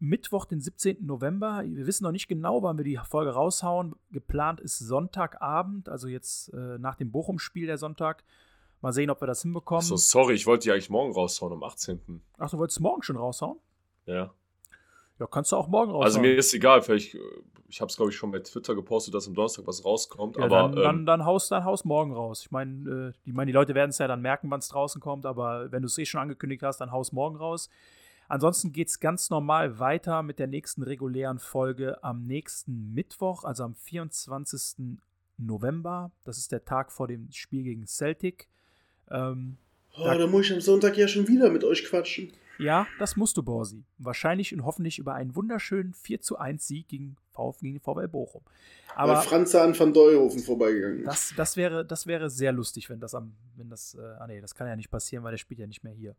Speaker 1: Mittwoch, den 17. November. Wir wissen noch nicht genau, wann wir die Folge raushauen. Geplant ist Sonntagabend, also jetzt äh, nach dem Bochum-Spiel der Sonntag. Mal sehen, ob wir das hinbekommen.
Speaker 3: So, sorry, ich wollte die eigentlich morgen raushauen, am 18.
Speaker 1: Ach, du wolltest morgen schon raushauen?
Speaker 3: Ja.
Speaker 1: Ja, kannst du auch morgen raushauen.
Speaker 3: Also mir ist egal, vielleicht, äh, ich habe es glaube ich schon bei Twitter gepostet, dass am Donnerstag was rauskommt,
Speaker 1: Ja,
Speaker 3: aber
Speaker 1: dann, dann,
Speaker 3: ähm,
Speaker 1: dann, haust, dann haust morgen raus. Ich meine, äh, die, meine, die Leute werden es ja dann merken, wann es draußen kommt, aber wenn du es eh schon angekündigt hast, dann haust morgen raus. Ansonsten geht es ganz normal weiter mit der nächsten regulären Folge am nächsten Mittwoch, also am 24. November. Das ist der Tag vor dem Spiel gegen Celtic. Ähm,
Speaker 2: Oh, da muss ich am Sonntag ja schon wieder mit euch quatschen.
Speaker 1: ja, das musst du, Borsi. Wahrscheinlich und hoffentlich über einen wunderschönen 4 zu 1 Sieg gegen, VfB, gegen VfL Bochum.
Speaker 2: Aber
Speaker 1: Aber
Speaker 2: Franz an Van Deuhofen vorbeigegangen.
Speaker 1: Das, das, wäre, das wäre sehr lustig, wenn das am, wenn das, äh, ah nee, das kann ja nicht passieren, weil der spielt ja nicht mehr hier.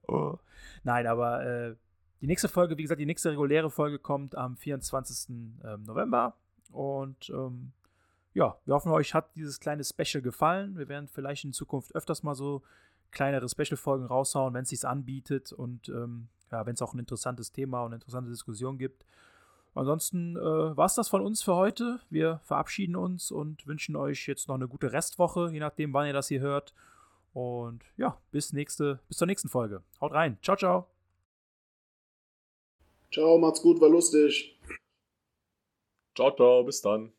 Speaker 1: Nein, aber äh, die nächste Folge, wie gesagt, die nächste reguläre Folge kommt am 24. ähm, November. Und ähm, ja, wir hoffen, euch hat dieses kleine Special gefallen. Wir werden vielleicht in Zukunft öfters mal so kleinere Special-Folgen raushauen, wenn es sich anbietet und ähm, ja, wenn es auch ein interessantes Thema und eine interessante Diskussion gibt. Ansonsten äh, war es das von uns für heute. Wir verabschieden uns und wünschen euch jetzt noch eine gute Restwoche, je nachdem, wann ihr das hier hört. Und ja, bis, nächste, bis zur nächsten Folge. Haut rein. Ciao, ciao.
Speaker 2: Ciao, macht's gut, war lustig.
Speaker 3: ciao, ciao, bis dann.